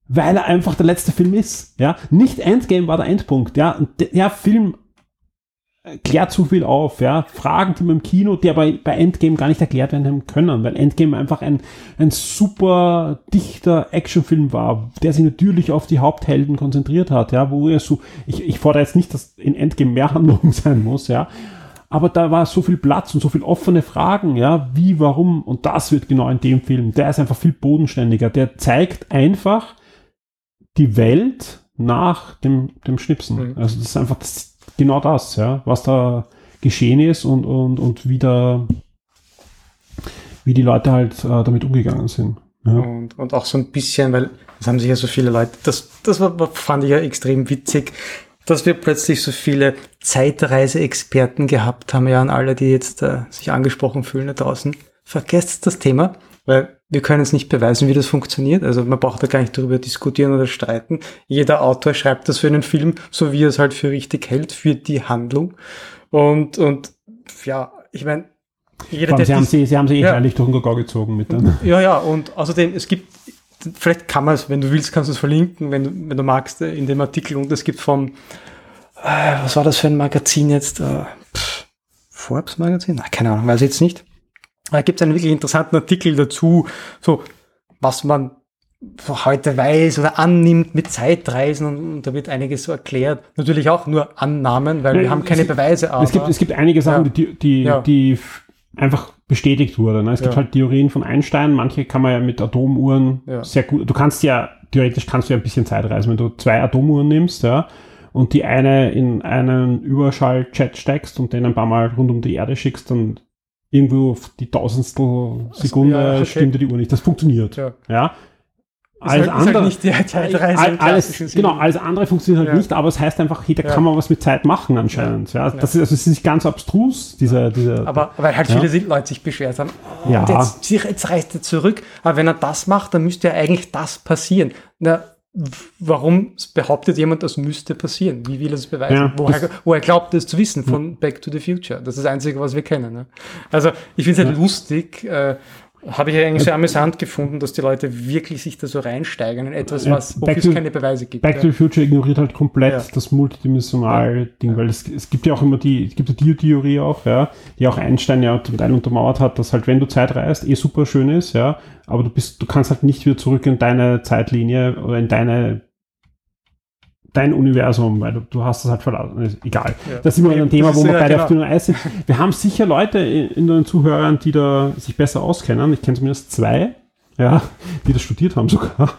Weil er einfach der letzte Film ist. Ja, nicht Endgame war der Endpunkt. Ja, und der, Film klärt zu viel auf, ja. Fragen, die man im Kino, die aber bei Endgame gar nicht erklärt werden können, weil Endgame einfach ein, ein super dichter Actionfilm war, der sich natürlich auf die Haupthelden konzentriert hat, ja, wo er so, ich, ich fordere jetzt nicht, dass in Endgame mehr Handlung sein muss, ja. Aber da war so viel Platz und so viel offene Fragen, ja, wie, warum, und das wird genau in dem Film. Der ist einfach viel bodenständiger. Der zeigt einfach die Welt nach dem, dem Schnipsen. Mhm. Also das ist einfach das, genau das, ja, was da geschehen ist und, und, und wie da, wie die Leute halt äh, damit umgegangen sind. Ja. Und, und auch so ein bisschen, weil das haben sich ja so viele Leute, das, das war- fand ich ja extrem witzig, dass wir plötzlich so viele Zeitreise-Experten gehabt haben, ja, an alle, die jetzt äh, sich angesprochen fühlen da draußen. Vergesst das Thema, weil wir können es nicht beweisen, wie das funktioniert. Also man braucht da gar nicht darüber diskutieren oder streiten. Jeder Autor schreibt das für einen Film, so wie er es halt für richtig hält, für die Handlung. Und, und ja, ich meine, jeder, allem, sie, haben sie, sie haben sie eh Ja. ehrlich durch den Kakao gezogen mit dem. ja, ja, und außerdem, es gibt, vielleicht kann man es, wenn du willst, kannst du es verlinken, wenn du, wenn du magst, äh, in dem Artikel. Und es gibt von, äh, was war das für ein Magazin jetzt? Äh, Forbes Magazin? Na, keine Ahnung, weiß ich jetzt nicht. Da gibt es einen wirklich interessanten Artikel dazu, so, was man heute weiß oder annimmt mit Zeitreisen und, und da wird einiges so erklärt. Natürlich auch nur Annahmen, weil Ja, wir haben keine gibt- Beweise, aber Es gibt, es gibt einige Sachen, Ja. die, die, Ja. die einfach bestätigt wurden. ne? Es gibt Ja. halt Theorien von Einstein, manche kann man ja mit Atomuhren sehr gut. Du kannst ja, theoretisch kannst du ja ein bisschen Zeit reisen, wenn du zwei Atomuhren nimmst, ja, und die eine in einen Überschall-Chat steckst und den ein paar Mal rund um die Erde schickst, dann irgendwo auf die tausendstel Sekunde ja, okay. stimmt dir die Uhr nicht. Das funktioniert. Ja. Ja. alles halt- ist halt andere, die Zeitreise alles, genau, alles andere funktioniert halt Ja. nicht, aber es heißt einfach, hey, da Ja. kann man was mit Zeit machen anscheinend. Ja, Das ist, also es ist nicht ganz abstrus, dieser, dieser. Aber weil halt Ja. viele Leute sich beschwert haben, oh, Ja. jetzt, jetzt reist er zurück, aber wenn er das macht, dann müsste ja eigentlich das passieren. Na, warum behauptet jemand, das müsste passieren? Wie will er es beweisen? Ja, woher, woher glaubt er es zu wissen von Back to the Future? Das ist das Einzige, was wir kennen. Ne? Also ich finde es halt lustig, äh, habe ich eigentlich sehr amüsant gefunden, dass die Leute wirklich sich da so reinsteigern in etwas, was, wofür es keine Beweise gibt. Back ja. to the Future ignoriert halt komplett Ja. das multidimensional Ding, weil es, es gibt ja auch immer die, es gibt ja die Theorie auch, ja, die auch Einstein ja zum Teil untermauert hat, dass halt, wenn du Zeit reist, eh super schön ist, ja, aber du bist, du kannst halt nicht wieder zurück in deine Zeitlinie oder in deine dein Universum, weil du, du hast das halt verlassen. Egal. Ja. Das ist immer ein Thema, wo wir ja beide genau. auf dünnem Eis sind. Wir haben sicher Leute in, den Zuhörern, die da sich besser auskennen. Ich kenne zumindest zwei, ja, die das studiert haben sogar.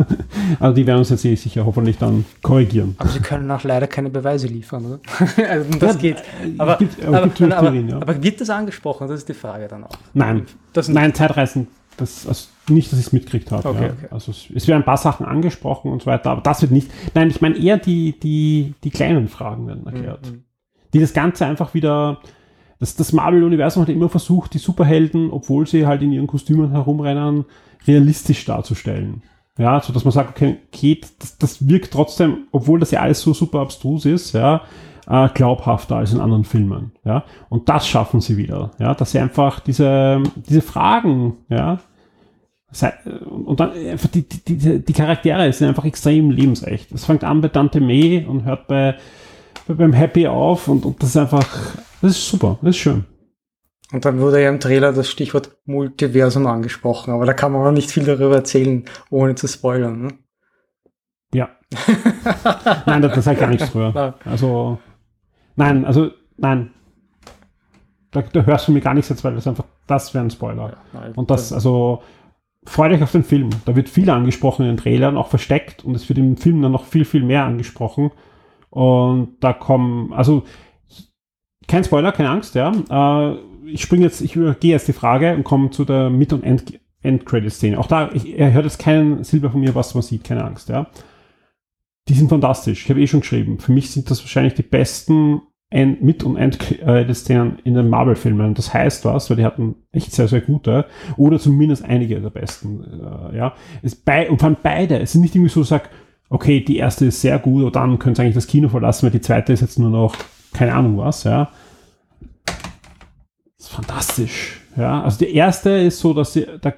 Also die werden uns jetzt eh sicher hoffentlich dann korrigieren. Aber sie können auch leider keine Beweise liefern, oder? also das Ja, geht. es Aber, gibt- aber es aber, aber, Theorien, ja. aber wird das angesprochen? Das ist die Frage dann auch. Nein, Das nein, Zeitreisen, das, also nicht, dass ich es mitgekriegt habe. Okay, ja. okay. Also es, es werden ein paar Sachen angesprochen und so weiter, aber das wird nicht. Nein, ich meine eher die, die, die kleinen Fragen werden erklärt. Mhm. Die das Ganze einfach wieder. Das, das Marvel-Universum hat immer versucht, die Superhelden, obwohl sie halt in ihren Kostümen herumrennen, realistisch darzustellen. Ja, so dass man sagt, okay, okay das, das wirkt trotzdem, obwohl das ja alles so super abstrus ist, ja, äh, glaubhafter als in anderen Filmen. Ja, und das schaffen sie wieder. Ja, dass sie einfach diese, diese Fragen, ja, und dann einfach die, die, die, die Charaktere sind einfach extrem lebensecht. Es fängt an bei Dante May und hört bei, bei beim Happy auf und, und das ist einfach, das ist super, das ist schön. Und dann wurde ja im Trailer das Stichwort Multiversum angesprochen, aber da kann man auch nicht viel darüber erzählen, ohne zu spoilern. Ne? Ja. nein, das, das hat gar nichts drüber. Also, nein, also, nein. Da, da hörst du mir gar nichts jetzt, weil das einfach, das wäre ein Spoiler. Nein, Und das, also, freut euch auf den Film. Da wird viel angesprochen in den Trailern, auch versteckt. Und es wird im Film dann noch viel, viel mehr angesprochen. Und da kommen, also, kein Spoiler, keine Angst, ja. Äh, ich springe jetzt, ich übergehe jetzt die Frage und komme zu der Mid- und End- End-Credit-Szene. Auch da, ich, er hört jetzt keinen Silber von mir, was man sieht, keine Angst, ja. Die sind fantastisch. Ich habe eh schon geschrieben. Für mich sind das wahrscheinlich die besten End Mit- und End-Szenen in den Marvel-Filmen. Das heißt was, weil die hatten echt sehr, sehr gute. Oder zumindest einige der besten. Äh, ja. Es bei, und vor allem beide. Es ist nicht irgendwie so, sag, okay, die erste ist sehr gut, und dann könnt ihr eigentlich das Kino verlassen, weil die zweite ist jetzt nur noch keine Ahnung was, ja. Das ist fantastisch. Ja. Also die erste ist so, dass sie, da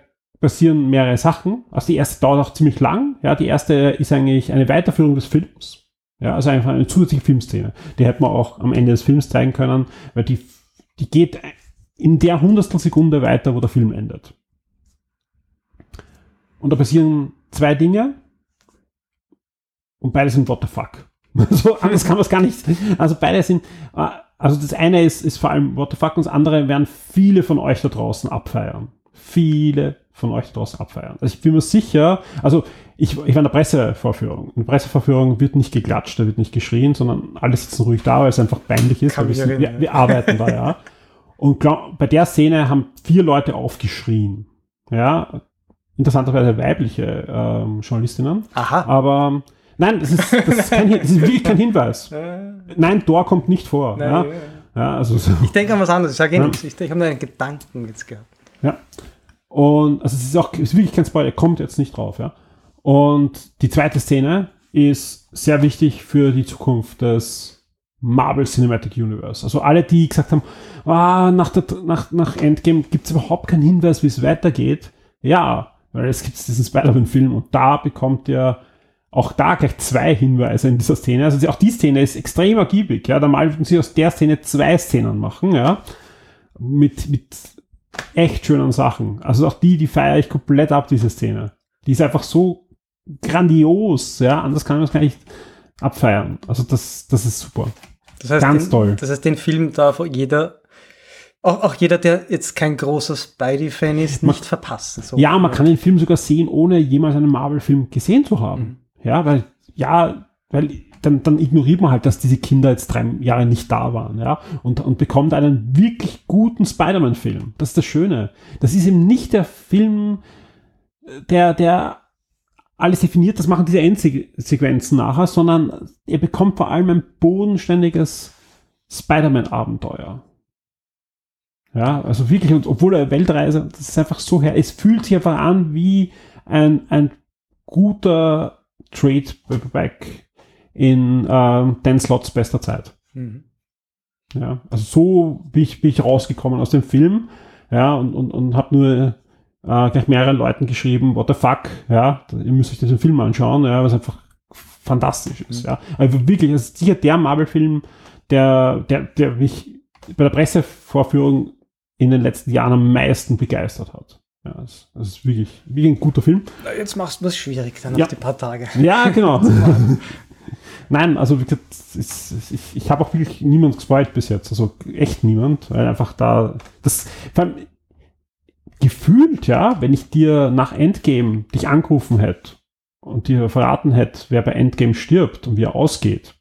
passieren mehrere Sachen. Also die erste dauert auch ziemlich lang. Ja, die erste ist eigentlich eine Weiterführung des Films. Ja, also einfach eine zusätzliche Filmszene. Die hätte man auch am Ende des Films zeigen können, weil die, die geht in der hundertstel Sekunde weiter, wo der Film endet. Und da passieren zwei Dinge und beide sind what the fuck. so anders kann man es gar nicht. Also beide sind, äh, also das eine ist, ist vor allem what the fuck und das andere werden viele von euch da draußen abfeiern. Viele von euch draußen abfeiern. Also ich bin mir sicher, also ich, ich war in der Pressevorführung. In der Pressevorführung wird nicht geklatscht, da wird nicht geschrien, sondern alle sitzen ruhig da, weil es einfach peinlich ist. Weil wir, sind, wir, wir arbeiten da, ja. Und glaub, bei der Szene haben vier Leute aufgeschrien. Ja, interessanterweise weibliche ähm, Journalistinnen. Aha. Aber nein, das ist, das ist, kein, das ist wirklich kein Hinweis. Äh, Nein, Dor kommt nicht vor. nein, ja. ja. Ja, also so. Ich denke an was anderes. Ich sage eh Ja. nichts. Ich, ich habe nur einen Gedanken jetzt gehabt. Ja. Und also es ist auch es ist wirklich kein Spoiler, kommt jetzt nicht drauf, ja. Und die zweite Szene ist sehr wichtig für die Zukunft des Marvel Cinematic Universe. Also alle, die gesagt haben, ah, nach, der, nach, nach Endgame gibt es überhaupt keinen Hinweis, wie es weitergeht. Ja, weil es gibt diesen Spider-Man-Film und da bekommt ihr auch da gleich zwei Hinweise in dieser Szene. Also auch die Szene ist extrem ergiebig. Ja, da würden sie aus der Szene zwei Szenen machen, ja. Mit, mit echt schönen Sachen. Also auch die, die feiere ich komplett ab, diese Szene. Die ist einfach so grandios, ja, anders kann man es gar nicht abfeiern. Also das, das ist super. Das heißt, Ganz den, toll. Das heißt, den Film darf jeder, auch, auch jeder, der jetzt kein großer Spidey-Fan ist, nicht verpassen. So. Ja, man kann den Film sogar sehen, ohne jemals einen Marvel-Film gesehen zu haben. Mhm. Ja, weil, ja, weil dann, dann ignoriert man halt, dass diese Kinder jetzt drei Jahre nicht da waren, ja, und, und bekommt einen wirklich guten Spider-Man-Film. Das ist das Schöne. Das ist eben nicht der Film, der, der alles definiert, das machen diese Endsequenzen nachher, sondern er bekommt vor allem ein bodenständiges Spider-Man-Abenteuer. Ja, also wirklich, und obwohl er Weltreise, das ist einfach so her, es fühlt sich einfach an wie ein, ein guter Trade-Back in äh, Dan Slots bester Zeit. Mhm. Ja, also so bin ich, bin ich rausgekommen aus dem Film, ja, und, und, und habe nur äh, gleich mehreren Leuten geschrieben, what the fuck, ja, ihr müsst euch diesen Film anschauen, ja, was einfach fantastisch ist, ja. Also wirklich, es ist sicher der Marvel-Film, der, der, der mich bei der Pressevorführung in den letzten Jahren am meisten begeistert hat. Ja, das, das ist wirklich, wirklich ein guter Film. Jetzt machst du es schwierig, dann Ja. auf die paar Tage. Ja, genau. Nein, also wie gesagt, ich, ich habe auch wirklich niemand gespoilt bis jetzt. Also echt niemand, weil einfach da das vor allem, gefühlt, ja, wenn ich dir nach Endgame dich angerufen hätte und dir verraten hätte, wer bei Endgame stirbt und wie er ausgeht,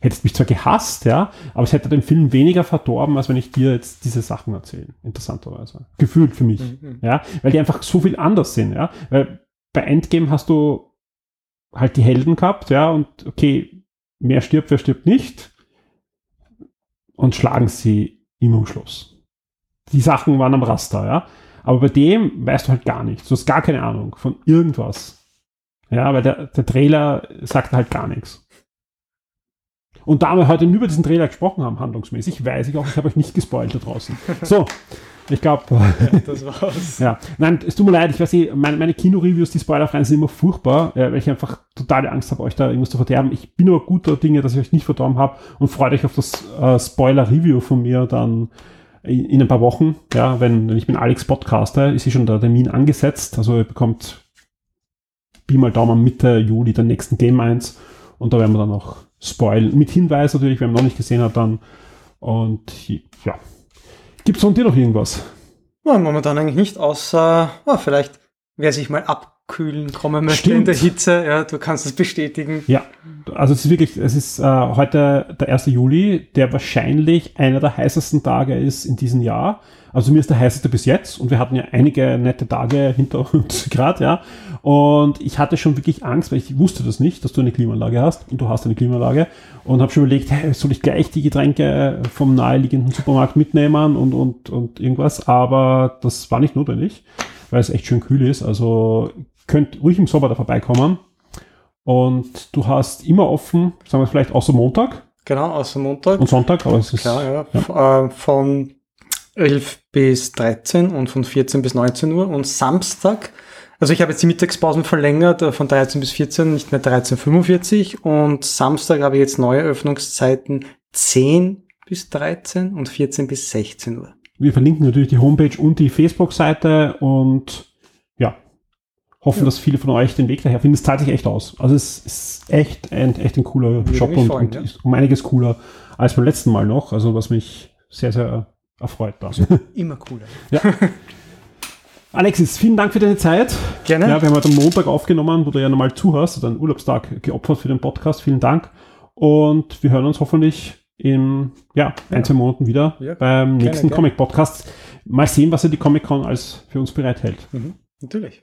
hättest mich zwar gehasst, ja, aber es hätte den Film weniger verdorben, als wenn ich dir jetzt diese Sachen erzähle. Interessanterweise. Gefühlt für mich. Ja, weil die einfach so viel anders sind, ja. Weil bei Endgame hast du halt die Helden gehabt, ja, und okay, wer stirbt, wer stirbt nicht. Und schlagen sie im Umschluss. Die Sachen waren am Raster, ja. Aber bei dem weißt du halt gar nichts. Du hast gar keine Ahnung von irgendwas. Ja, weil der, der Trailer sagt halt gar nichts. Und da wir heute über diesen Trailer gesprochen haben, handlungsmäßig, weiß ich auch, ich habe euch nicht gespoilt da draußen. So, ich glaube, Das war's. ja, nein, es tut mir leid, ich weiß nicht, meine, meine Kino-Reviews, die spoilerfreien, sind immer furchtbar, äh, weil ich einfach totale Angst habe, euch da irgendwas zu verderben. Ich bin aber guter Dinge, dass ich euch nicht verdorben habe und freut euch auf das äh, Spoiler-Review von mir dann in, in ein paar Wochen. Ja, wenn, wenn ich mit Alex podcaster, ist hier schon der Termin angesetzt. Also ihr bekommt Pi mal Daumen Mitte Juli den nächsten Game 1 und da werden wir dann auch spoilen. Mit Hinweis natürlich, wer noch nicht gesehen hat, dann. Und ja. Gibt's von dir noch irgendwas? Ja, momentan eigentlich nicht, außer ja, vielleicht, wer sich mal abkühlen kommen möchte in Stimmt. der Hitze. Ja, du kannst es bestätigen. Ja, also es ist wirklich, es ist äh, heute der 1. Juli, der wahrscheinlich einer der heißesten Tage ist in diesem Jahr. Also mir ist der heißeste bis jetzt und wir hatten ja einige nette Tage hinter uns gerade, ja. Und ich hatte schon wirklich Angst, weil ich wusste das nicht, dass du eine Klimaanlage hast und du hast eine Klimaanlage und habe schon überlegt, hey, soll ich gleich die Getränke vom naheliegenden Supermarkt mitnehmen und, und, und irgendwas, aber das war nicht notwendig, weil es echt schön kühl ist. Also könnt ruhig im Sommer da vorbeikommen. Und du hast immer offen, sagen wir vielleicht außer Montag Genau, außer Montag. und Sonntag, aber es ist Klar, ja. F- Äh, von 11 bis 13 und von 14 bis 19 Uhr und Samstag. Also ich habe jetzt die Mittagspausen verlängert äh, von 13 bis 14, nicht mehr 13.45 und Samstag habe ich jetzt neue Öffnungszeiten 10 bis 13 und 14 bis 16 Uhr. wir verlinken natürlich die Homepage und die Facebook-Seite und ja, hoffen, dass viele von euch den Weg daher finden. Es zahlt sich echt aus. Also es ist echt ein, echt ein cooler Shop mich und, freuen, und ja. ist um einiges cooler als beim letzten Mal noch. Also was mich sehr, sehr erfreut. Da. Immer cooler. Alexis, vielen Dank für deine Zeit. Gerne. Ja, wir haben heute am Montag aufgenommen, wo du ja normal zuhörst, oder einen Urlaubstag geopfert für den Podcast. Vielen Dank. Und wir hören uns hoffentlich in ja, ein, zwei Monaten wieder Ja, beim nächsten. Comic-Podcast. Mal sehen, was ja die Comic-Con als für uns bereithält. Mhm. Natürlich.